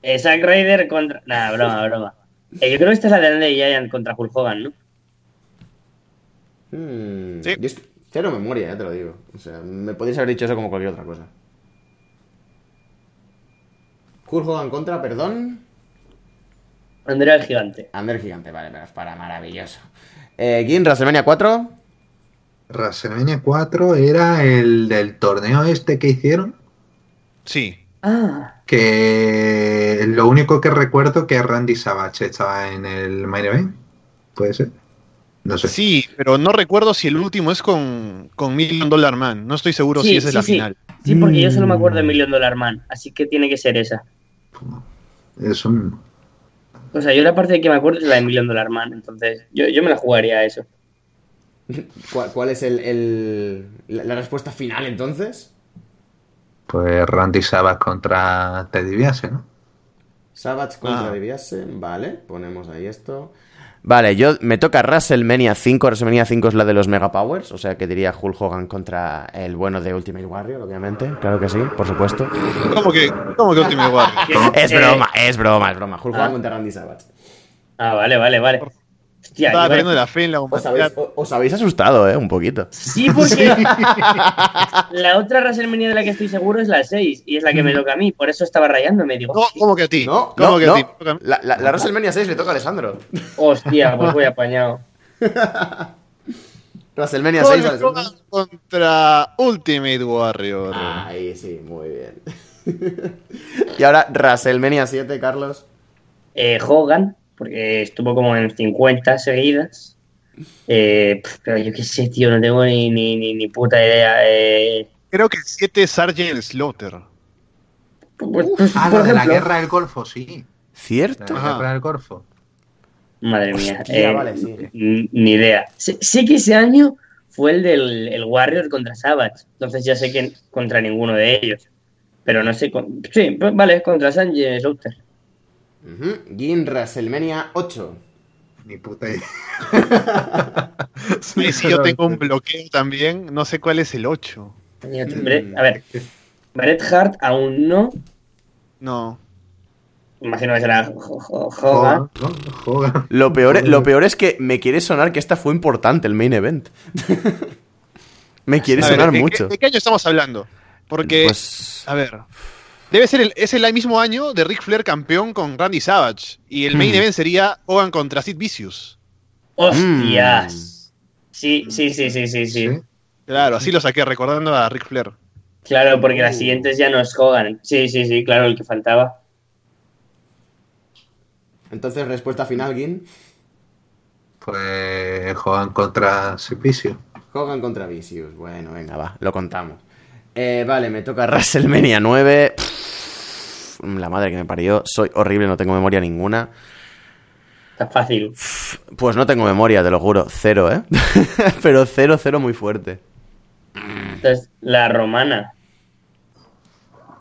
Eh, Zack Ryder contra. Nah, broma, broma. Eh, yo creo que esta es la de Andy Giant contra Hulk Hogan, ¿no? Hmm, sí. Yo cero memoria, ya te lo digo. O sea, me podéis haber dicho eso como cualquier otra cosa. Hulk Hogan contra, perdón. Andrea el Gigante. Andrea el Gigante, vale, pero es para maravilloso. Eh, Gin, WrestleMania 4. WrestleMania 4 era el del torneo este que hicieron. Sí. Ah. Que lo único que recuerdo que Randy Savage estaba en el main event. ¿Puede ser? No sé. Sí, pero no recuerdo si el último es con, con Million Dollar Man. No estoy seguro si esa es la final. Sí, porque yo solo me acuerdo de mm. Million Dollar Man. Así que tiene que ser esa. Es un o sea, yo la parte de que me acuerdo es la de Million Dollar Man, entonces yo, me la jugaría a eso. ¿Cuál, es el, la, respuesta final entonces? Pues Randy Savage contra Teddy Biase, ¿no? Savage contra ah. Teddy Biase, vale, ponemos ahí esto. Vale, yo me toca WrestleMania 5. WrestleMania 5 es la de los Mega Powers, o sea que diría Hulk Hogan contra el bueno de Ultimate Warrior, obviamente. Claro que sí, por supuesto. ¿Cómo que, cómo que Ultimate Warrior? es broma, es broma, es broma. Hulk Hogan contra Randy Savage. Ah, vale, vale, vale. Estaba perdiendo la fe en la os habéis, os habéis, asustado, ¿eh? Un poquito. Sí, porque la otra WrestleMania de la que estoy seguro es la 6 y es la que me toca a mí. Por eso estaba rayándome. Digo, no, ¿cómo que a ti? No, ¿cómo que a ti? La, la, la, WrestleMania 6 le toca a Alessandro. Hostia, pues voy apañado. WrestleMania 6 Alessandro. contra Ultimate Warrior. Ahí sí, muy bien. y ahora WrestleMania 7, Carlos. Eh, Hogan porque estuvo como en 50 seguidas. Eh, pero yo qué sé, tío, no tengo ni, ni, ni, puta idea. Eh. Creo que el 7 es Sargent Slaughter. Pues, pues, ah, lo de la guerra del Golfo, sí. ¿Cierto? La guerra del Golfo. Madre mía. Eh, vale, sí. Ni idea. Sé, que ese año fue el del el Warrior contra Savage. Entonces ya sé que contra ninguno de ellos. pero no sé. Sí, pues, vale, contra Sánchez Louter. Uh Gin WrestleMania 8. Ni puta idea. sí, si yo tengo un bloqueo también, no sé cuál es el 8. A ver, Bret Hart aún no. No. Imagino que será Hogan. Lo peor, lo peor es que me quiere sonar que esta fue importante, el main event. me quiere sonar mucho. ¿De qué año estamos hablando? Porque, pues... a ver, debe ser el, es el mismo año de Ric Flair campeón con Randy Savage. Y el main hmm. event sería Hogan contra Sid Vicious. ¡Hostias! Hmm. Sí, sí, sí, sí, sí, sí. Claro, así lo saqué, recordando a Ric Flair. Claro, porque las siguientes ya no es Hogan. Sí, sí, sí, claro, el que faltaba. Entonces, respuesta final, Gin. Pues Hogan contra Vicious. Hogan contra Vicious. Bueno, venga, va, lo contamos. Eh, vale, me toca WrestleMania 9. La madre que me parió. Soy horrible, no tengo memoria ninguna. Está fácil. Pues no tengo memoria, te lo juro. Cero, ¿eh? Pero cero, cero muy fuerte. Entonces, la romana.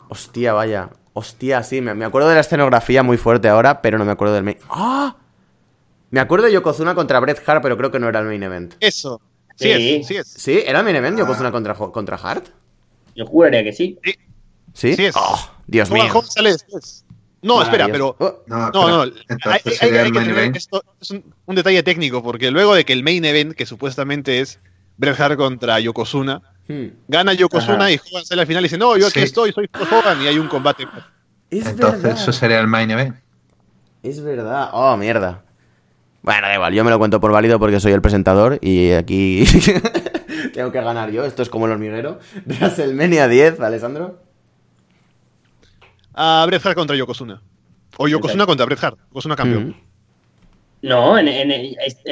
Hostia, vaya. Hostia, sí, me, acuerdo de la escenografía muy fuerte ahora, pero no me acuerdo del main. ¡Ah! Me acuerdo de Yokozuna contra Bret Hart, pero creo que no era el main event. Eso. Sí, sí. Es, sí, es. ¿Sí? ¿Era el main event Yokozuna contra, contra Hart? Yo juraría que sí. Sí. ¿Sí? es. Oh, Dios mío. sale después. No, espera, pero. Oh. No, no. esto es un, detalle técnico, porque luego de que el main event, que supuestamente es Bret Hart contra Yokozuna, Hmm. Gana Yokozuna y Hogan sale al final y dice, no, yo aquí estoy, soy Hogan y hay un combate. Entonces eso sería el main event. Es verdad. Oh, mierda. Bueno, da igual, yo me lo cuento por válido porque soy el presentador y aquí tengo que ganar yo. Esto es como el hormiguero. WrestleMania 10, Alessandro. A Bret Hart contra Yokozuna. O Yokozuna contra Bret Hart. Yokozuna campeón. Hmm. No, en, en,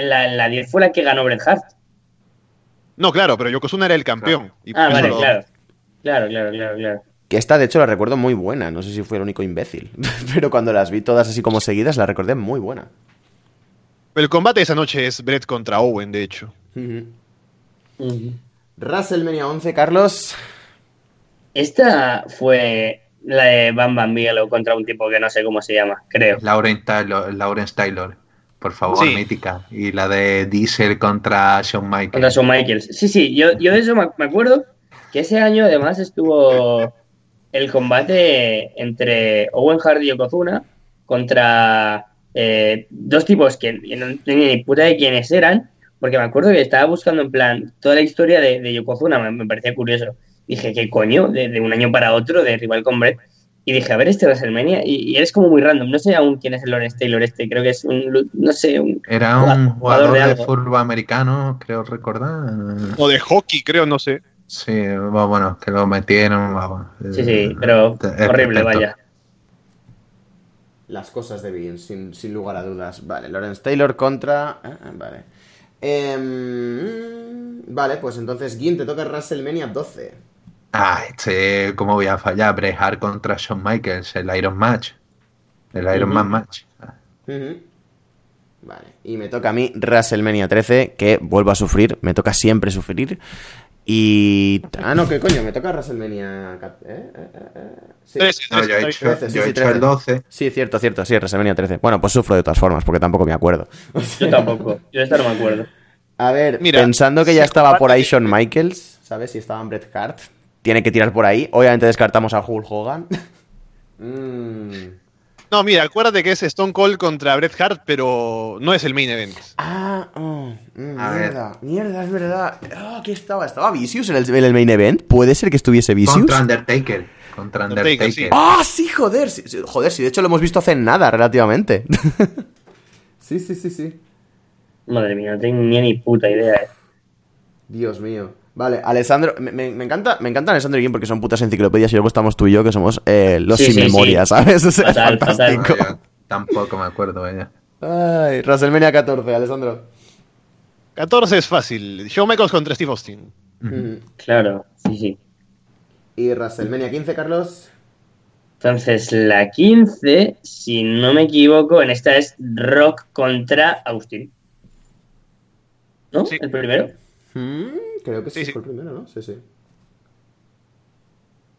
la, en, la, 10 fue la que ganó Bret Hart. No, claro, pero Yokozuna era el campeón. ah, vale, claro. Claro, claro, claro, claro. Que esta, de hecho, la recuerdo muy buena. No sé si fue el único imbécil. pero cuando las vi todas así como seguidas, la recordé muy buena. El combate de esa noche es Brett contra Owen, de hecho. WrestleMania 11, Carlos. Esta fue la de Bam Bam Bigelow contra un tipo que no sé cómo se llama, creo. Lauren Taylor. Lauren Taylor por favor, mítica. Y la de Diesel contra Shawn Michaels. Contra Shawn Michaels. Sí, sí, yo, yo de eso me acuerdo que ese año además estuvo el combate entre Owen Hart y Yokozuna contra eh, dos tipos que no tenía ni puta de quiénes eran, porque me acuerdo que estaba buscando en plan toda la historia de, Yokozuna, me, parecía curioso. Dije, ¿qué coño? De, un año para otro, de rival con Brett. Y dije, a ver, este WrestleMania, y, y eres como muy random. No sé aún quién es el Lawrence Taylor este, creo que es un, no sé, un Era un jugador, de, fútbol americano, creo recordar. O de hockey, creo, no sé. Sí, bueno, que lo metieron. sí, sí, pero horrible, vaya. Las cosas de bien, sin, sin, lugar a dudas. Vale, Lawrence Taylor contra... Ah, ah, vale. Em, vale, pues entonces, Gin, te toca WrestleMania 12. Ah, este, ¿cómo voy a fallar? Bret contra Shawn Michaels, el Iron Match. El Iron Man Match. Vale, y me toca a mí WrestleMania 13, que vuelvo a sufrir, me toca siempre sufrir. Y. Ah, no, ¿qué coño? Me toca WrestleMania. ¿Eh? ¿Eh? ¿Eh? Sí. No, yo he hecho, yo he hecho el 12. Sí, cierto, cierto, sí, WrestleMania 13. Bueno, pues sufro de todas formas, porque tampoco me acuerdo. Yo tampoco, yo de esta no me acuerdo. A ver, pensando que ya estaba por ahí Shawn Michaels, ¿sabes? Si estaba en Bret Hart, tiene que tirar por ahí. Obviamente descartamos a Hulk Hogan. Mm. No, mira, acuérdate que es Stone Cold contra Bret Hart, pero no es el main event. Ah, oh, mm, mierda, mierda, es verdad. Ah, ¿Qué estaba? ¿Estaba Vicious en el, main event? ¿Puede ser que estuviese Vicious? Contra Undertaker. Contra Undertaker. Ah, sí, joder. joder, sí, de hecho lo hemos visto hace nada, relativamente. sí, sí, sí, sí. Madre mía, no tengo ni puta idea. Eh. Dios mío. Vale, Alessandro, me, encanta, me encanta Alessandro y Guim porque son putas enciclopedias y luego estamos tú y yo que somos eh, los sin memoria, ¿sabes? es fantástico. tampoco me acuerdo, ella. Ay, WrestleMania 14, Alessandro. 14 es fácil. Shawn Michaels contra Steve Austin. Mm, claro, sí, sí. ¿Y WrestleMania 15, Carlos? Entonces, la 15, si no me equivoco, en esta es Rock contra Austin. ¿No? ¿El primero? Mm, creo que sí, fue el primero, ¿no? Sí, sí.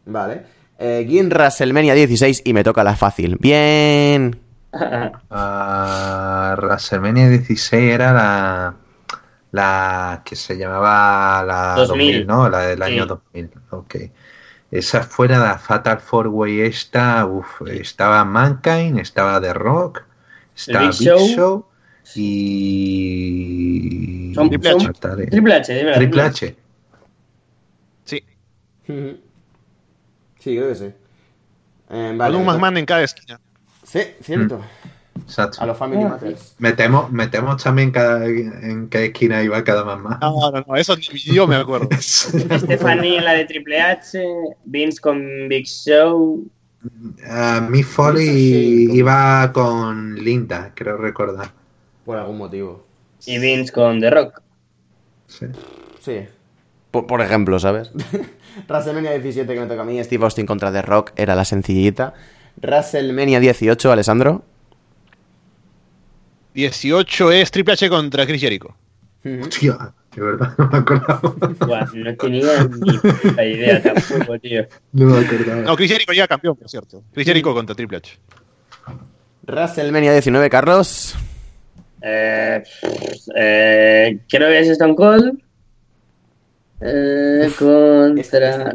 Vale. Eh, Gin WrestleMania 16 y me toca la fácil. Bien. Uh, WrestleMania 16 era la la que se llamaba la 2000, ¿no? La del año 2000. Ok. Esa fuera la Fatal Four Way esta, uf, estaba Mankind, estaba The Rock, estaba Big, Show, y Triple H. Triple H, Triple H. Sí. sí, creo que sí. Eh, vale, un McMahon en cada esquina. Sí, cierto. Mm. Exacto. A los Family ah, Matters. Metemos, metemos también cada, en cada esquina iba cada más más. No, no, no, eso yo me acuerdo. Stephanie en la de Triple H, Vince con Big Show. Uh, Miss Foley iba con Linda, creo recordar. Por algún motivo. Y Vince con The Rock. Sí. Sí. Por, por ejemplo, ¿sabes? WrestleMania 17 que me toca a mí, Steve Austin contra The Rock era la sencillita. WrestleMania 18, Alessandro. 18 es Triple H contra Chris Jericho. Hostia, de verdad, no me acordaba. no tenía ni la idea tampoco, tío. No me acordaba. No, Chris Jericho ya campeón, por cierto. Chris Jericho contra Triple H. WrestleMania 19, Carlos. Eh, eh, creo que es Stone Cold. Eh, contra.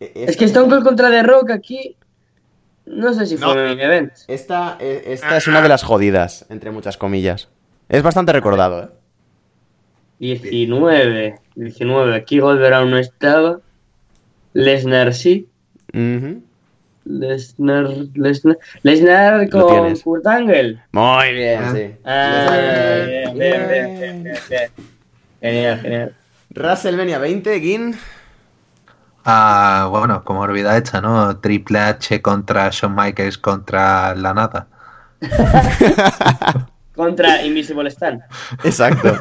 Es, que Stone Cold contra The Rock aquí. No sé si fue no. main event. Esta, eh, esta es una de las jodidas, entre muchas comillas. Es bastante recordado, ¿eh? 19. 19. Aquí Goldberg aún no estaba. Lesnar sí. Lesnar, Lesnar, Lesnar con Kurt Angle. Muy bien, ah. sí. Ah, bien, bien, bien, bien, Genial, genial. WrestleMania 20, Gin. Ah, bueno, como olvida hecha, ¿no? Triple H contra Shawn Michaels contra la nada. contra Invisible Stan. Exacto.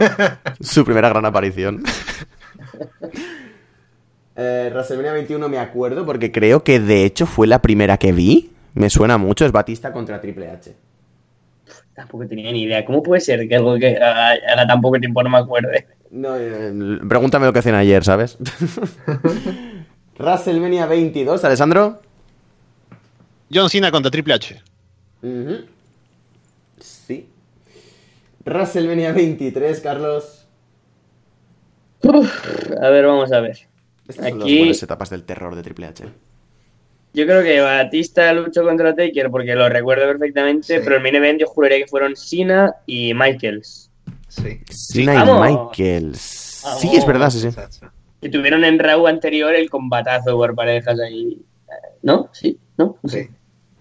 Su primera gran aparición. eh, WrestleMania 21 me acuerdo porque creo que de hecho fue la primera que vi. Me suena mucho, es Batista contra Triple H. Tampoco tenía ni idea. ¿Cómo puede ser que algo que haga, tan poco tiempo no me acuerde? No, eh, pregúntame lo que hacen ayer, ¿sabes? WrestleMania 22, Alessandro. John Cena contra Triple H. Sí. WrestleMania 23, Carlos. a ver, vamos a ver. Estas Aquí... son las etapas del terror de Triple H. Yo creo que Batista luchó contra Taker porque lo recuerdo perfectamente, pero el main event yo juraría que fueron Cena y Michaels. Sí. Cena y Michaels. Sí, es verdad, sí, sí que tuvieron en Raw anterior el combatazo por parejas ahí. ¿No? ¿Sí? ¿No? Sí.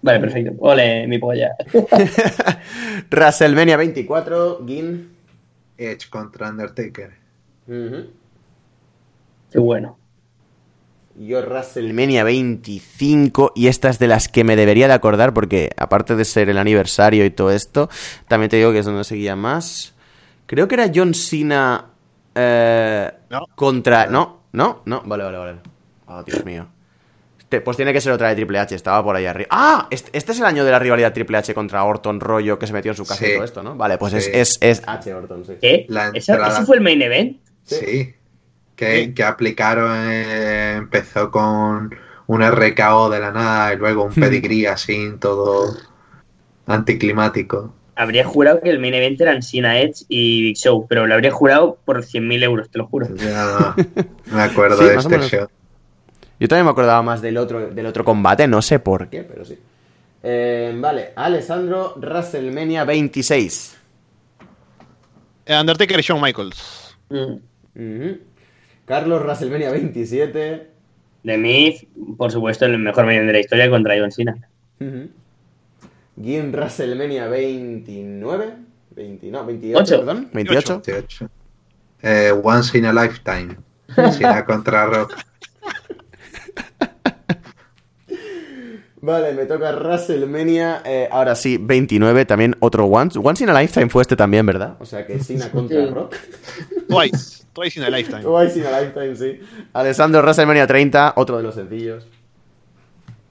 Vale, perfecto. Ole, mi polla. WrestleMania 24, Gin. Edge contra Undertaker. Qué bueno. Yo WrestleMania 25 y esta es de las que me debería de acordar porque aparte de ser el aniversario y todo esto, también te digo que es donde seguía más. Creo que era John Cena eh, contra. No, no, no. Vale, vale, vale. Oh, Dios mío. Este, pues tiene que ser otra de Triple H, estaba por ahí arriba. ¡Ah! Este, este, es el año de la rivalidad Triple H contra Orton Rollo que se metió en su casa y todo esto, ¿no? Vale, pues es, es, H Orton, sí. ¿Qué? ¿Ese fue el main event? Sí. Que, que, aplicaron, eh, empezó con un RKO de la nada y luego un hmm. pedigrí así, todo anticlimático habría jurado que el main event eran Cena Edge y Big Show, pero lo habría jurado por 100.000 euros, te lo juro. Ya, me acuerdo de este show. Yo también me acordaba más del otro, del otro combate, no sé por qué, pero sí. Eh, vale, Alessandro, WrestleMania 26. Eh, Undertaker y Shawn Michaels. Mm. Carlos, WrestleMania 27. De mí, por supuesto, el mejor main de la historia contra John Cena. Gin WrestleMania 29. 20, no, 28, perdón. 28. 28. Eh, once in a Lifetime. Cena contra Rock. Vale, me toca WrestleMania. Eh, ahora sí, 29, también otro Once. Once in a Lifetime fue este también, ¿verdad? O sea que Cena contra Rock. Twice. Twice in a Lifetime. Twice in a Lifetime, sí. Alessandro WrestleMania 30, otro de los sencillos.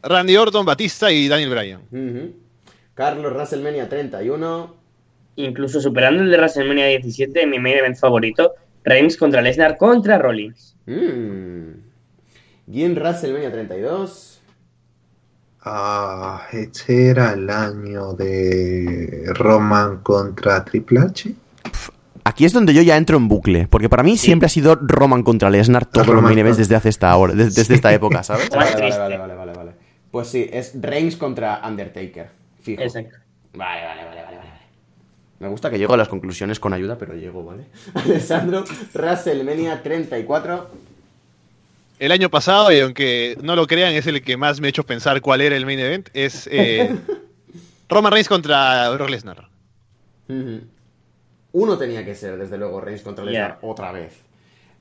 Randy Orton, Batista y Daniel Bryan. Carlos WrestleMania 31. Incluso superando el de WrestleMania 17, mi main event favorito, Reigns contra Lesnar contra Rollins. Mm. Gin WrestleMania 32. Ah, este era el año de Roman contra Triple H. Aquí es donde yo ya entro en bucle, porque para mí siempre ha sido Roman contra Lesnar todos los main events desde hace esta hora, desde, esta época, ¿sabes? Vale, vale, vale, vale, vale, Pues sí, es Reigns contra Undertaker. Fijo. Exacto. Vale, vale, vale, vale, vale. Me gusta que llego a las conclusiones con ayuda, pero llego, ¿vale? Alessandro, WrestleMania 34. El año pasado, y aunque no lo crean, es el que más me ha hecho pensar cuál era el main event, es eh, Roman Reigns contra Brock Lesnar. Uno tenía que ser, desde luego, Reigns contra Lesnar otra vez.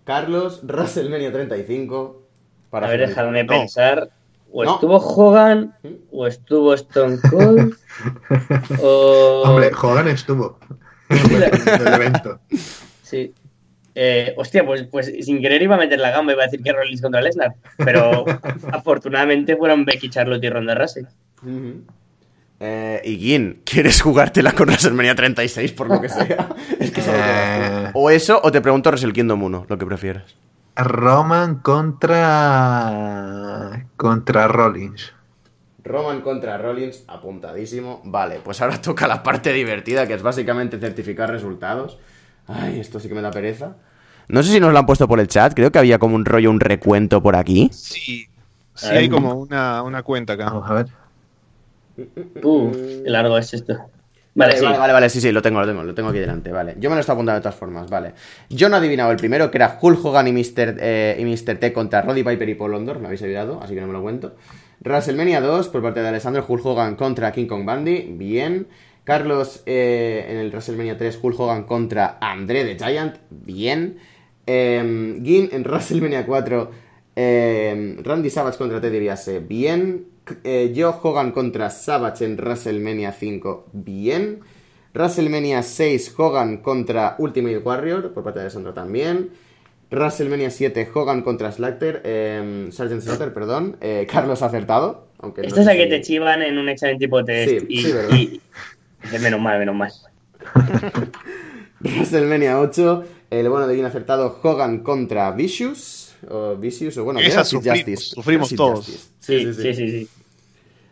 Carlos, WrestleMania 35. Para a ver, déjame pensar. O estuvo Hogan, ¿Mm? o estuvo Stone Cold. o... Hombre, Hogan estuvo. el evento. Sí. Eh, hostia, pues, pues sin querer iba a meter la gamba y iba a decir que Rollins contra Lesnar. Pero afortunadamente fueron Becky, Charlotte y Ronda Rousey. Eh, y Gin, ¿quieres jugártela con WrestleMania 36 por lo que sea? es que eh. O eso, o te pregunto Wrestle Kingdom 1, lo que prefieras. Roman contra. contra Rollins. Roman contra Rollins, apuntadísimo. Vale, pues ahora toca la parte divertida, que es básicamente certificar resultados. Ay, esto sí que me da pereza. No sé si nos lo han puesto por el chat, creo que había como un rollo, un recuento por aquí. Sí, sí hay como una, una cuenta acá. Vamos a ver. Uh, qué largo es esto. Vale, vale, vale, vale, sí, sí, lo tengo, lo tengo, lo tengo aquí delante, vale. Yo me lo estoy apuntando de todas formas, vale. Yo no he adivinado el primero, que era Hulk Hogan y Mr. Eh, y Mr. T contra Roddy Piper y Paul London, me habéis olvidado, así que no me lo cuento. WrestleMania 2, por parte de Alessandro, Hulk Hogan contra King Kong Bundy, bien. Carlos eh, en el WrestleMania 3, Hulk Hogan contra André the Giant, bien. Eh, Gin en WrestleMania 4, eh, Randy Savage contra Teddy Biase, bien. Eh, Joe Hogan contra Savage en WrestleMania 5, bien. WrestleMania 6, Hogan contra Ultimate Warrior, por parte de Alessandro también. WrestleMania 7, Hogan contra Slater, eh, Sergeant Slaughter, perdón. Eh, Carlos ha acertado. Aunque Esta es la que te chivan en un examen tipo test. Sí, y, menos mal, menos mal. WrestleMania 8, el bueno de bien acertado, Hogan contra Vicious o Vicious, o bueno, Esa sufrimos, sufrimos todos. Sí, sí, sí. sí,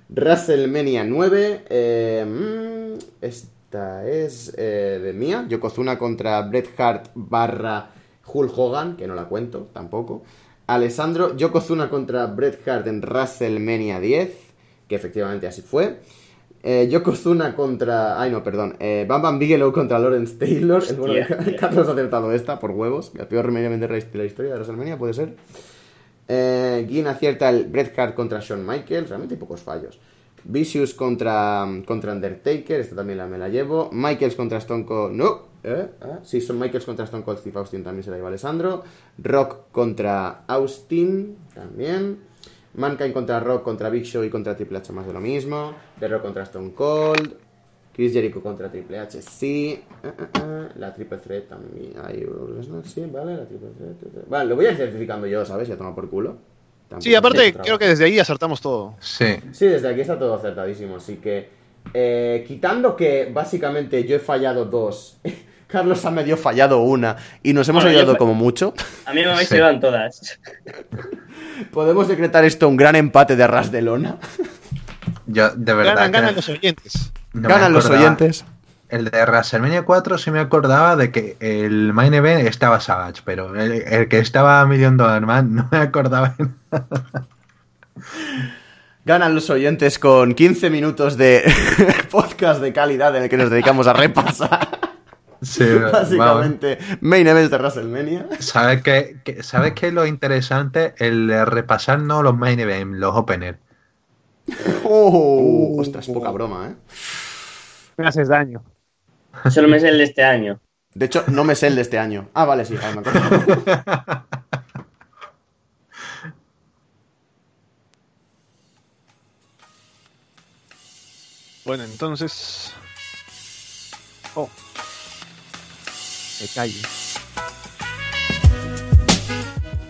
WrestleMania 9, eh, mm, esta es eh, de mía, Yokozuna contra Bret Hart barra Hulk Hogan, que no la cuento tampoco. Alessandro, Yokozuna contra Bret Hart en WrestleMania 10, que efectivamente así fue. Eh, Yokozuna contra. Ay, no, perdón. Eh, Bam Bam Bigelow contra Lawrence Taylor. El bueno Carlos ha acertado esta por huevos. El peor remediamente de la historia de WrestleMania, puede ser. Eh, Gin acierta el Bret Hart contra Shawn Michaels. Realmente hay pocos fallos. Vicious contra, contra Undertaker. Esta también la, me la llevo. Michaels contra Stone Cold. No. ¿Eh? ¿Eh? Sí, son Michaels contra Stone Cold Steve Austin. También se la lleva Alessandro. Rock contra Austin. También. Mankind contra Rock, contra Big Show y contra Triple H más de lo mismo. The Rock contra Stone Cold. Chris Jericho contra Triple H, sí. Eh, eh, eh. La Triple Threat también. Hay sí, vale, la Triple Threat. Vale, lo voy a ir certificando yo, ¿sabes? Ya toma por culo. sí, aparte creo que desde ahí acertamos todo. Sí. Sí, desde aquí está todo acertadísimo. Así que, quitando que básicamente yo he fallado dos. Carlos ha medio fallado una y nos hemos ayudado como mucho. A mí me habéis sí. todas. ¿Podemos decretar esto un gran empate de arras de lona? Yo, de verdad. Ganan, los oyentes. Ganan los oyentes. El de WrestleMania 4 sí me acordaba de que el main event estaba Savage, pero el, que estaba Million Dollar Man no me acordaba de nada. Ganan los oyentes con 15 minutos de podcast de calidad en el que nos dedicamos a repasar Sí, Básicamente, main event de WrestleMania. ¿Sabes qué, ¿Sabes qué es lo interesante? El repasar no los main event, los openers. Oh, ostras, poca broma, ¿eh? Me haces daño. Solo me sé el de este año. De hecho, no me sé el de este año. Ah, vale, sí, me acuerdo. bueno, entonces. Oh, calle.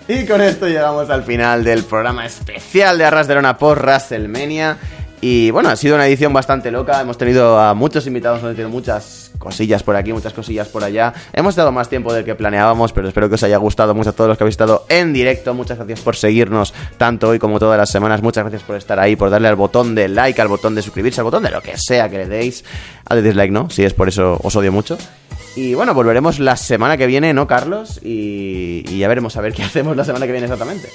Y con esto llegamos al final del programa especial de Arras de Lona por WrestleMania. Y bueno, ha sido una edición bastante loca. Hemos tenido a muchos invitados, hemos tenido muchas cosillas por aquí, muchas cosillas por allá. Hemos dado más tiempo del que planeábamos, pero espero que os haya gustado mucho a todos los que habéis estado en directo. Muchas gracias por seguirnos tanto hoy como todas las semanas. Muchas gracias por estar ahí, por darle al botón de like, al botón de suscribirse, al botón de lo que sea que le deis. Al de dislike no, si es por eso os odio mucho. Y bueno, volveremos la semana que viene, ¿no, Carlos? Y ya veremos a ver qué hacemos la semana que viene exactamente.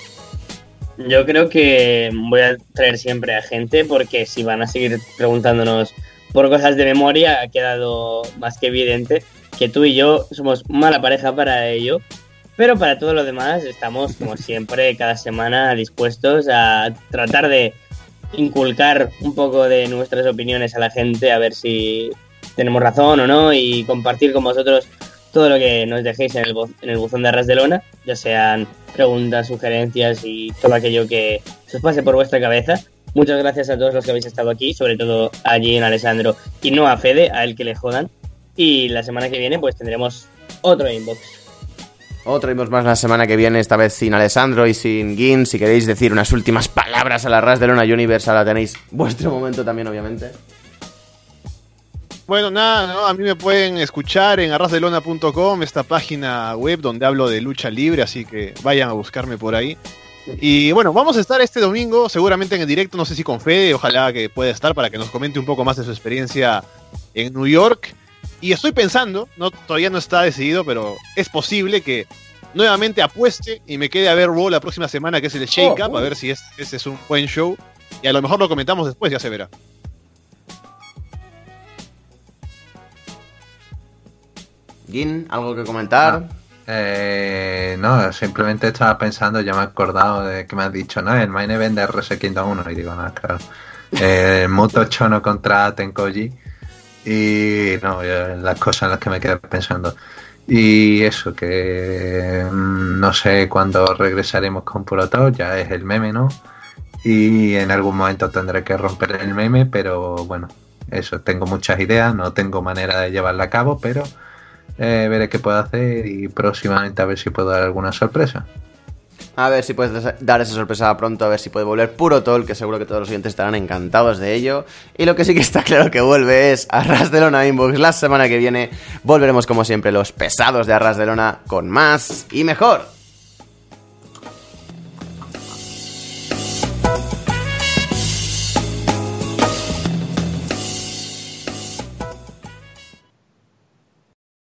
Yo creo que voy a traer siempre a gente porque si van a seguir preguntándonos por cosas de memoria, ha quedado más que evidente que tú y yo somos mala pareja para ello. Pero para todo lo demás estamos, como siempre, cada semana dispuestos a tratar de inculcar un poco de nuestras opiniones a la gente, a ver si tenemos razón o no, y compartir con vosotros todo lo que nos dejéis en el, en el buzón de Arras de Lona, ya sean preguntas, sugerencias y todo aquello que se os pase por vuestra cabeza. Muchas gracias a todos los que habéis estado aquí, sobre todo a Jean, Alessandro y no a Fede, a él que le jodan. Y la semana que viene pues tendremos otro inbox. Otro inbox más la semana que viene, esta vez sin Alessandro y sin Gin. Si queréis decir unas últimas palabras a la Ras de Lona Universe, ahora tenéis vuestro momento también, obviamente. Bueno, nada, a mí me pueden escuchar en arrasdelona.com, esta página web donde hablo de lucha libre, así que vayan a buscarme por ahí. Y bueno, vamos a estar este domingo, seguramente en el directo, no sé si con Fede, ojalá que pueda estar para que nos comente un poco más de su experiencia en New York. Y estoy pensando, no, todavía no está decidido, pero es posible que nuevamente apueste y me quede a ver Raw la próxima semana, que es el Shake Up, oh, a ver si ese es un buen show. Y a lo mejor lo comentamos después, ya se verá. Gin, ¿algo que comentar? Eh, no, simplemente estaba pensando, ya me he acordado de que me has dicho, ¿no? El main event de RS Kingdom 1 y digo, no, claro. Eh, Muto Chono contra Tenkoji y no, las cosas en las que me quedé pensando. Y eso, que mm, no sé cuándo regresaremos con Puro ya es el meme, ¿no? Y en algún momento tendré que romper el meme, pero bueno, eso, tengo muchas ideas, no tengo manera de llevarla a cabo, pero eh, veré qué puedo hacer y próximamente a ver si puedo dar alguna sorpresa. A ver si puedes dar esa sorpresa pronto, a ver si puede volver Puro Tol, que seguro que todos los oyentes estarán encantados de ello. Y lo que sí que está claro que vuelve es Arras de Lona Inbox. La semana que viene volveremos como siempre los pesados de Arras de Lona con más y mejor.